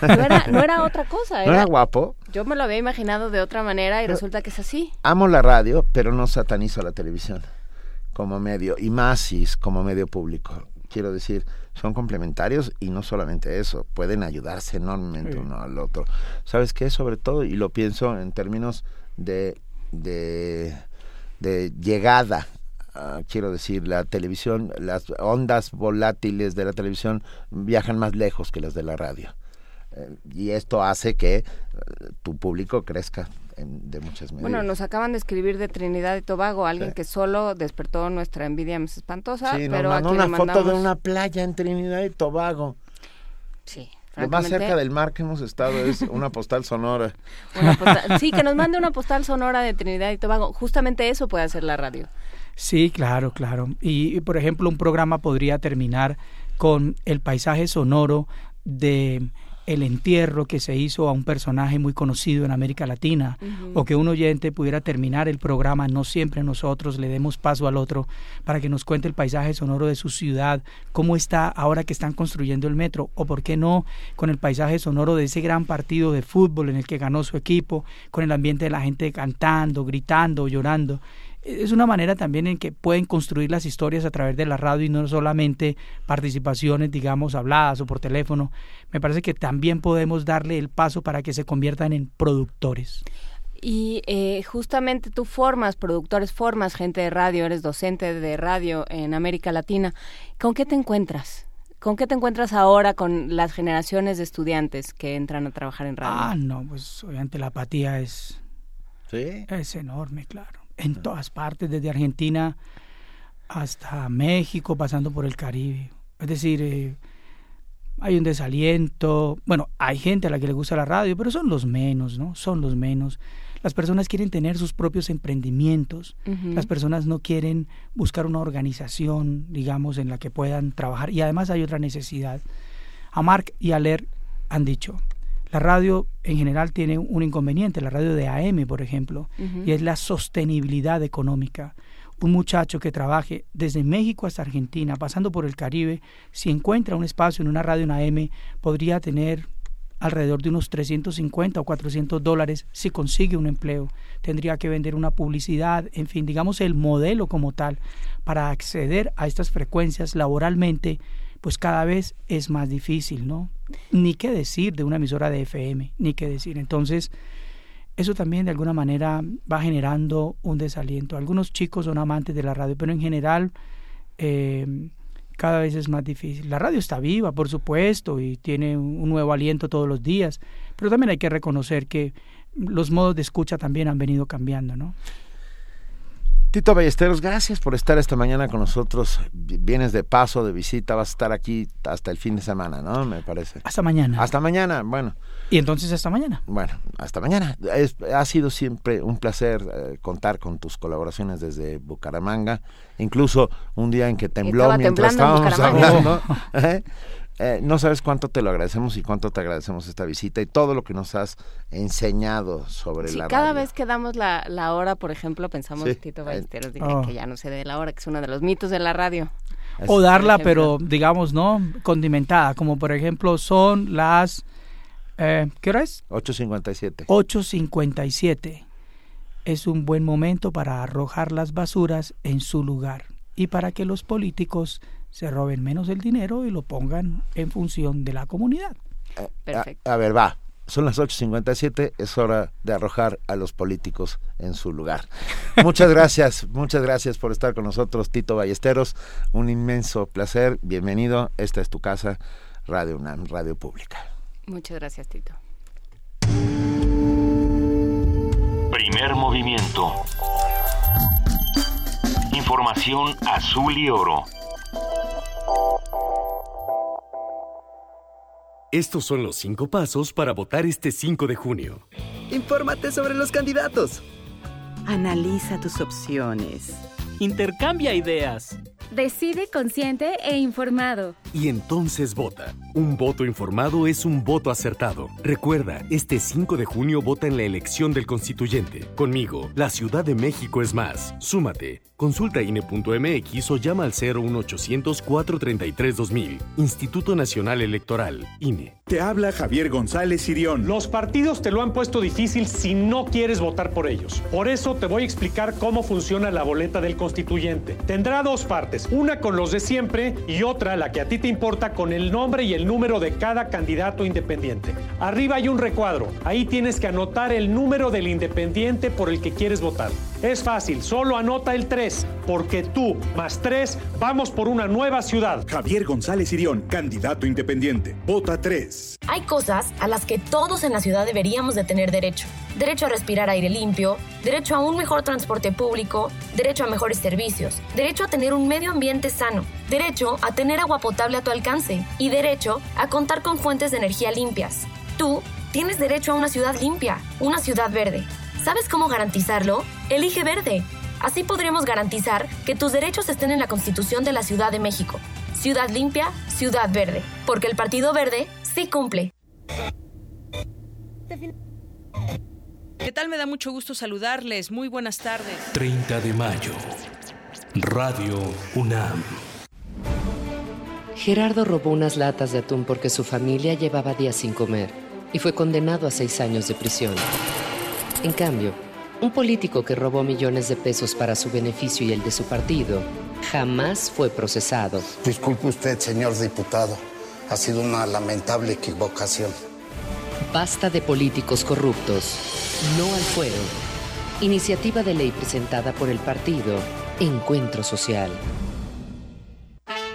No era, no era otra cosa. Era, ¿No era guapo? Yo me lo había imaginado de otra manera y resulta que es así. Amo la radio, pero no satanizo la televisión como medio, y más como medio público. Quiero decir, son complementarios y no solamente eso, pueden ayudarse enormemente uno al otro. ¿Sabes qué? Sobre todo, y lo pienso en términos de, de, de llegada ah, quiero decir, la televisión, las ondas volátiles de la televisión viajan más lejos que las de la radio. Eh, y esto hace que eh, tu público crezca de muchas medidas. Bueno, nos acaban de escribir de Trinidad y Tobago, alguien que solo despertó nuestra envidia más espantosa. Sí, pero nos mandó una foto de una playa en Trinidad y Tobago. Sí. Lo más cerca del mar que hemos estado es una postal sonora. sí, que nos mande una postal sonora de Trinidad y Tobago. Justamente eso puede hacer la radio. Sí, claro, claro. Y, por ejemplo, un programa podría terminar con el paisaje sonoro de el entierro que se hizo a un personaje muy conocido en América Latina, o que un oyente pudiera terminar el programa, no siempre nosotros le demos paso al otro para que nos cuente el paisaje sonoro de su ciudad, cómo está ahora que están construyendo el metro, o por qué no con el paisaje sonoro de ese gran partido de fútbol en el que ganó su equipo, con el ambiente de la gente cantando, gritando, llorando es una manera también en que pueden construir las historias a través de la radio y no solamente participaciones, digamos, habladas o por teléfono. Me parece que también podemos darle el paso para que se conviertan en productores. Y eh, justamente tú formas productores, formas gente de radio, eres docente de radio en América Latina. ¿Con qué te encuentras? ¿Con qué te encuentras ahora con las generaciones de estudiantes que entran a trabajar en radio? Ah, no, pues obviamente la apatía es, ¿Sí? es enorme, claro en todas partes, desde Argentina hasta México, pasando por el Caribe. Es decir, eh, hay un desaliento. Bueno, hay gente a la que le gusta la radio, pero son los menos, ¿no? Son los menos. Las personas quieren tener sus propios emprendimientos. Las personas no quieren buscar una organización, digamos, en la que puedan trabajar. Y además hay otra necesidad. A Mark y a Ler han dicho, la radio en general tiene un inconveniente, la radio de AM, por ejemplo, y es la sostenibilidad económica. Un muchacho que trabaje desde México hasta Argentina, pasando por el Caribe, si encuentra un espacio en una radio en AM, podría tener alrededor de unos 350 o 400 dólares si consigue un empleo. Tendría que vender una publicidad, en fin, digamos el modelo como tal, para acceder a estas frecuencias laboralmente pues cada vez es más difícil, ¿no? Ni qué decir de una emisora de FM, ni qué decir. Entonces, eso también de alguna manera va generando un desaliento. Algunos chicos son amantes de la radio, pero en general eh, cada vez es más difícil. La radio está viva, por supuesto, y tiene un nuevo aliento todos los días, pero también hay que reconocer que los modos de escucha también han venido cambiando, ¿no? Tito Ballesteros, gracias por estar esta mañana con nosotros. Vienes de paso, de visita, vas a estar aquí hasta el fin de semana, ¿no? Me parece. Hasta mañana. Hasta mañana, bueno. ¿Y entonces hasta mañana? Bueno, hasta mañana. ha sido siempre un placer eh, contar con tus colaboraciones desde Bucaramanga, incluso un día en que tembló mientras estábamos hablando. ¿eh? Eh, no sabes cuánto te lo agradecemos y cuánto te agradecemos esta visita y todo lo que nos has enseñado sobre sí, la cada vez que damos la, la hora, por ejemplo, pensamos que Tito Ballesteros dice oh. que ya no se dé la hora, que es uno de los mitos de la radio. o darla, pero digamos, ¿no? Condimentada, como por ejemplo son las... Eh, ¿Qué hora es? 8.57. 8.57. Es un buen momento para arrojar las basuras en su lugar y para que los políticos se roben menos el dinero y lo pongan en función de la comunidad. Eh, Perfecto. A, ver, va. Son las 8.57, es hora de arrojar a los políticos en su lugar. Muchas gracias, muchas gracias por estar con nosotros, Tito Ballesteros. Un inmenso placer, bienvenido. Esta es tu casa, Radio UNAM, Radio Pública. Muchas gracias, Tito. Primer movimiento. Información azul y oro. Estos son los cinco pasos para votar este 5 de junio. Infórmate sobre los candidatos. Analiza tus opciones. Intercambia ideas. Decide consciente e informado. Y entonces vota. Un voto informado es un voto acertado. Recuerda, este 5 de junio vota en la elección del constituyente. Conmigo, la Ciudad de México es más. Súmate. Consulta INE.mx o llama al 01800 433 2000. Instituto Nacional Electoral, INE. Te habla Javier González Sirión. Los partidos te lo han puesto difícil si no quieres votar por ellos. Por eso te voy a explicar cómo funciona la boleta del constituyente. Tendrá dos partes, una con los de siempre y otra, la que a ti te importa, con el nombre y el número de cada candidato independiente. Arriba hay un recuadro, ahí tienes que anotar el número del independiente por el que quieres votar. Es fácil, solo anota el 3, porque tú más 3 vamos por una nueva ciudad. Javier González Irión, candidato independiente. Vota 3. Hay cosas a las que todos en la ciudad deberíamos de tener derecho. Derecho a respirar aire limpio, derecho a un mejor transporte público, derecho a mejores servicios, derecho a tener un medio ambiente sano, derecho a tener agua potable a tu alcance y derecho a contar con fuentes de energía limpias. Tú tienes derecho a una ciudad limpia, una ciudad verde. ¿Sabes cómo garantizarlo? Elige verde. Así podremos garantizar que tus derechos estén en la Constitución de la Ciudad de México. Ciudad limpia, ciudad verde. Porque el Partido Verde sí cumple. ¿Qué tal? Me da mucho gusto saludarles. Muy buenas tardes. 30 de mayo. Radio UNAM. Gerardo robó unas latas de atún porque su familia llevaba días sin comer y fue condenado a seis años de prisión. En cambio, un político que robó millones de pesos para su beneficio y el de su partido jamás fue procesado. Disculpe usted, señor diputado. Ha sido una lamentable equivocación. Basta de políticos corruptos. No al fuero. Iniciativa de ley presentada por el partido Encuentro Social.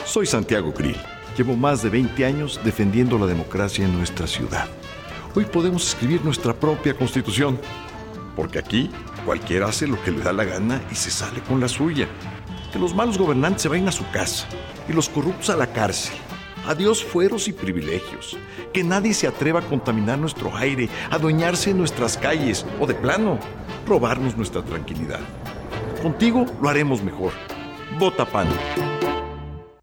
Soy Santiago Krill. Llevo más de 20 años defendiendo la democracia en nuestra ciudad. Hoy podemos escribir nuestra propia constitución. Porque aquí cualquiera hace lo que le da la gana y se sale con la suya. Que los malos gobernantes se vayan a su casa y los corruptos a la cárcel. Adiós fueros y privilegios. Que nadie se atreva a contaminar nuestro aire, adueñarse en nuestras calles o de plano, robarnos nuestra tranquilidad. Contigo lo haremos mejor. Vota PAN.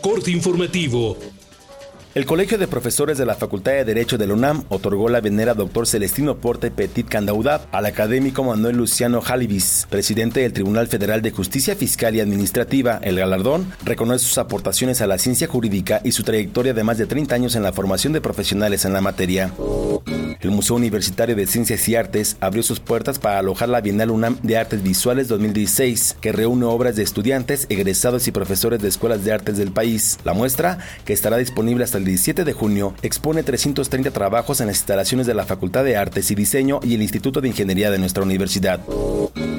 Corte informativo el Colegio de Profesores de la Facultad de Derecho de la UNAM otorgó la venera doctor Celestino Porte Petit Candaudat al académico Manuel Luciano Jalivis, presidente del Tribunal Federal de Justicia Fiscal y Administrativa. El galardón reconoce sus aportaciones a la ciencia jurídica y su trayectoria de más de 30 años en la formación de profesionales en la materia. El Museo Universitario de Ciencias y Artes abrió sus puertas para alojar la Bienal UNAM de Artes Visuales 2016, que reúne obras de estudiantes, egresados y profesores de escuelas de artes del país. La muestra, que estará disponible hasta el 17 de junio, expone 330 trabajos en las instalaciones de la Facultad de Artes y Diseño y el Instituto de Ingeniería de nuestra universidad.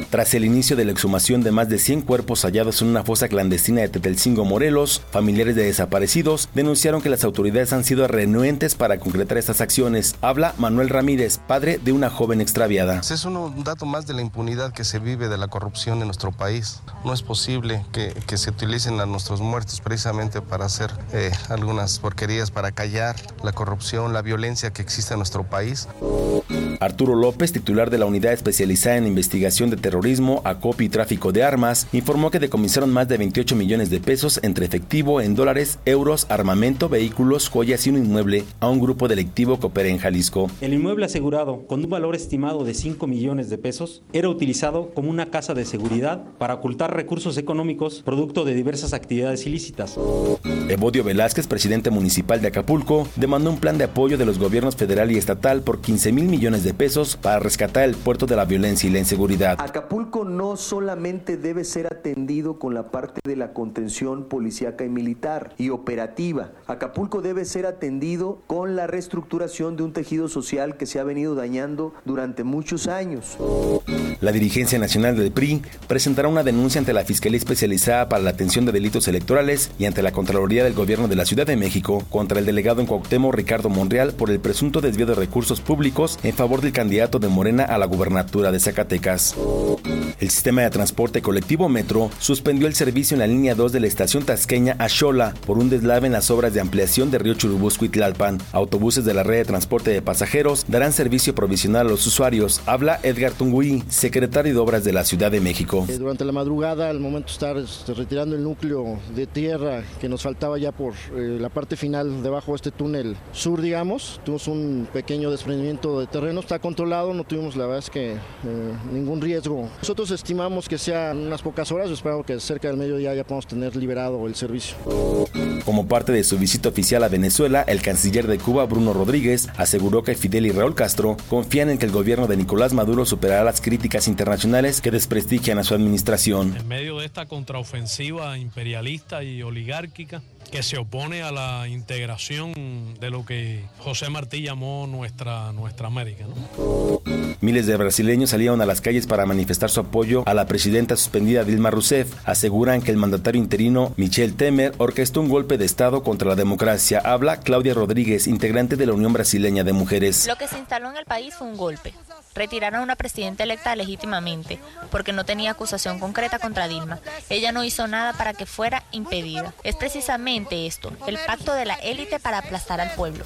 Tras el inicio de la exhumación de más de 100 cuerpos hallados en una fosa clandestina de Tetelcingo, Morelos, familiares de desaparecidos denunciaron que las autoridades han sido renuentes para concretar estas acciones. Habla Manuel Ramírez, padre de una joven extraviada. Es un dato más de la impunidad que se vive de la corrupción en nuestro país. No es posible que, se utilicen a nuestros muertos precisamente para hacer eh, algunas porquerías, para callar la corrupción, la violencia que existe en nuestro país. Arturo López, titular de la Unidad Especializada en Investigación de Terrorismo, Acopio y Tráfico de Armas, informó que decomisaron más de 28 millones de pesos entre efectivo en dólares, euros, armamento, vehículos, joyas y un inmueble a un grupo delictivo que opera en Jalisco. El inmueble asegurado, con un valor estimado de 5 millones de pesos, era utilizado como una casa de seguridad para ocultar recursos económicos producto de diversas actividades ilícitas. Evodio Velázquez, presidente municipal de Acapulco, demandó un plan de apoyo de los gobiernos federal y estatal por 15 mil millones de pesos para rescatar el puerto de la violencia y la inseguridad. Acapulco no solamente debe ser atendido con la parte de la contención policíaca y militar y operativa. Acapulco debe ser atendido con la reestructuración de un tejido social que se ha venido dañando durante muchos años. La dirigencia nacional del PRI presentará una denuncia ante la Fiscalía Especializada para la Atención de Delitos Electorales y ante la Contraloría del Gobierno de la Ciudad de México contra el delegado en Cuauhtémoc Ricardo Monreal por el presunto desvío de recursos públicos en favor del candidato de Morena a la gubernatura de Zacatecas. El sistema de transporte colectivo Metro suspendió el servicio en la línea 2 de la estación tasqueña a Xola por un deslave en las obras de ampliación de Río Churubusco y Tlalpan. Autobuses de la red de transporte de pasajeros darán servicio provisional a los usuarios. Habla Edgar Tungui, secretario de Obras de la Ciudad de México. Eh, durante la madrugada, al momento de estar este, retirando el núcleo de tierra que nos faltaba ya por eh, la parte final debajo de este túnel sur, digamos, tuvimos un pequeño desprendimiento de terreno, está controlado, no tuvimos la verdad es que eh, ningún riesgo. Nosotros estimamos que sean unas pocas horas, espero que cerca del mediodía ya podamos tener liberado el servicio. Como parte de su visita oficial a Venezuela, el canciller de Cuba, Bruno Rodríguez, aseguró que Fidel y Raúl Castro confían en que el gobierno de Nicolás Maduro superará las críticas internacionales que desprestigian a su administración. En medio de esta contraofensiva imperialista y oligárquica, que se opone a la integración de lo que José Martí llamó nuestra, nuestra América. Miles de brasileños salieron a las calles para manifestar su apoyo a la presidenta suspendida Dilma Rousseff. Aseguran que el mandatario interino Michel Temer orquestó un golpe de Estado contra la democracia. Habla Claudia Rodríguez, integrante de la Unión Brasileña de Mujeres. Lo que se instaló en el país fue un golpe. Retiraron a una presidenta electa legítimamente porque no tenía acusación concreta contra Dilma. Ella no hizo nada para que fuera impedida. Es precisamente esto, el pacto de la élite para aplastar al pueblo.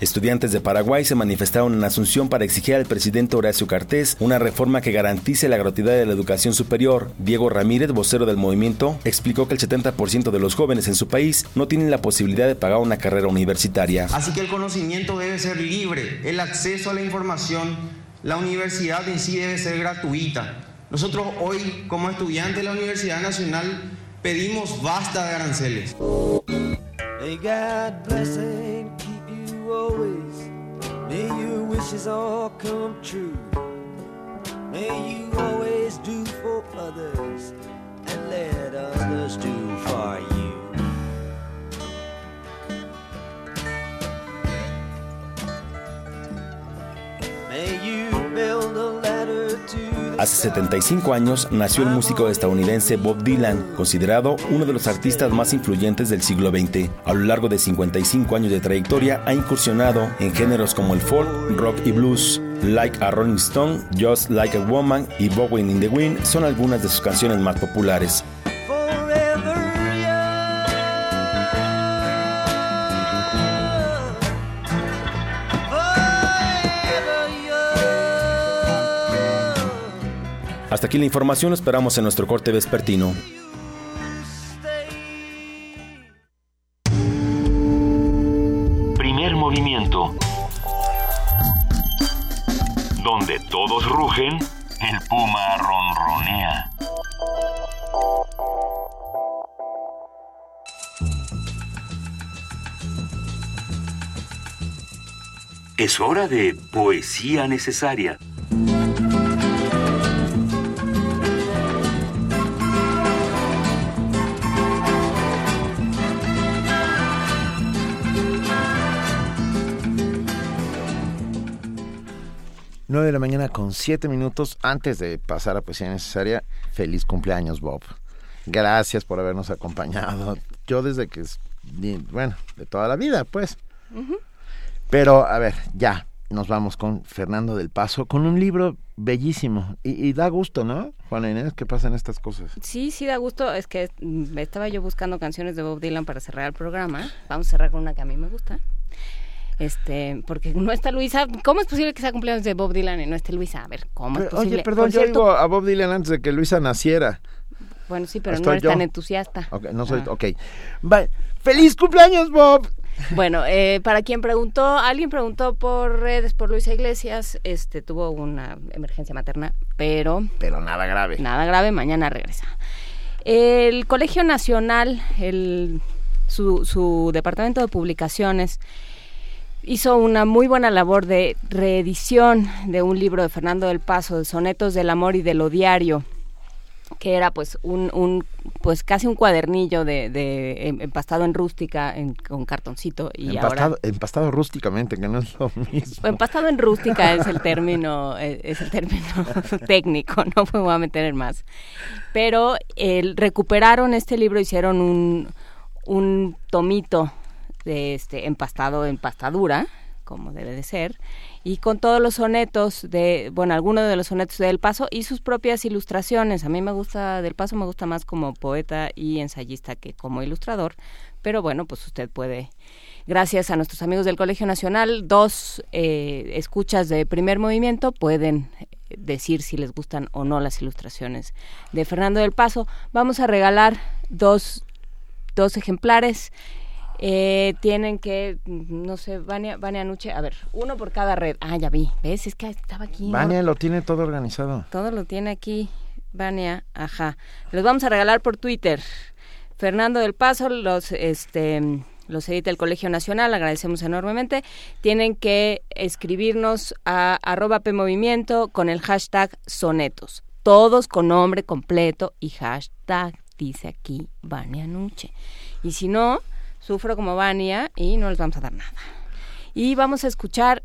Estudiantes de Paraguay se manifestaron en Asunción para exigir al presidente Horacio Cartés una reforma que garantice la gratuidad de la educación superior. Diego Ramírez, vocero del movimiento, explicó que el 70% de los jóvenes en su país no tienen la posibilidad de pagar una carrera universitaria. Así que el conocimiento debe ser libre, el acceso a la información la universidad en sí debe ser gratuita. Nosotros hoy, como estudiantes de la Universidad Nacional, pedimos basta de aranceles. May God bless and keep you always. May your wishes all come true. May you always do for others and let others do for you. Hace 75 años nació el músico estadounidense Bob Dylan, considerado uno de los artistas más influyentes del siglo XX. A lo largo de 55 años de trayectoria ha incursionado en géneros como el folk, rock y blues. Like a Rolling Stone, Just Like a Woman y Bowling in the Wind son algunas de sus canciones más populares. Hasta aquí la información, esperamos en nuestro corte vespertino. Primer movimiento. Donde todos rugen, el puma ronronea. Es hora de poesía necesaria. 9 de la mañana con 7 minutos antes de pasar a poesía necesaria. Feliz cumpleaños, Bob. Gracias por habernos acompañado. Yo desde que, bueno, de toda la vida, pues. Pero, a ver, ya, nos vamos con Fernando del Paso, con un libro bellísimo. Y, da gusto, ¿no, Juana Inés, que pasan estas cosas? Sí, sí da gusto. Es que mm, estaba yo buscando canciones de Bob Dylan para cerrar el programa. Vamos a cerrar con una que a mí me gusta este, porque no está Luisa. ¿Cómo es posible que sea cumpleaños de Bob Dylan y no esté Luisa? A ver, ¿cómo es posible? Oye, perdón, yo digo a Bob Dylan antes de que Luisa naciera. Bueno, sí, pero no eres tan entusiasta. Ok, no soy, ah. ok. ¡Feliz cumpleaños, Bob! Bueno, eh, para quien preguntó, alguien preguntó por redes por Luisa Iglesias, este, tuvo una emergencia materna, pero... Pero nada grave. Nada grave, mañana regresa. El Colegio Nacional, el, su, su departamento de publicaciones, hizo una muy buena labor de reedición de un libro de Fernando del Paso, de Sonetos del Amor y del Odiario, que era pues un, un pues casi un cuadernillo de, de em, empastado en rústica en, con cartoncito y empastado, empastado rústicamente que no es lo mismo. Empastado en rústica es el término e, es el término técnico no me voy a meter en más. Pero el, recuperaron este libro hicieron un un tomito de este empastado en pastadura, como debe de ser, y con todos los sonetos de, bueno, algunos de los sonetos de Del Paso y sus propias ilustraciones. A mí me gusta, Del Paso me gusta más como poeta y ensayista que como ilustrador, pero bueno, pues usted puede, gracias a nuestros amigos del Colegio Nacional, dos eh, escuchas de primer movimiento pueden decir si les gustan o no las ilustraciones de Fernando del Paso. Vamos a regalar dos, dos ejemplares. Eh, tienen que, no sé, Vania, Vania Nuche, a ver, uno por cada red. Ah, ya vi, ¿ves? Es que estaba aquí. Vania lo tiene todo organizado. Todo lo tiene aquí, Vania, ajá. Los vamos a regalar por Twitter. Fernando del Paso, los, este, los edita el Colegio Nacional, agradecemos enormemente. Tienen que escribirnos a arroba PMovimiento con el hashtag sonetos. Todos con nombre completo y hashtag, dice aquí Vania Nuche. Y si no, sufro como Vania y no les vamos a dar nada. Y vamos a escuchar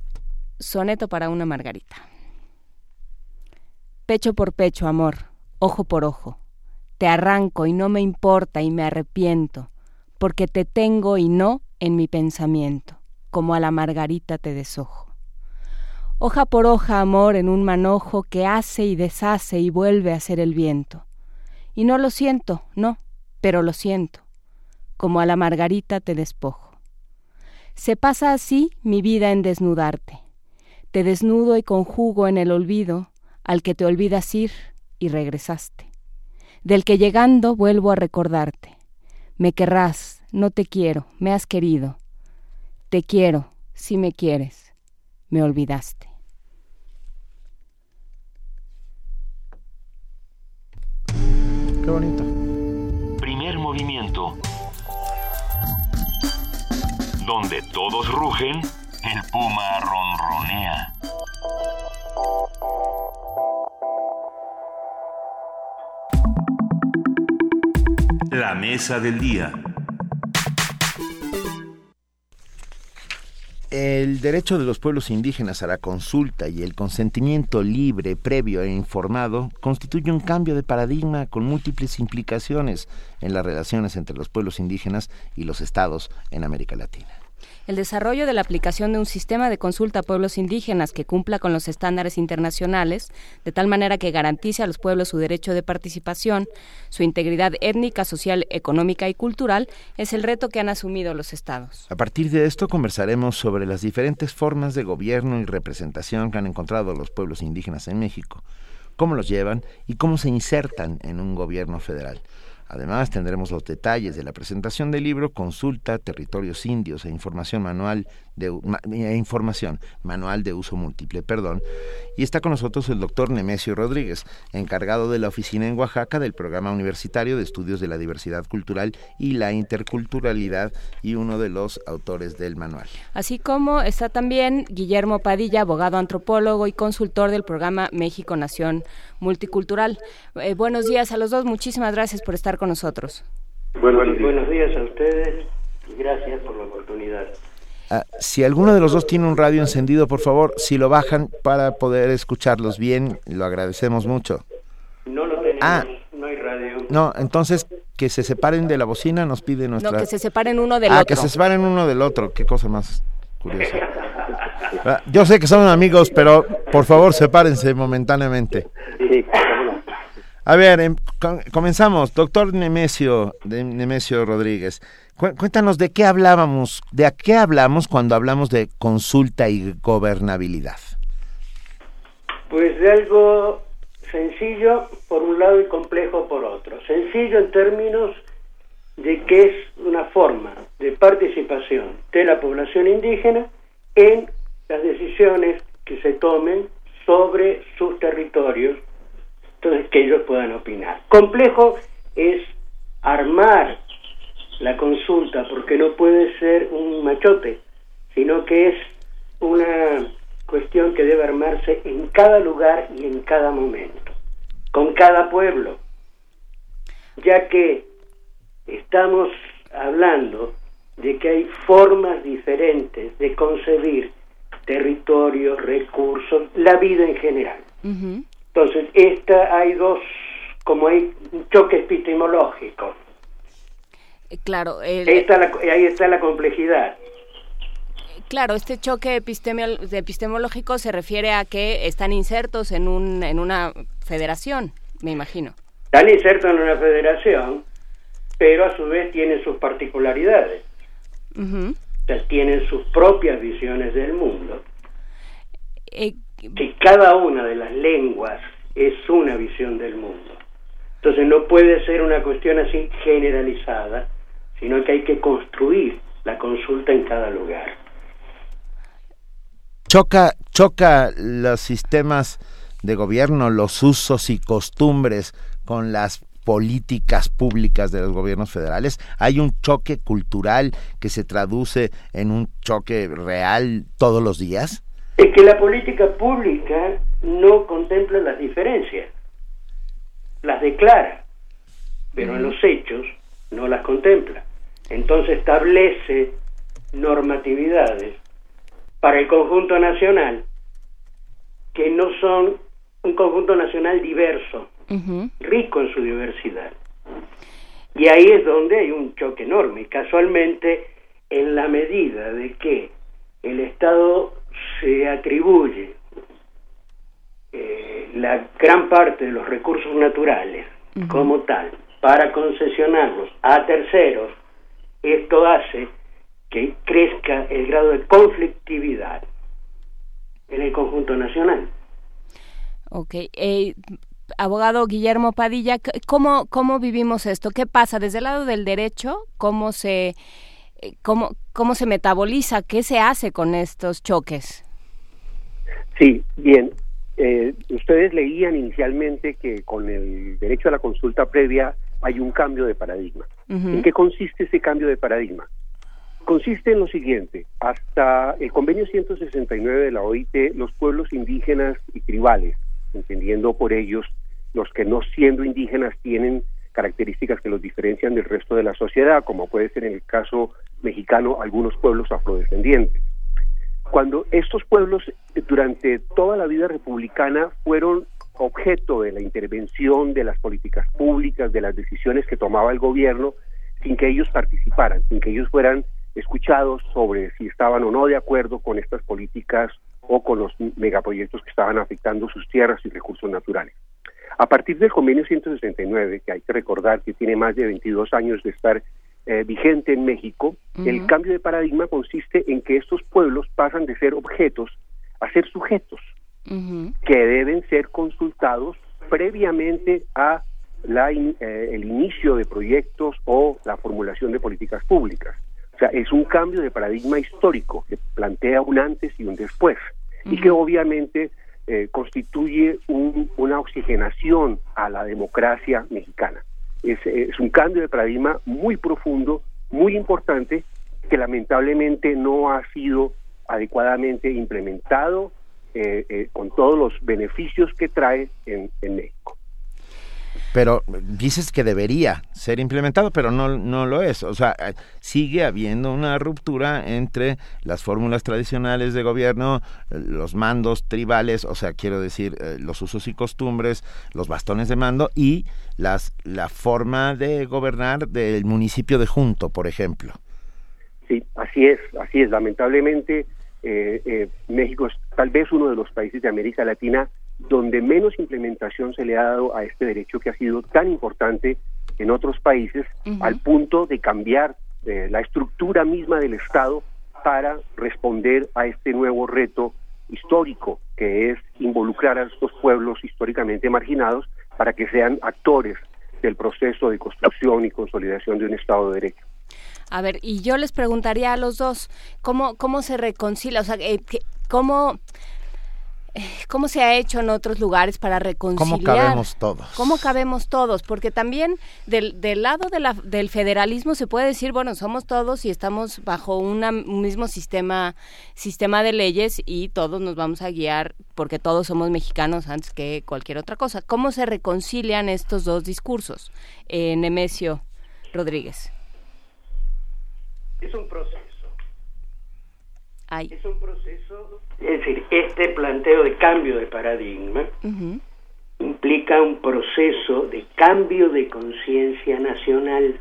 Soneto para una Margarita. Pecho por pecho, amor, ojo por ojo. Te arranco y no me importa y me arrepiento, porque te tengo y no en mi pensamiento, como a la margarita te deshojo. Hoja por hoja, amor, en un manojo que hace y deshace y vuelve a ser el viento. Y no lo siento, no, pero lo siento como a la margarita te despojo. Se pasa así mi vida en desnudarte. Te desnudo y conjugo en el olvido al que te olvidas ir y regresaste. Del que llegando vuelvo a recordarte. Me querrás, no te quiero, me has querido. Te quiero, si me quieres, me olvidaste. Qué bonito. Donde todos rugen, el puma ronronea. La mesa del día. El derecho de los pueblos indígenas a la consulta y el consentimiento libre, previo e informado constituye un cambio de paradigma con múltiples implicaciones en las relaciones entre los pueblos indígenas y los estados en América Latina el desarrollo de la aplicación de un sistema de consulta a pueblos indígenas que cumpla con los estándares internacionales, de tal manera que garantice a los pueblos su derecho de participación, su integridad étnica, social, económica y cultural, es el reto que han asumido los estados. A partir de esto conversaremos sobre las diferentes formas de gobierno y representación que han encontrado los pueblos indígenas en México, cómo los llevan y cómo se insertan en un gobierno federal. Además, tendremos los detalles de la presentación del libro, consulta, territorios indios e información manual de e información manual de uso múltiple, perdón. Y está con nosotros el doctor Nemesio Rodríguez, encargado de la oficina en Oaxaca del Programa Universitario de Estudios de la Diversidad Cultural y la Interculturalidad y uno de los autores del manual. Así como está también Guillermo Padilla, abogado antropólogo y consultor del programa México Nación Multicultural. Eh, buenos días a los dos, muchísimas gracias por estar con nosotros. buenos días a ustedes y gracias por la oportunidad. Ah, si alguno de los dos tiene un radio encendido, por favor, si lo bajan para poder escucharlos bien, lo agradecemos mucho. No lo tenemos, ah, no hay radio. No, entonces que se separen de la bocina nos pide nuestra... No, que se separen uno del ah, otro. que se separen uno del otro, qué cosa más curiosa. Ah, yo sé que son amigos, pero por favor sepárense momentáneamente. A ver, em, comenzamos. Doctor Nemesio, de Nemesio Rodríguez, cuéntanos de qué hablábamos, de a qué hablamos cuando hablamos de consulta y gobernabilidad. Pues de algo sencillo por un lado y complejo por otro. Sencillo en términos de que es una forma de participación de la población indígena en las decisiones que se tomen sobre sus territorios, entonces que ellos puedan opinar. Complejo es armar la consulta, porque no puede ser un machote, sino que es una cuestión que debe armarse en cada lugar y en cada momento, con cada pueblo, ya que estamos hablando de que hay formas diferentes de concebir territorios, recursos, la vida en general. Entonces, esta hay dos, como hay un choque epistemológico claro. ahí, está la, ahí está la complejidad. Claro, este choque epistemológico se refiere a que están insertos en, un, en una federación, me imagino. Están insertos en una federación, pero a su vez tienen sus particularidades. tienen sus propias visiones del mundo. Eh, que cada una de las lenguas es una visión del mundo. Entonces no puede ser una cuestión así generalizada, sino que hay que construir la consulta en cada lugar. Choca, choca los sistemas de gobierno, los usos y costumbres con las políticas públicas de los gobiernos federales. Hay un choque cultural que se traduce en un choque real todos los días. Es que la política pública no contempla las diferencias, las declara, pero en los hechos no las contempla. Entonces establece normatividades para el conjunto nacional que no son un conjunto nacional diverso, rico en su diversidad. Y ahí es donde hay un choque enorme. Y casualmente, en la medida de que el Estado se atribuye eh, la gran parte de los recursos naturales como tal para concesionarlos a terceros, esto hace que crezca el grado de conflictividad en el conjunto nacional. Ok. Eh, abogado Guillermo Padilla, ¿cómo, ¿cómo vivimos esto? ¿Qué pasa desde el lado del derecho? ¿Cómo se, eh, cómo, cómo se metaboliza? ¿Qué se hace con estos choques? Sí, bien. Eh, ustedes leían inicialmente que con el derecho a la consulta previa hay un cambio de paradigma. ¿En qué consiste ese cambio de paradigma? Consiste en lo siguiente, hasta el convenio 169 de la OIT, los pueblos indígenas y tribales, entendiendo por ellos los que no siendo indígenas tienen características que los diferencian del resto de la sociedad, como puede ser en el caso mexicano algunos pueblos afrodescendientes. Cuando estos pueblos durante toda la vida republicana fueron objeto de la intervención de las políticas públicas, de las decisiones que tomaba el gobierno, sin que ellos participaran, sin que ellos fueran escuchados sobre si estaban o no de acuerdo con estas políticas o con los megaproyectos que estaban afectando sus tierras y recursos naturales. A partir del convenio 169, que hay que recordar que tiene más de 22 años de estar eh, vigente en México, el cambio de paradigma consiste en que estos pueblos pasan de ser objetos a ser sujetos que deben ser consultados previamente a la eh, el inicio de proyectos o la formulación de políticas públicas. O sea, es un cambio de paradigma histórico que plantea un antes y un después y que obviamente eh, constituye una oxigenación a la democracia mexicana. Es, es un cambio de paradigma muy profundo, muy importante, que lamentablemente no ha sido adecuadamente implementado eh, eh, con todos los beneficios que trae en, en México. Pero dices que debería ser implementado, pero no, no lo es. O sea, eh, sigue habiendo una ruptura entre las fórmulas tradicionales de gobierno, eh, los mandos tribales, o sea, quiero decir, eh, los usos y costumbres, los bastones de mando y las, la forma de gobernar del municipio de Junto, por ejemplo. Sí, así es, así es. Lamentablemente, México es tal vez uno de los países de América Latina donde menos implementación se le ha dado a este derecho que ha sido tan importante en otros países, al punto de cambiar eh, la estructura misma del Estado para responder a este nuevo reto histórico, que es involucrar a estos pueblos históricamente marginados para que sean actores del proceso de construcción y consolidación de un Estado de Derecho. A ver, y yo les preguntaría a los dos, ¿cómo, cómo se reconcilia? O sea, eh, ¿cómo cómo se ha hecho en otros lugares para reconciliar. ¿Cómo cabemos todos? ¿Cómo cabemos todos? Porque también del, del lado de la, del federalismo se puede decir, bueno, somos todos y estamos bajo un mismo sistema, sistema de leyes y todos nos vamos a guiar porque todos somos mexicanos antes que cualquier otra cosa. ¿Cómo se reconcilian estos dos discursos? Eh, Nemesio Rodríguez. Es un proceso. Es un proceso es decir, este planteo de cambio de paradigma implica un proceso de cambio de conciencia nacional,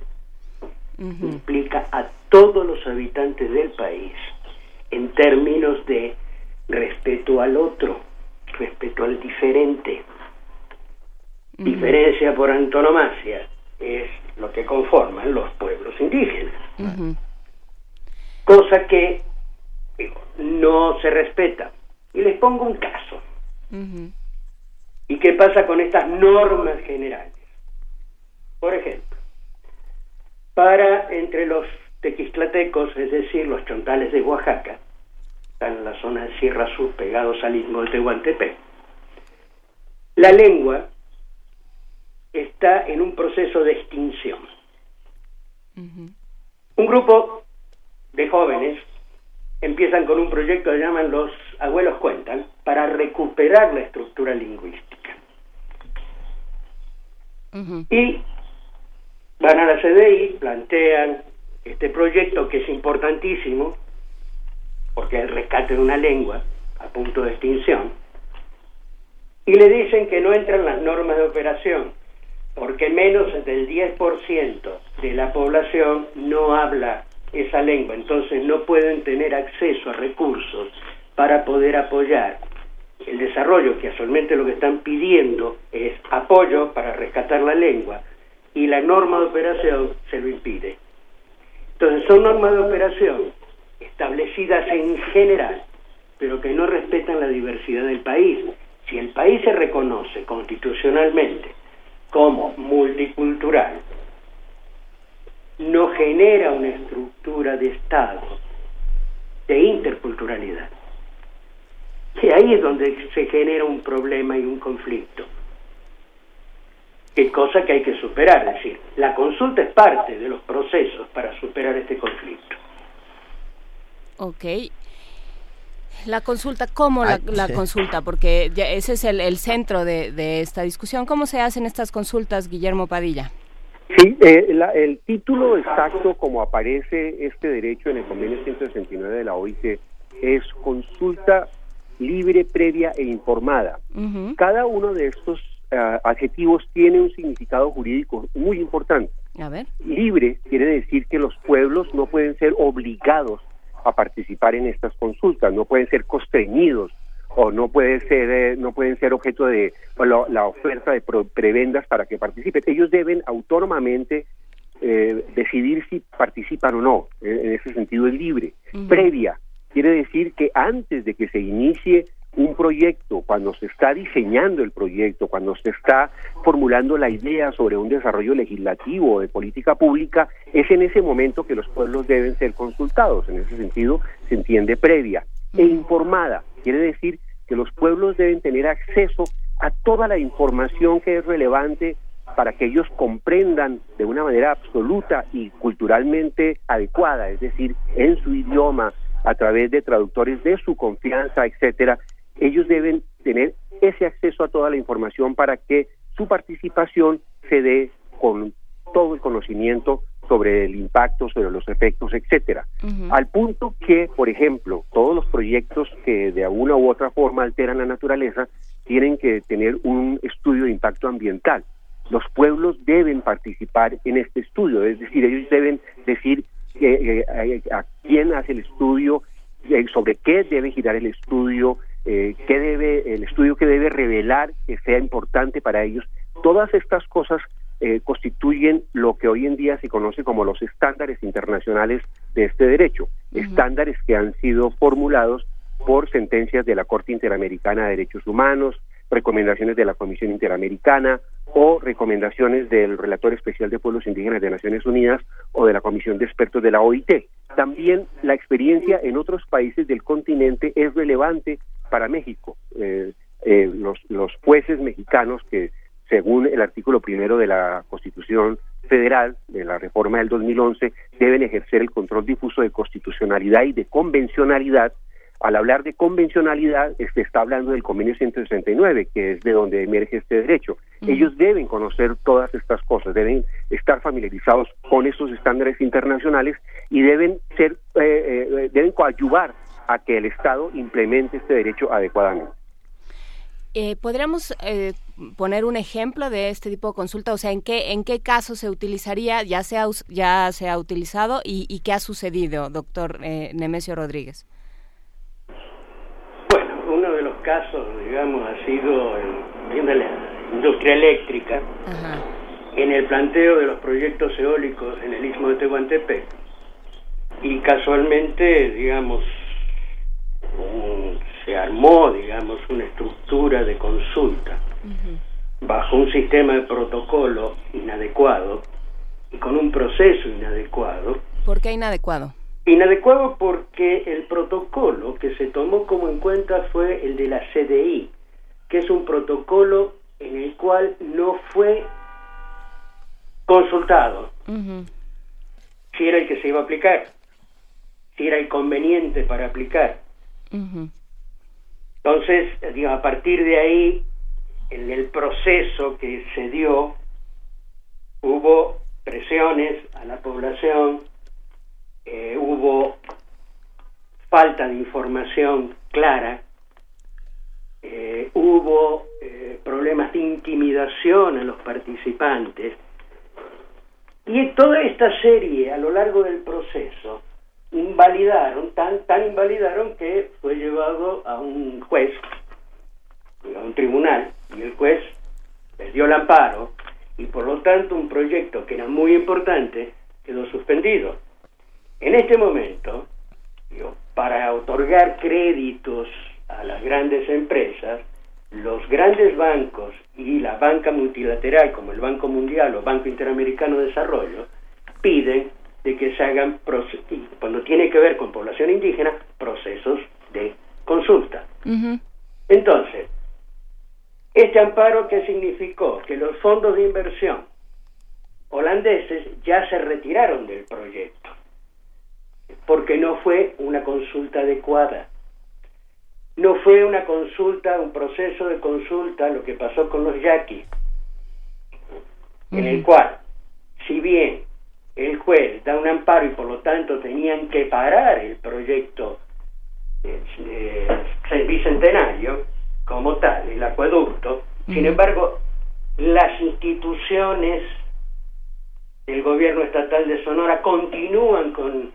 implica a todos los habitantes del país en términos de respeto al otro, respeto al diferente. Diferencia por antonomasia es lo que conforman los pueblos indígenas. Cosa que no se respeta. Y les pongo un caso. ¿Y qué pasa con estas normas generales? Por ejemplo, para entre los tequistlatecos, es decir, los chontales de Oaxaca, están en la zona de Sierra Sur, pegados al istmo de Tehuantepec, la lengua está en un proceso de extinción. Un grupo de jóvenes empiezan con un proyecto que llaman Los Abuelos Cuentan para recuperar la estructura lingüística. Y van a la CDI, plantean este proyecto que es importantísimo, porque es el rescate de una lengua a punto de extinción, y le dicen que no entran las normas de operación, porque menos del 10% de la población no habla esa lengua, entonces no pueden tener acceso a recursos para poder apoyar el desarrollo, que actualmente lo que están pidiendo es apoyo para rescatar la lengua, y la norma de operación se lo impide. Entonces son normas de operación establecidas en general, pero que no respetan la diversidad del país. Si el país se reconoce constitucionalmente como multicultural, no genera una estructura de Estado de interculturalidad. Y ahí es donde se genera un problema y un conflicto. Es cosa que hay que superar, es decir, la consulta es parte de los procesos para superar este conflicto. Ok. La consulta, ¿cómo la, consulta? Porque ya ese es el, centro de, de, esta discusión. ¿Cómo se hacen estas consultas, Guillermo Padilla? Sí, eh, el título exacto como aparece este derecho en el convenio 169 de la OIT es consulta libre, previa e informada. Cada uno de estos eh, adjetivos tiene un significado jurídico muy importante. A ver. Libre quiere decir que los pueblos no pueden ser obligados a participar en estas consultas, no pueden ser constreñidos o no puede ser eh, no pueden ser objeto de la, oferta de prebendas para que participen. Ellos deben autónomamente eh, decidir si participan o no. En, ese sentido es libre. Previa quiere decir que antes de que se inicie un proyecto, cuando se está diseñando el proyecto, cuando se está formulando la idea sobre un desarrollo legislativo o de política pública, es en ese momento que los pueblos deben ser consultados. En ese sentido, se entiende previa e informada. Quiere decir que los pueblos deben tener acceso a toda la información que es relevante para que ellos comprendan de una manera absoluta y culturalmente adecuada, es decir, en su idioma, a través de traductores de su confianza, etcétera, ellos deben tener ese acceso a toda la información para que su participación se dé con todo el conocimiento sobre el impacto, sobre los efectos, etcétera. Al punto que, por ejemplo, todos los proyectos que de alguna u otra forma alteran la naturaleza tienen que tener un estudio de impacto ambiental. Los pueblos deben participar en este estudio, es decir, ellos deben decir eh, eh, a quién hace el estudio, eh, sobre qué debe girar el estudio, qué debe el estudio que debe revelar que sea importante para ellos. Todas estas cosas eh, constituyen lo que hoy en día se conoce como los estándares internacionales de este derecho, estándares que han sido formulados por sentencias de la Corte Interamericana de Derechos Humanos, recomendaciones de la Comisión Interamericana o recomendaciones del Relator Especial de Pueblos Indígenas de Naciones Unidas o de la Comisión de Expertos de la OIT. También la experiencia en otros países del continente es relevante para México. Eh, eh, los, los jueces mexicanos que según el artículo primero de la Constitución Federal, de la reforma del 2011, deben ejercer el control difuso de constitucionalidad y de convencionalidad. Al hablar de convencionalidad, se está hablando del convenio 169, que es de donde emerge este derecho. Ellos deben conocer todas estas cosas, deben estar familiarizados con estos estándares internacionales y deben ser, eh, eh, deben coadyuvar a que el Estado implemente este derecho adecuadamente. Eh, ¿Podríamos eh, poner un ejemplo de este tipo de consulta? O sea, ¿en qué, en qué caso se utilizaría, ya se ha, ya se ha utilizado y, qué ha sucedido, doctor eh, Nemesio Rodríguez? Bueno, uno de los casos, digamos, ha sido en, la industria eléctrica, en el planteo de los proyectos eólicos en el istmo de Tehuantepec. Y casualmente, digamos, se se armó, digamos, una estructura de consulta bajo un sistema de protocolo inadecuado y con un proceso inadecuado. ¿Por qué inadecuado? Inadecuado porque el protocolo que se tomó como en cuenta fue el de la CDI, que es un protocolo en el cual no fue consultado si era el que se iba a aplicar, si era el conveniente para aplicar. Entonces, a partir de ahí, en el proceso que se dio, hubo presiones a la población, eh, hubo falta de información clara, eh, hubo eh, problemas de intimidación a los participantes, y toda esta serie a lo largo del proceso invalidaron, tan, tan invalidaron que fue llevado a un juez, a un tribunal, y el juez les dio el amparo, y por lo tanto un proyecto que era muy importante quedó suspendido. En este momento, para otorgar créditos a las grandes empresas, los grandes bancos y la banca multilateral como el Banco Mundial o Banco Interamericano de Desarrollo piden de que se hagan, cuando tiene que ver con población indígena, procesos de consulta. Entonces, este amparo que significó que los fondos de inversión holandeses ya se retiraron del proyecto, porque no fue una consulta adecuada. No fue una consulta, un proceso de consulta, lo que pasó con los yaquis, en el cual, si bien el juez da un amparo y por lo tanto tenían que parar el proyecto eh, bicentenario como tal, el acueducto, sin embargo, las instituciones del gobierno estatal de Sonora continúan con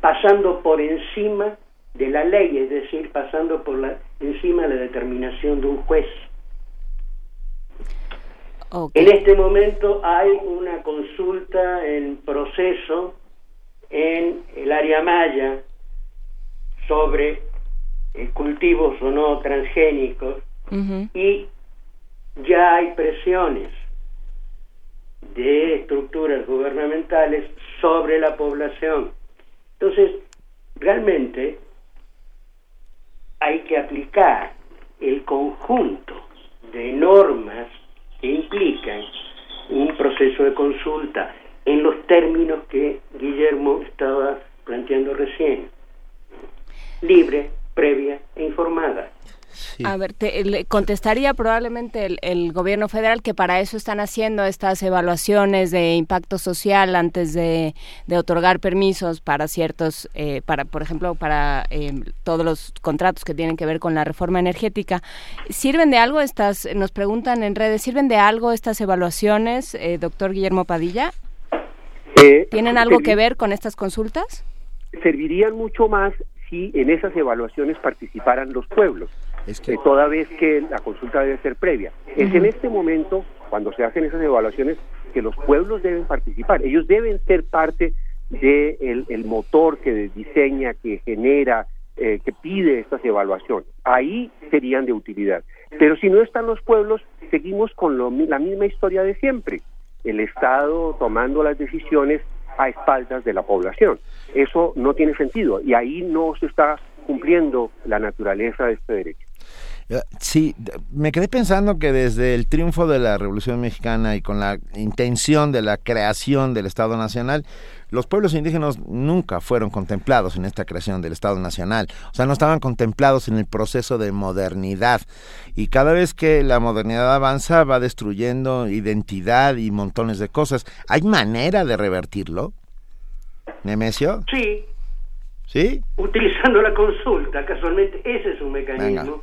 pasando por encima de la ley, es decir, pasando por la, encima de la determinación de un juez. En este momento hay una consulta en proceso en el área maya sobre eh, cultivos o no transgénicos y ya hay presiones de estructuras gubernamentales sobre la población. Entonces, realmente hay que aplicar el conjunto de normas que implican un proceso de consulta en los términos que Guillermo estaba planteando recién. Libre, previa e informada. A ver, te, contestaría probablemente el, gobierno federal que para eso están haciendo estas evaluaciones de impacto social antes de, otorgar permisos para ciertos, eh, para por ejemplo, para eh, todos los contratos que tienen que ver con la reforma energética. ¿Sirven de algo estas, nos preguntan en redes, ¿sirven de algo estas evaluaciones, eh, doctor Guillermo Padilla? ¿Tienen algo que ver con estas consultas? Servirían mucho más si en esas evaluaciones participaran los pueblos es que... toda vez que la consulta debe ser previa. Es en este momento, cuando se hacen esas evaluaciones, que los pueblos deben participar. Ellos deben ser parte del el motor que diseña, que genera, eh, que pide estas evaluaciones. Ahí serían de utilidad. Pero si no están los pueblos, seguimos con la misma historia de siempre. El Estado tomando las decisiones a espaldas de la población. Eso no tiene sentido y ahí no se está cumpliendo la naturaleza de este derecho. Eh, sí, me quedé pensando que desde el triunfo de la Revolución Mexicana y con la intención de la creación del Estado Nacional, los pueblos indígenas nunca fueron contemplados en esta creación del Estado Nacional. O sea, no estaban contemplados en el proceso de modernidad. Y cada vez que la modernidad avanza, va destruyendo identidad y montones de cosas. ¿Hay manera de revertirlo? ¿Nemesio? Sí. ¿Sí? Utilizando la consulta, casualmente, ese es un mecanismo.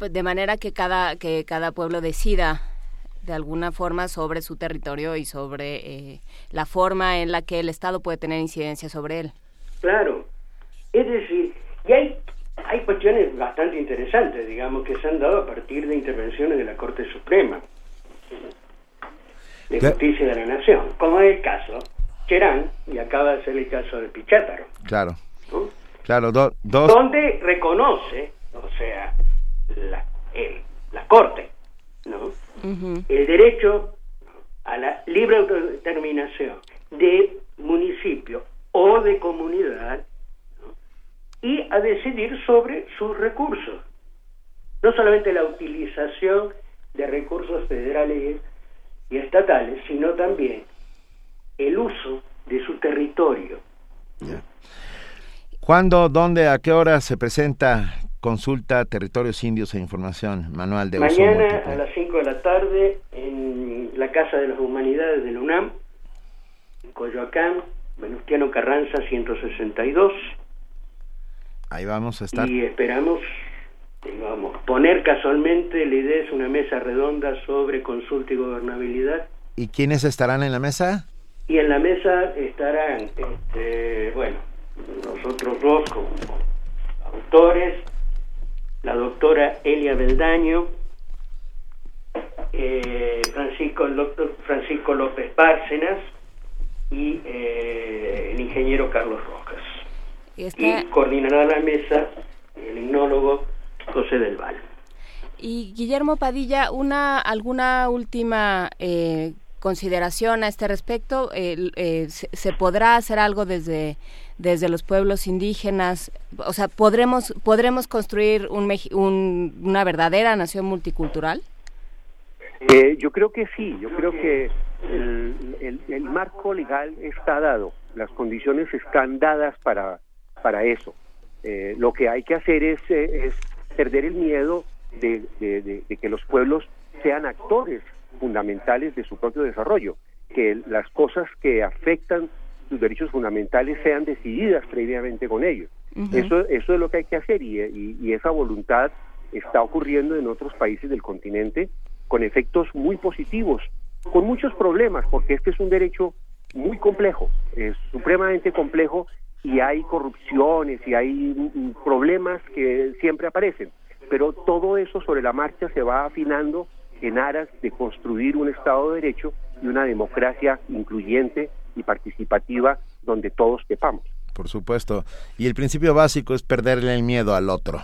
De manera que cada, que cada pueblo decida de alguna forma sobre su territorio y sobre eh, la forma en la que el Estado puede tener incidencia sobre él. Claro. Es decir, y hay, hay cuestiones bastante interesantes, digamos, que se han dado a partir de intervenciones de la Corte Suprema de Justicia de la Nación, como es el caso Cherán, y acaba de ser el caso de Pichátaro. Claro. Claro, dos. Donde reconoce, o sea, la, la Corte, ¿no? El derecho a la libre autodeterminación de municipio o de comunidad y a decidir sobre sus recursos. No solamente la utilización de recursos federales y estatales, sino también el uso de su territorio. ¿Cuándo, dónde, a qué hora se presenta consulta Territorios Indios e Información, manual de Mañana a las 5 de la tarde en la Casa de las Humanidades de la UNAM, en Coyoacán, Venustiano Carranza 162. Ahí vamos a estar. Y esperamos, digamos, poner casualmente, la idea es una mesa redonda sobre consulta y gobernabilidad. ¿Y quiénes estarán en la mesa? Y en la mesa estarán, este, bueno, nosotros dos como autores, la doctora Elia Beldaño, eh, Francisco, el doctor Francisco López Bárcenas y eh, el ingeniero Carlos Rojas. Y, coordinará la mesa el hipnólogo José del Val. Y Guillermo Padilla, una alguna última eh, consideración a este respecto. Eh, ¿se, podrá hacer algo desde desde los pueblos indígenas? O sea, ¿podremos podremos construir un, una verdadera nación multicultural? Eh, yo creo que sí. Yo creo que el, marco legal está dado. Las condiciones están dadas para para eso. Eh, lo que hay que hacer es, eh, es perder el miedo de, que los pueblos sean actores fundamentales de su propio desarrollo, que las cosas que afectan sus derechos fundamentales sean decididas previamente con ellos. eso, eso es lo que hay que hacer y, y, esa voluntad está ocurriendo en otros países del continente con efectos muy positivos, con muchos problemas, porque este es un derecho muy complejo, es supremamente complejo y hay corrupciones y hay problemas que siempre aparecen, pero todo eso sobre la marcha se va afinando en aras de construir un Estado de Derecho y una democracia incluyente y participativa donde todos quepamos. Por supuesto. Y el principio básico es perderle el miedo al otro.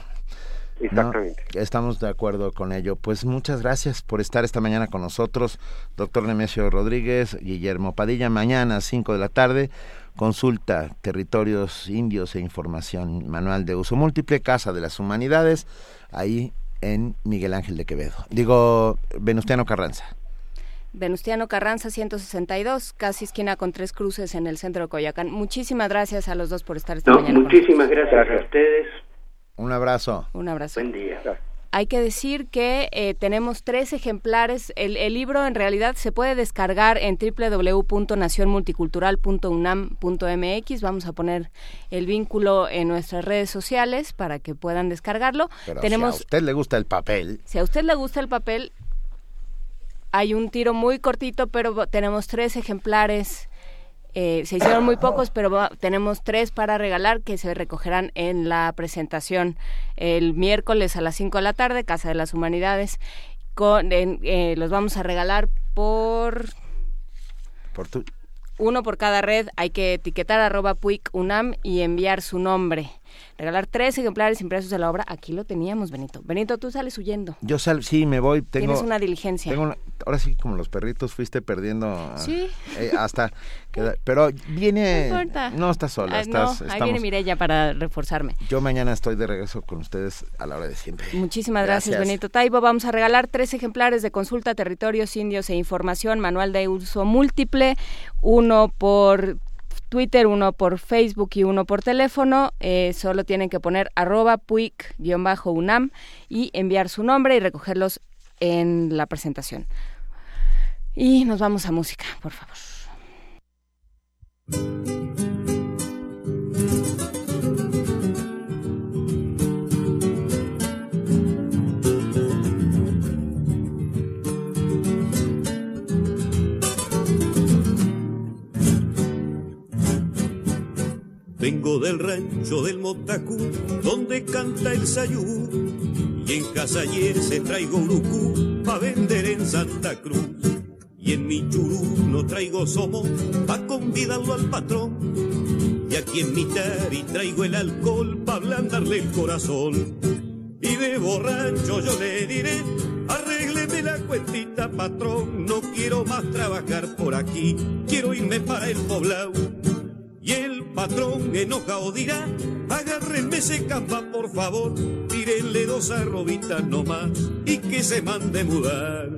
Exactamente. Estamos de acuerdo con ello. Pues muchas gracias por estar esta mañana con nosotros, doctor Nemesio Rodríguez, Guillermo Padilla. Mañana, 5 de la tarde, Consulta Territorios Indios e Información Manual de Uso Múltiple, Casa de las Humanidades, ahí en Miguel Ángel de Quevedo. Digo, Venustiano Carranza. Venustiano Carranza 162, casi esquina con tres cruces en el centro de Coyacán. Muchísimas gracias a los dos por estar esta mañana. Muchísimas gracias a ustedes. Un abrazo. Un abrazo. Buen día. Hay que decir que eh, tenemos tres ejemplares. El, libro en realidad se puede descargar en www.nacionmulticultural.unam.mx. Vamos a poner el vínculo en nuestras redes sociales para que puedan descargarlo. tenemos, si a usted le gusta el papel. Si a usted le gusta el papel, hay un tiro muy cortito, pero tenemos tres ejemplares. Eh, se hicieron muy pocos, pero tenemos tres para regalar que se recogerán en la presentación el miércoles a las 5 de la tarde, Casa de las Humanidades. Con, eh, los vamos a regalar por... Por tu... Uno por cada red, hay que etiquetar arroba puic unam y enviar su nombre regalar tres ejemplares impresos de la obra. Aquí lo teníamos, Benito. Benito, tú sales huyendo. Yo sal, sí, me voy. Tengo, Tienes una diligencia. ahora sí, como los perritos, fuiste perdiendo. Ah, sí. Eh, hasta. pero viene. No importa. No estás sola. estás, ahí viene Mireya para reforzarme. Yo mañana estoy de regreso con ustedes a la hora de siempre. Muchísimas gracias, Benito Taibo. Vamos a regalar tres ejemplares de consulta territorios indios e información, manual de uso múltiple, uno por Twitter, uno por Facebook y uno por teléfono. Eh, solo tienen que poner arroba puic-unam y enviar su nombre y recogerlos en la presentación. Y nos vamos a música, por favor. Vengo del rancho del Motacú, donde canta el sayú. Y en casa ayer se traigo urucú pa' vender en Santa Cruz. Y en mi churú no traigo somo pa' convidarlo al patrón. Y aquí en mi tari traigo el alcohol para ablandarle el corazón. Y de borracho yo le diré, arrégleme la cuentita, patrón, no quiero más trabajar por aquí, quiero irme para el poblado. Y el patrón enojado dirá, agárrenme ese camba por favor, tírenle dos arrobitas nomás y que se mande mudar.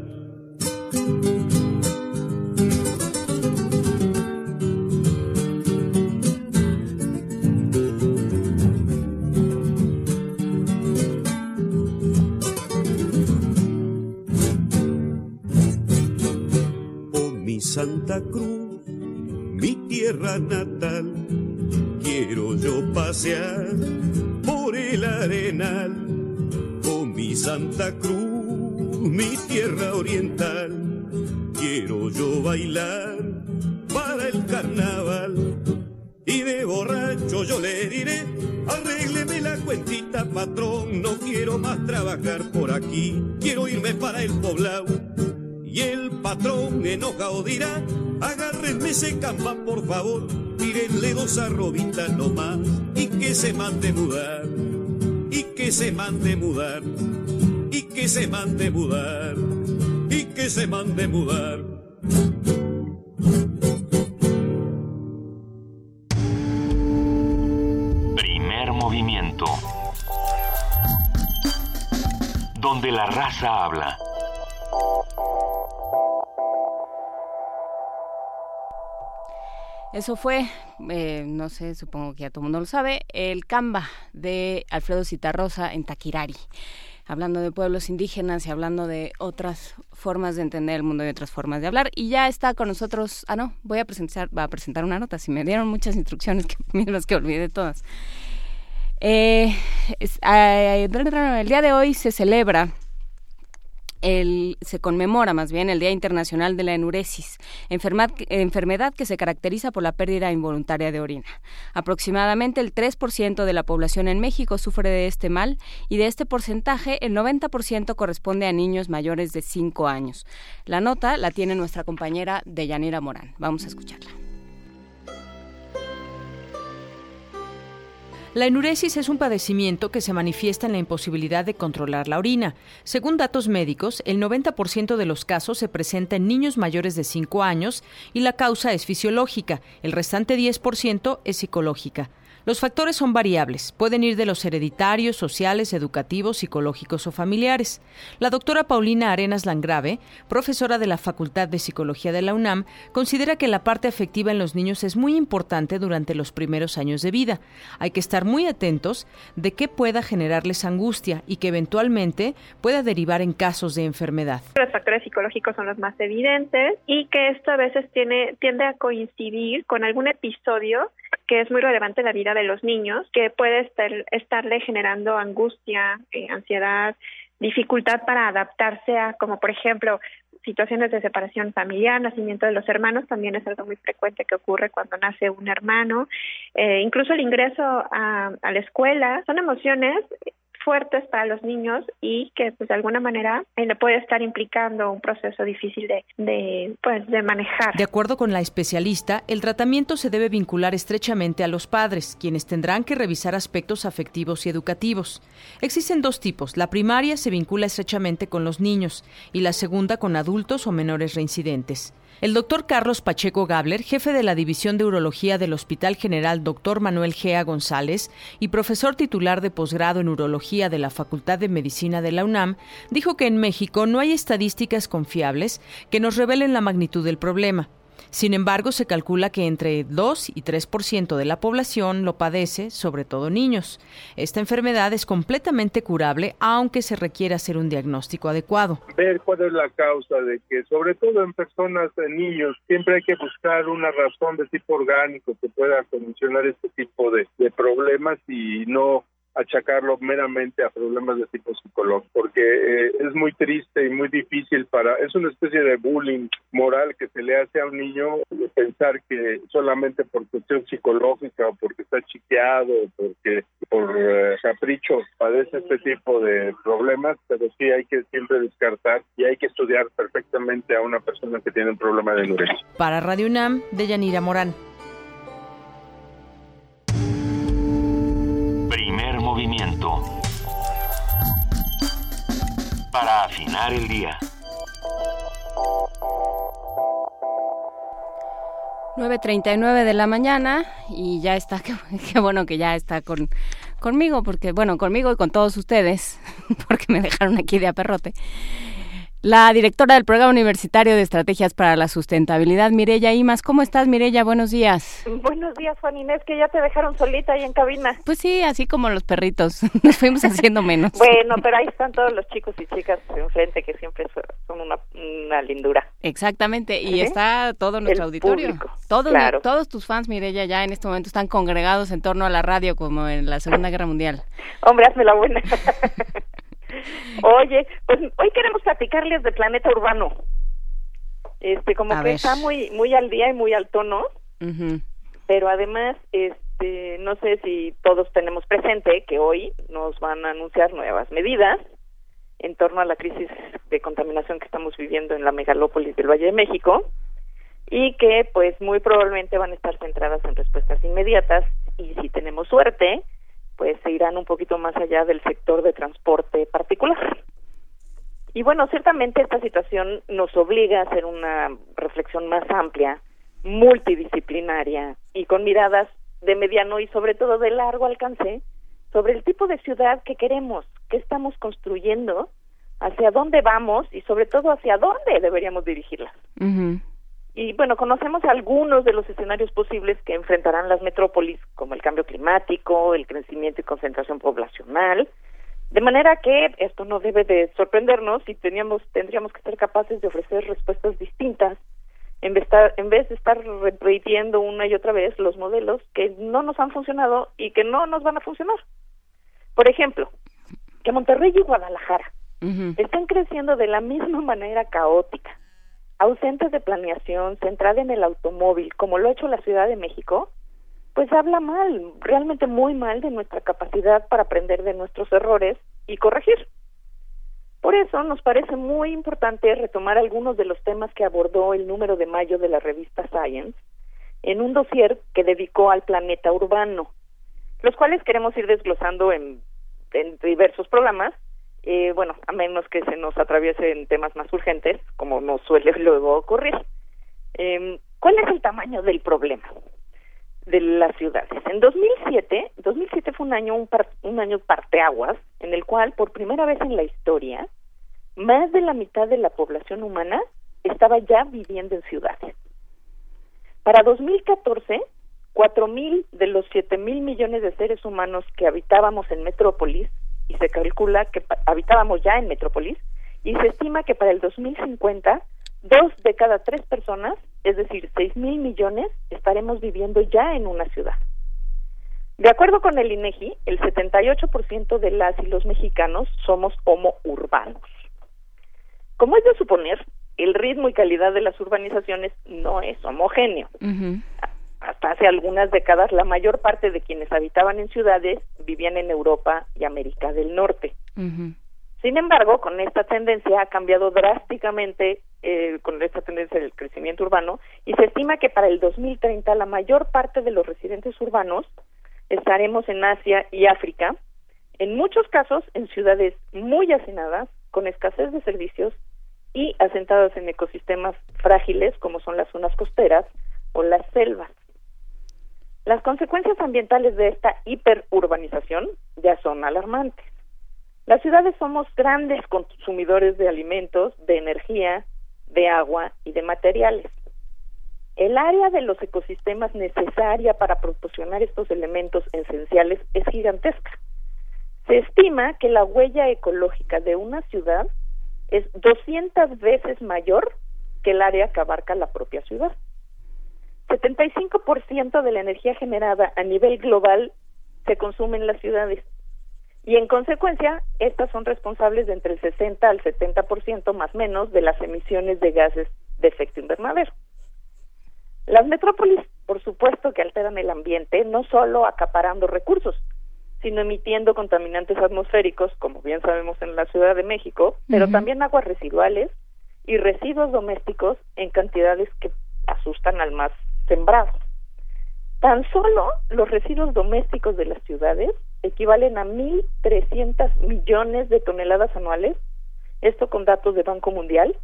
Oh Santa Cruz, mi tierra natal, pasear por el arenal. Oh mi Santa Cruz, mi tierra oriental, quiero yo bailar para el carnaval. Y de borracho yo le diré, arrégleme la cuentita, patrón, no quiero más trabajar por aquí, quiero irme para el poblado. Y el patrón enojado dirá, agárrenme ese camba por favor, tírenle dos arrobitas nomás, y que se mande mudar, y que se mande mudar, y que se mande mudar, y que se mande mudar. Primer movimiento. Donde la raza habla. Eso fue, eh, no sé, supongo que ya todo el mundo lo sabe, el Camba de Alfredo Citarrosa en Taquirari. Hablando de pueblos indígenas y hablando de otras formas de entender el mundo y otras formas de hablar. Y ya está con nosotros, ah no, voy a presentar, va a presentar una nota, si me dieron muchas instrucciones, que que olvidé todas. Eh, eh, el día de hoy se celebra el, se conmemora más bien el Día Internacional de la Enuresis, enfermedad, enfermedad que se caracteriza por la pérdida involuntaria de orina. Aproximadamente el 3% de la población en México sufre de este mal y de este porcentaje el 90% corresponde a niños mayores de 5 años. La nota la tiene nuestra compañera Deyanira Morán. Vamos a escucharla. La enuresis es un padecimiento que se manifiesta en la imposibilidad de controlar la orina. Según datos médicos, el 90% de los casos se presenta en niños mayores de 5 años y la causa es fisiológica, el restante 10% es psicológica. Los factores son variables, pueden ir de los hereditarios, sociales, educativos, psicológicos o familiares. La doctora Paulina Arenas Langrave, profesora de la Facultad de Psicología de la UNAM, considera que la parte afectiva en los niños es muy importante durante los primeros años de vida. Hay que estar muy atentos de que pueda generarles angustia y que eventualmente pueda derivar en casos de enfermedad. Los factores psicológicos son los más evidentes y que esto a veces tiene, tiende a coincidir con algún episodio que es muy relevante la vida de los niños, que puede estar, estarle generando angustia, eh, ansiedad, dificultad para adaptarse a, como por ejemplo, situaciones de separación familiar, nacimiento de los hermanos, también es algo muy frecuente que ocurre cuando nace un hermano, eh, incluso el ingreso a, a la escuela, son emociones fuertes para los niños y que pues de alguna manera eh, le puede estar implicando un proceso difícil de, de, pues, de manejar. De acuerdo con la especialista, el tratamiento se debe vincular estrechamente a los padres, quienes tendrán que revisar aspectos afectivos y educativos. Existen dos tipos. La primaria se vincula estrechamente con los niños y la segunda con adultos o menores reincidentes. El doctor Carlos Pacheco Gabler, jefe de la División de Urología del Hospital General Dr. Manuel Gea González y profesor titular de posgrado en Urología de la Facultad de Medicina de la UNAM, dijo que en México no hay estadísticas confiables que nos revelen la magnitud del problema. Sin embargo, se calcula que entre 2 y 3% de la población lo padece, sobre todo niños. Esta enfermedad es completamente curable, aunque se requiere hacer un diagnóstico adecuado. Ver cuál es la causa de que, sobre todo en personas, en niños, siempre hay que buscar una razón de tipo orgánico que pueda solucionar este tipo de, de problemas y no achacarlo meramente a problemas de tipo psicológico, porque eh, es muy triste y muy difícil para, es una especie de bullying moral que se le hace a un niño pensar que solamente por cuestión psicológica o porque está chiqueado o porque por eh, capricho padece este tipo de problemas, pero sí hay que siempre descartar y hay que estudiar perfectamente a una persona que tiene un problema de enuresis. Para Radio UNAM, de Yanira Morán. Para afinar el día. 9.39 de la mañana y ya está, qué, bueno que ya está con, conmigo, porque bueno, conmigo y con todos ustedes, porque me dejaron aquí de aperrote. La directora del Programa Universitario de Estrategias para la Sustentabilidad, Mirella Imas. ¿Cómo estás, Mirella? Buenos días. Buenos días, Juan Inés, que ya te dejaron solita ahí en cabina. Pues sí, así como los perritos. Nos fuimos haciendo menos. bueno, pero ahí están todos los chicos y chicas enfrente que siempre son una, lindura. Exactamente, y está todo nuestro auditorio. Todos, todos tus fans, Mirella, ya en este momento están congregados en torno a la radio como en la Segunda Guerra Mundial. Hombre, hazme la buena. Oye, pues hoy queremos platicarles de planeta urbano. Este, como que está muy muy al día y muy al tono. Pero además, este, no sé si todos tenemos presente que hoy nos van a anunciar nuevas medidas en torno a la crisis de contaminación que estamos viviendo en la megalópolis del Valle de México y que pues muy probablemente van a estar centradas en respuestas inmediatas y si tenemos suerte pues se irán un poquito más allá del sector de transporte particular. Y bueno, ciertamente esta situación nos obliga a hacer una reflexión más amplia, multidisciplinaria y con miradas de mediano y sobre todo de largo alcance sobre el tipo de ciudad que queremos, que estamos construyendo, hacia dónde vamos y sobre todo hacia dónde deberíamos dirigirla. Y bueno, conocemos algunos de los escenarios posibles que enfrentarán las metrópolis, como el cambio climático, el crecimiento y concentración poblacional, de manera que esto no debe de sorprendernos y teníamos, tendríamos que ser capaces de ofrecer respuestas distintas en vez, en vez de estar repitiendo una y otra vez los modelos que no nos han funcionado y que no nos van a funcionar. Por ejemplo, que Monterrey y Guadalajara están creciendo de la misma manera caótica ausentes de planeación, centrada en el automóvil, como lo ha hecho la Ciudad de México, pues habla mal, realmente muy mal de nuestra capacidad para aprender de nuestros errores y corregir. Por eso nos parece muy importante retomar algunos de los temas que abordó el número de mayo de la revista Science en un dossier que dedicó al planeta urbano, los cuales queremos ir desglosando en, en diversos programas eh, bueno, a menos que se nos atraviesen temas más urgentes, como nos suele luego ocurrir. Eh, ¿Cuál es el tamaño del problema de las ciudades? En 2007, 2007 fue un año un, un año parteaguas en el cual por primera vez en la historia más de la mitad de la población humana estaba ya viviendo en ciudades. Para 2014, cuatro mil de los siete mil millones de seres humanos que habitábamos en metrópolis y se calcula que habitábamos ya en Metrópolis y se estima que para el 2050 dos de cada tres personas, es decir, seis mil millones, estaremos viviendo ya en una ciudad. De acuerdo con el INEGI, el 78% de las y los mexicanos somos homo urbanos. Como es de suponer, el ritmo y calidad de las urbanizaciones no es homogéneo hasta hace algunas décadas, la mayor parte de quienes habitaban en ciudades vivían en Europa y América del Norte. Sin embargo, con esta tendencia ha cambiado drásticamente, eh, con esta tendencia del crecimiento urbano, y se estima que para el 2030 la mayor parte de los residentes urbanos estaremos en Asia y África, en muchos casos en ciudades muy hacinadas, con escasez de servicios y asentadas en ecosistemas frágiles como son las zonas costeras o las selvas. Las consecuencias ambientales de esta hiperurbanización ya son alarmantes. Las ciudades somos grandes consumidores de alimentos, de energía, de agua y de materiales. El área de los ecosistemas necesaria para proporcionar estos elementos esenciales es gigantesca. Se estima que la huella ecológica de una ciudad es 200 veces mayor que el área que abarca la propia ciudad. 75% de la energía generada a nivel global se consume en las ciudades y en consecuencia estas son responsables de entre el 60 al 70% más menos de las emisiones de gases de efecto invernadero. Las metrópolis, por supuesto que alteran el ambiente, no solo acaparando recursos, sino emitiendo contaminantes atmosféricos, como bien sabemos en la Ciudad de México, pero también aguas residuales y residuos domésticos en cantidades que asustan al más sembrados. Tan solo los residuos domésticos de las ciudades equivalen a 1.300 millones de toneladas anuales esto con datos de Banco Mundial,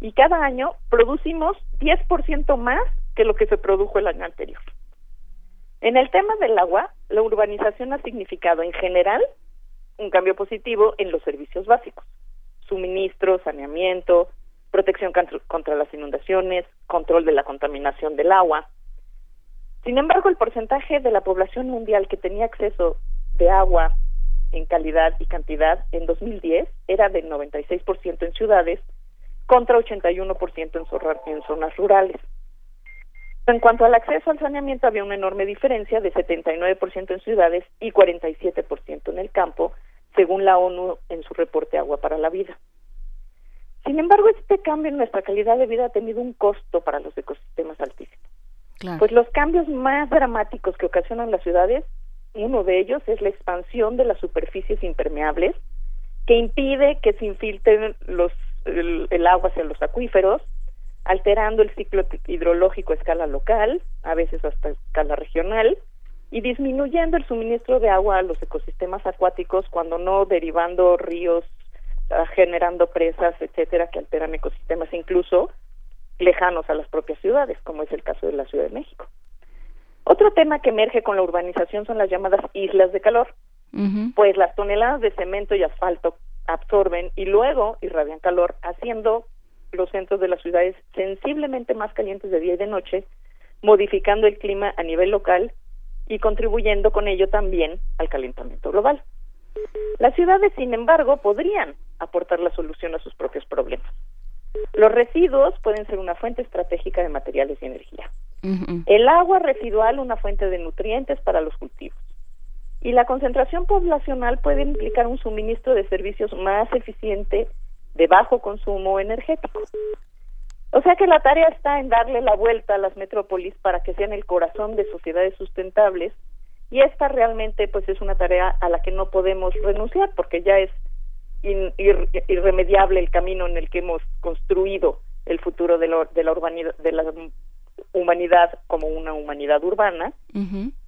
y cada año producimos 10% más que lo que se produjo el año anterior. En el tema del agua, la urbanización ha significado en general un cambio positivo en los servicios básicos, suministro, saneamiento, protección contra las inundaciones, control de la contaminación del agua. Sin embargo, el porcentaje de la población mundial que tenía acceso de agua en calidad y cantidad en 2010 era del 96% en ciudades contra 81% en zonas rurales. En cuanto al acceso al saneamiento, había una enorme diferencia de 79% en ciudades y 47% en el campo, según la ONU en su reporte Agua para la Vida. Sin embargo, este cambio en nuestra calidad de vida ha tenido un costo para los ecosistemas altísimos. Pues los cambios más dramáticos que ocasionan las ciudades, uno de ellos es la expansión de las superficies impermeables, que impide que se infiltren los, el agua hacia los acuíferos, alterando el ciclo hidrológico a escala local, a veces hasta escala regional, y disminuyendo el suministro de agua a los ecosistemas acuáticos cuando no derivando ríos, generando presas, etcétera, que alteran ecosistemas incluso lejanos a las propias ciudades, como es el caso de la Ciudad de México. Otro tema que emerge con la urbanización son las llamadas islas de calor, pues las toneladas de cemento y asfalto absorben y luego irradian calor, haciendo los centros de las ciudades sensiblemente más calientes de día y de noche, modificando el clima a nivel local y contribuyendo con ello también al calentamiento global. Las ciudades, sin embargo, podrían aportar la solución a sus propios problemas. Los residuos pueden ser una fuente estratégica de materiales y energía. El agua residual una fuente de nutrientes para los cultivos. Y la concentración poblacional puede implicar un suministro de servicios más eficiente de bajo consumo energético. O sea que la tarea está en darle la vuelta a las metrópolis para que sean el corazón de sociedades sustentables y esta realmente pues es una tarea a la que no podemos renunciar porque ya es irremediable el camino en el que hemos construido el futuro de, de la urbanidad de la humanidad como una humanidad urbana.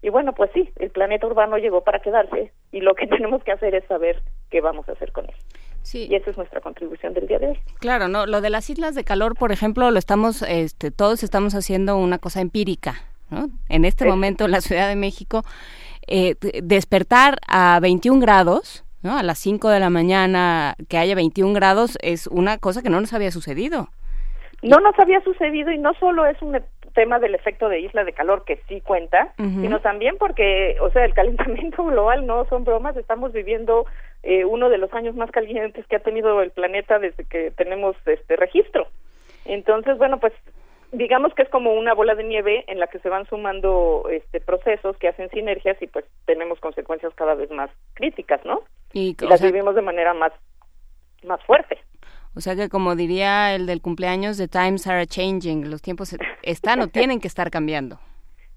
Y bueno pues sí el planeta urbano llegó para quedarse y lo que tenemos que hacer es saber qué vamos a hacer con él. Y esa es nuestra contribución del día de hoy. Claro, no, lo de las islas de calor, por ejemplo, lo estamos, este, todos estamos haciendo una cosa empírica, ¿no? En este momento en la Ciudad de México, eh, despertar a 21 grados, ¿no? A las 5 de la mañana que haya 21 grados es una cosa que no nos había sucedido. No nos había sucedido y no solo es un tema del efecto de isla de calor que sí cuenta, sino también porque, o sea, el calentamiento global no son bromas, estamos viviendo eh, uno de los años más calientes que ha tenido el planeta desde que tenemos este registro. Entonces, bueno, pues digamos que es como una bola de nieve en la que se van sumando este procesos que hacen sinergias y pues tenemos consecuencias cada vez más críticas, ¿no? Y, las vivimos de manera más más fuerte. O sea que como diría el del cumpleaños, the times are changing, los tiempos están o tienen que estar cambiando.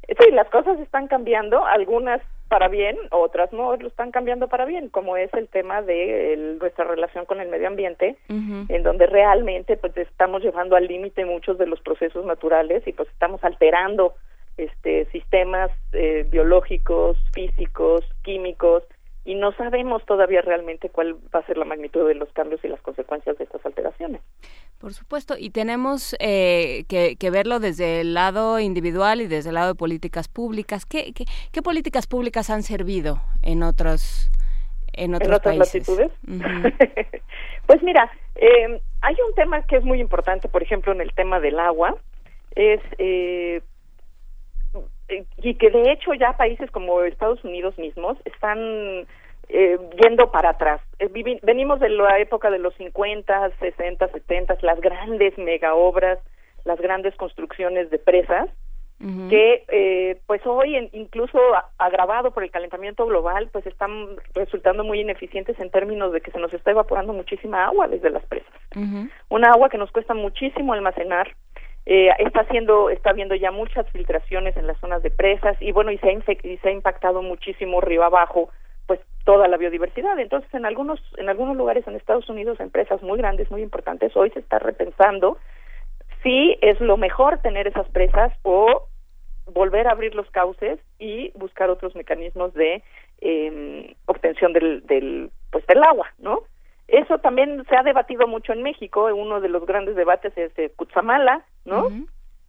Sí, las cosas están cambiando, algunas para bien, otras no lo están cambiando para bien, como es el tema de nuestra relación con el medio ambiente, en donde realmente pues estamos llevando al límite muchos de los procesos naturales y pues estamos alterando este sistemas eh, biológicos, físicos, químicos y no sabemos todavía realmente cuál va a ser la magnitud de los cambios y las consecuencias de estas alteraciones. Por supuesto, y tenemos eh, que, verlo desde el lado individual y desde el lado de políticas públicas. ¿Qué, qué, políticas públicas han servido en otros en otros otras latitudes? pues mira, eh, hay un tema que es muy importante, por ejemplo, en el tema del agua, es eh, y que de hecho ya países como Estados Unidos mismos están eh, yendo para atrás. Eh, venimos de la época de los 50, 60, 70, las grandes mega obras, las grandes construcciones de presas, que eh, pues hoy incluso agravado por el calentamiento global, pues están resultando muy ineficientes en términos de que se nos está evaporando muchísima agua desde las presas. Una agua que nos cuesta muchísimo almacenar, eh, está haciendo está habiendo ya muchas filtraciones en las zonas de presas y bueno y se ha, y se ha impactado muchísimo río abajo pues toda la biodiversidad. Entonces en algunos en algunos lugares en Estados Unidos empresas muy grandes muy importantes hoy se está repensando si es lo mejor tener esas presas o volver a abrir los cauces y buscar otros mecanismos de eh, obtención del, del pues del agua no Eso también se ha debatido mucho en México, uno de los grandes debates es de Cutzamala, ¿no?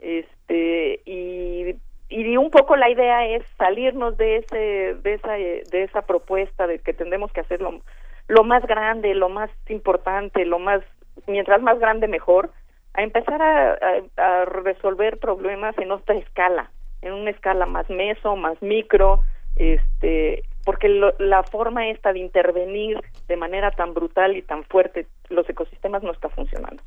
Este y y un poco la idea es salirnos de ese de esa de esa propuesta de que tendremos que hacerlo lo más grande, lo más importante, lo más mientras más grande mejor, a empezar a, a resolver problemas en otra escala, en una escala más meso, más micro, este porque la forma esta de intervenir de manera tan brutal y tan fuerte los ecosistemas no está funcionando.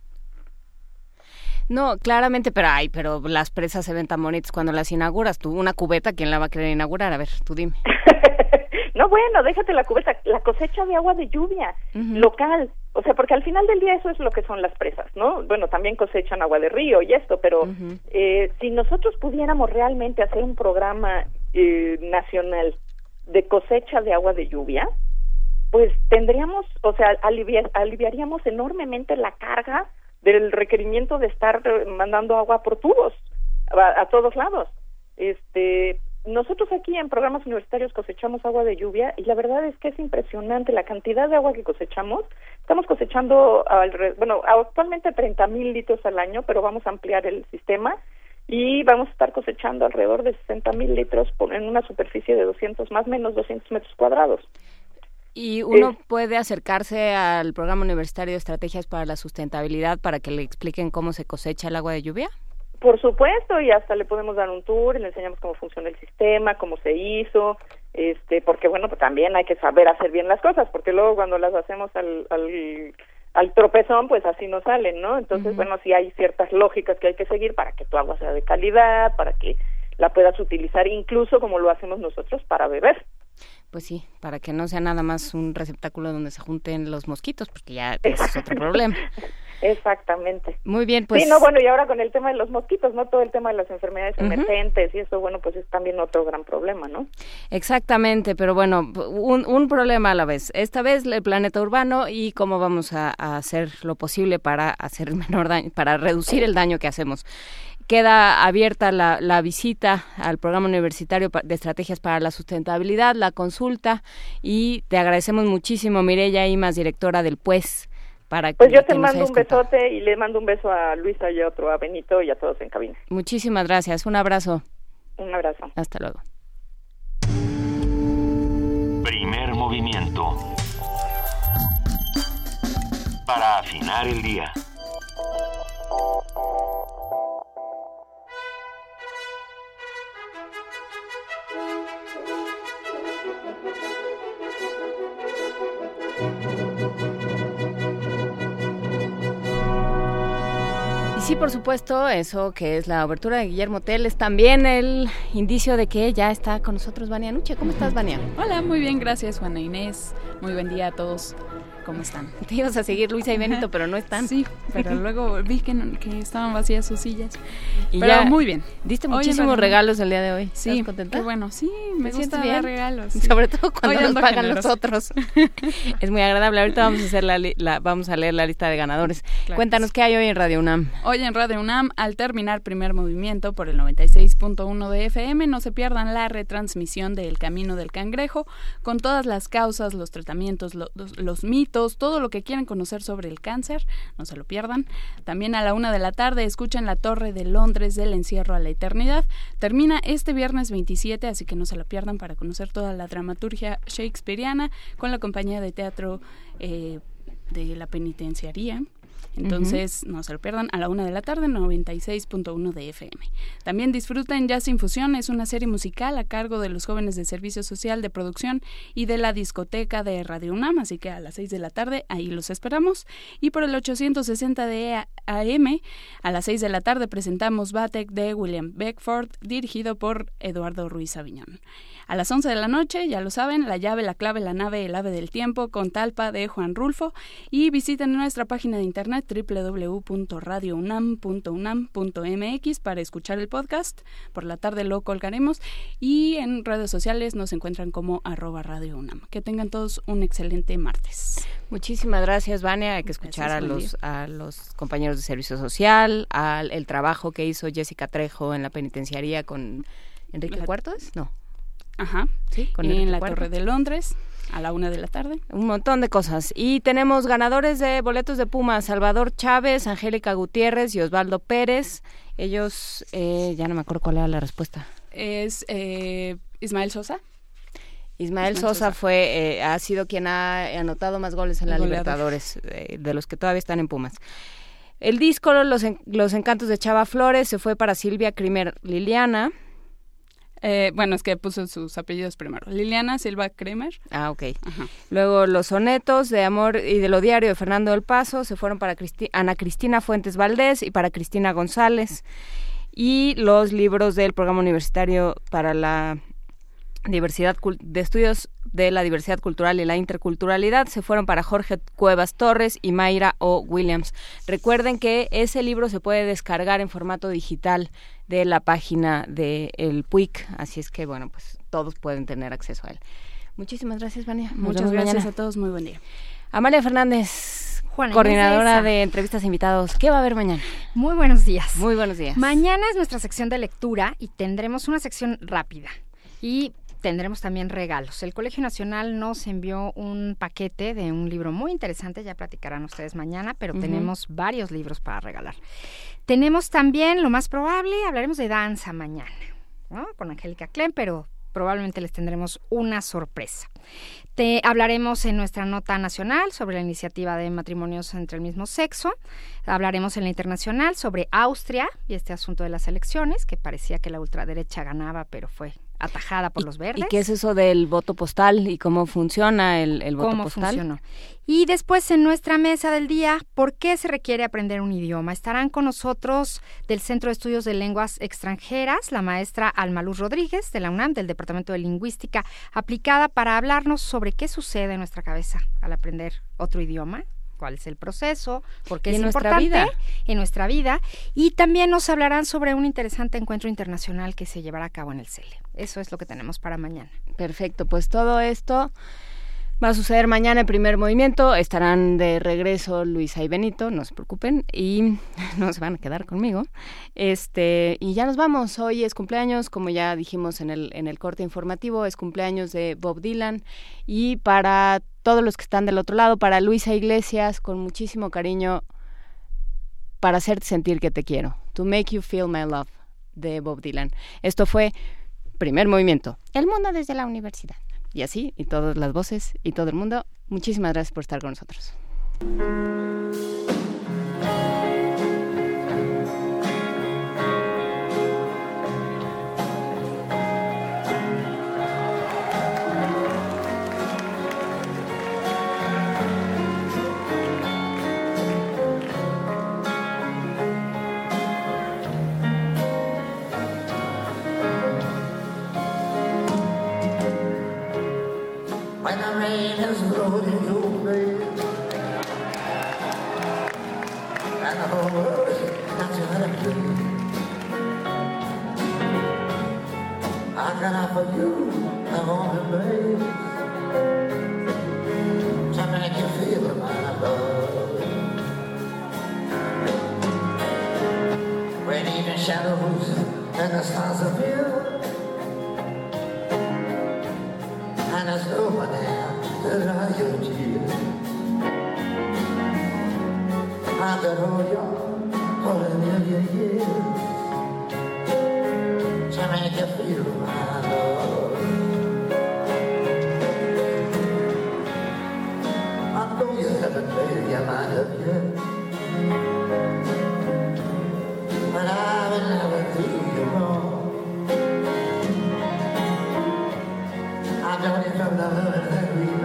No, claramente, pero ay, pero las presas se ven tan bonitas cuando las inauguras. Tú, una cubeta, ¿quién la va a querer inaugurar? A ver, tú dime. no, bueno, déjate la cubeta, la cosecha de agua de lluvia, local. O sea, porque al final del día eso es lo que son las presas, ¿no? Bueno, también cosechan agua de río y esto, pero eh, si nosotros pudiéramos realmente hacer un programa eh, nacional de cosecha de agua de lluvia, pues tendríamos, o sea, aliviaríamos enormemente la carga del requerimiento de estar eh, mandando agua por tubos a, todos lados. Este, nosotros aquí en programas universitarios cosechamos agua de lluvia y la verdad es que es impresionante la cantidad de agua que cosechamos. Estamos cosechando, bueno, actualmente 30 mil litros al año, pero vamos a ampliar el sistema y vamos a estar cosechando alrededor de 60 mil litros en una superficie de 200, más o menos 200 metros cuadrados. ¿Y uno puede acercarse al programa universitario de estrategias para la sustentabilidad para que le expliquen cómo se cosecha el agua de lluvia? Por supuesto, y hasta le podemos dar un tour y le enseñamos cómo funciona el sistema, cómo se hizo, este, porque bueno, pues también hay que saber hacer bien las cosas, porque luego cuando las hacemos al, al al tropezón, pues así no salen, ¿no? Entonces, bueno, sí hay ciertas lógicas que hay que seguir para que tu agua sea de calidad, para que la puedas utilizar incluso como lo hacemos nosotros para beber. Pues sí, para que no sea nada más un receptáculo donde se junten los mosquitos, porque ya es otro problema. Exactamente. Muy bien, pues. Sí, no, bueno, y ahora con el tema de los mosquitos, ¿no? Todo el tema de las enfermedades emergentes y eso, bueno, pues es también otro gran problema, ¿no? Exactamente, pero bueno, un, un problema a la vez. Esta vez el planeta urbano y cómo vamos a, hacer lo posible para hacer menor daño, para reducir el daño que hacemos. Queda abierta la, la, visita al programa universitario de estrategias para la sustentabilidad, la consulta y te agradecemos muchísimo, Mireya Imas, directora del PUES pues yo te mando un besote y le mando un beso a Luisa y a otro a Benito y a todos en cabina. Muchísimas gracias, un abrazo. Un abrazo. Hasta luego. Primer movimiento. Para afinar el día. Sí, por supuesto, eso que es la abertura de Guillermo Tell es también el indicio de que ya está con nosotros Vania Nuche. ¿Cómo estás, Vania? Hola, muy bien, gracias, Juana Inés. Muy buen día a todos. ¿Cómo están? Te ibas a seguir Luisa y Benito, pero no están. Sí, pero luego vi que, que estaban vacías sus sillas. Y pero ya, muy bien. Diste muchísimos regalos el día de hoy. Sí, contenta? bueno, sí, me gusta dar regalos. Sobre todo cuando nos pagan los otros. es muy agradable. Ahorita vamos a hacer la, vamos a leer la lista de ganadores. Cuéntanos qué hay hoy en Radio UNAM. Hoy en Radio UNAM, al terminar primer movimiento por el 96.1 de FM, no se pierdan la retransmisión de El Camino del Cangrejo con todas las causas, los tratamientos, los, los mitos todo lo que quieran conocer sobre el cáncer, no se lo pierdan. También a la una de la tarde escuchen La Torre de Londres del encierro a la eternidad. Termina este viernes 27, así que no se lo pierdan para conocer toda la dramaturgia shakespeariana con la compañía de teatro eh, de la penitenciaría. Entonces, no se lo pierdan a la una de la tarde, 96.1 de FM. También disfruten Jazz Infusión, es una serie musical a cargo de los jóvenes de Servicio Social de Producción y de la discoteca de Radio UNAM, así que a las 6 de la tarde ahí los esperamos. Y por el 860 de AM, a las 6 de la tarde presentamos Batek de William Beckford, dirigido por Eduardo Ruiz Aviñón. A las 11 de la noche, ya lo saben, la llave, la clave, la nave, el ave del tiempo con Talpa de Juan Rulfo y visiten nuestra página de internet www.radiounam.unam.mx para escuchar el podcast. Por la tarde lo colgaremos y en redes sociales nos encuentran como arroba Radio UNAM. Que tengan todos un excelente martes. Muchísimas gracias, Vania. Hay que escuchar a los, a los compañeros de servicio social, al el trabajo que hizo Jessica Trejo en la penitenciaría con Enrique Cuartos. No. Ajá. Sí, con en la Torre de Londres. a la una de la tarde. Un montón de cosas. Y tenemos ganadores de boletos de Puma, Salvador Chávez, Angélica Gutiérrez y Osvaldo Pérez. Ellos, eh, ya no me acuerdo cuál era la respuesta. Es eh, Ismael Sosa. Ismael, Sosa, fue, eh, ha sido quien ha anotado más goles en la Libertadores, de los que todavía están en Pumas. El disco los, los Encantos de Chava Flores se fue para Silvia Krimer Liliana. Eh, bueno, es que puso sus apellidos primero. Liliana Silva Kremer. Ah, ok. Luego los sonetos de Amor y de lo Diario de Fernando del Paso se fueron para Ana Cristina Fuentes Valdés y para Cristina González. Y los libros del programa universitario para la diversidad de estudios de la diversidad cultural y la interculturalidad se fueron para Jorge Cuevas Torres y Mayra O. Williams. Recuerden que ese libro se puede descargar en formato digital de la página del el PUIC, así es que bueno, pues todos pueden tener acceso a él. Muchísimas gracias, Vania. Muchas gracias a todos, muy buen día. Amalia Fernández, coordinadora de entrevistas e invitados. ¿Qué va a haber mañana? Muy buenos días. Muy buenos días. Mañana es nuestra sección de lectura y tendremos una sección rápida. Y tendremos también regalos. El Colegio Nacional nos envió un paquete de un libro muy interesante, ya platicarán ustedes mañana, pero tenemos varios libros para regalar. Tenemos también, lo más probable, hablaremos de danza mañana, con Angélica Klein, pero probablemente les tendremos una sorpresa. Te hablaremos en nuestra nota nacional sobre la iniciativa de matrimonios entre el mismo sexo. Hablaremos en la internacional sobre Austria y este asunto de las elecciones, que parecía que la ultraderecha ganaba, pero fue atajada por los verdes. ¿Y qué es eso del voto postal y cómo funciona el, el voto ¿Cómo Funcionó? Y después en nuestra mesa del día, ¿por qué se requiere aprender un idioma? Estarán con nosotros del Centro de Estudios de Lenguas Extranjeras, la maestra Almaluz Rodríguez de la UNAM, del Departamento de Lingüística Aplicada, para hablarnos sobre qué sucede en nuestra cabeza al aprender otro idioma cuál es el proceso, porque es importante vida. en nuestra vida. Y también nos hablarán sobre un interesante encuentro internacional que se llevará a cabo en el CELE. Eso es lo que tenemos para mañana. Perfecto, pues todo esto va a suceder mañana en primer movimiento. Estarán de regreso Luisa y Benito, no se preocupen, y no se van a quedar conmigo. Este, y ya nos vamos. Hoy es cumpleaños, como ya dijimos en el, en el corte informativo, es cumpleaños de Bob Dylan. Y para todos los que están del otro lado, para Luisa Iglesias, con muchísimo cariño, para hacerte sentir que te quiero. To make you feel my love, de Bob Dylan. Esto fue primer movimiento. El mundo desde la universidad. Y así, y todas las voces y todo el mundo, muchísimas gracias por estar con nosotros. Shadows and the stars appear. and there's no one there to dry your tears. I've been you for a million years to make you feel my love. I know you haven't made your mind up yet, I'm not hungry.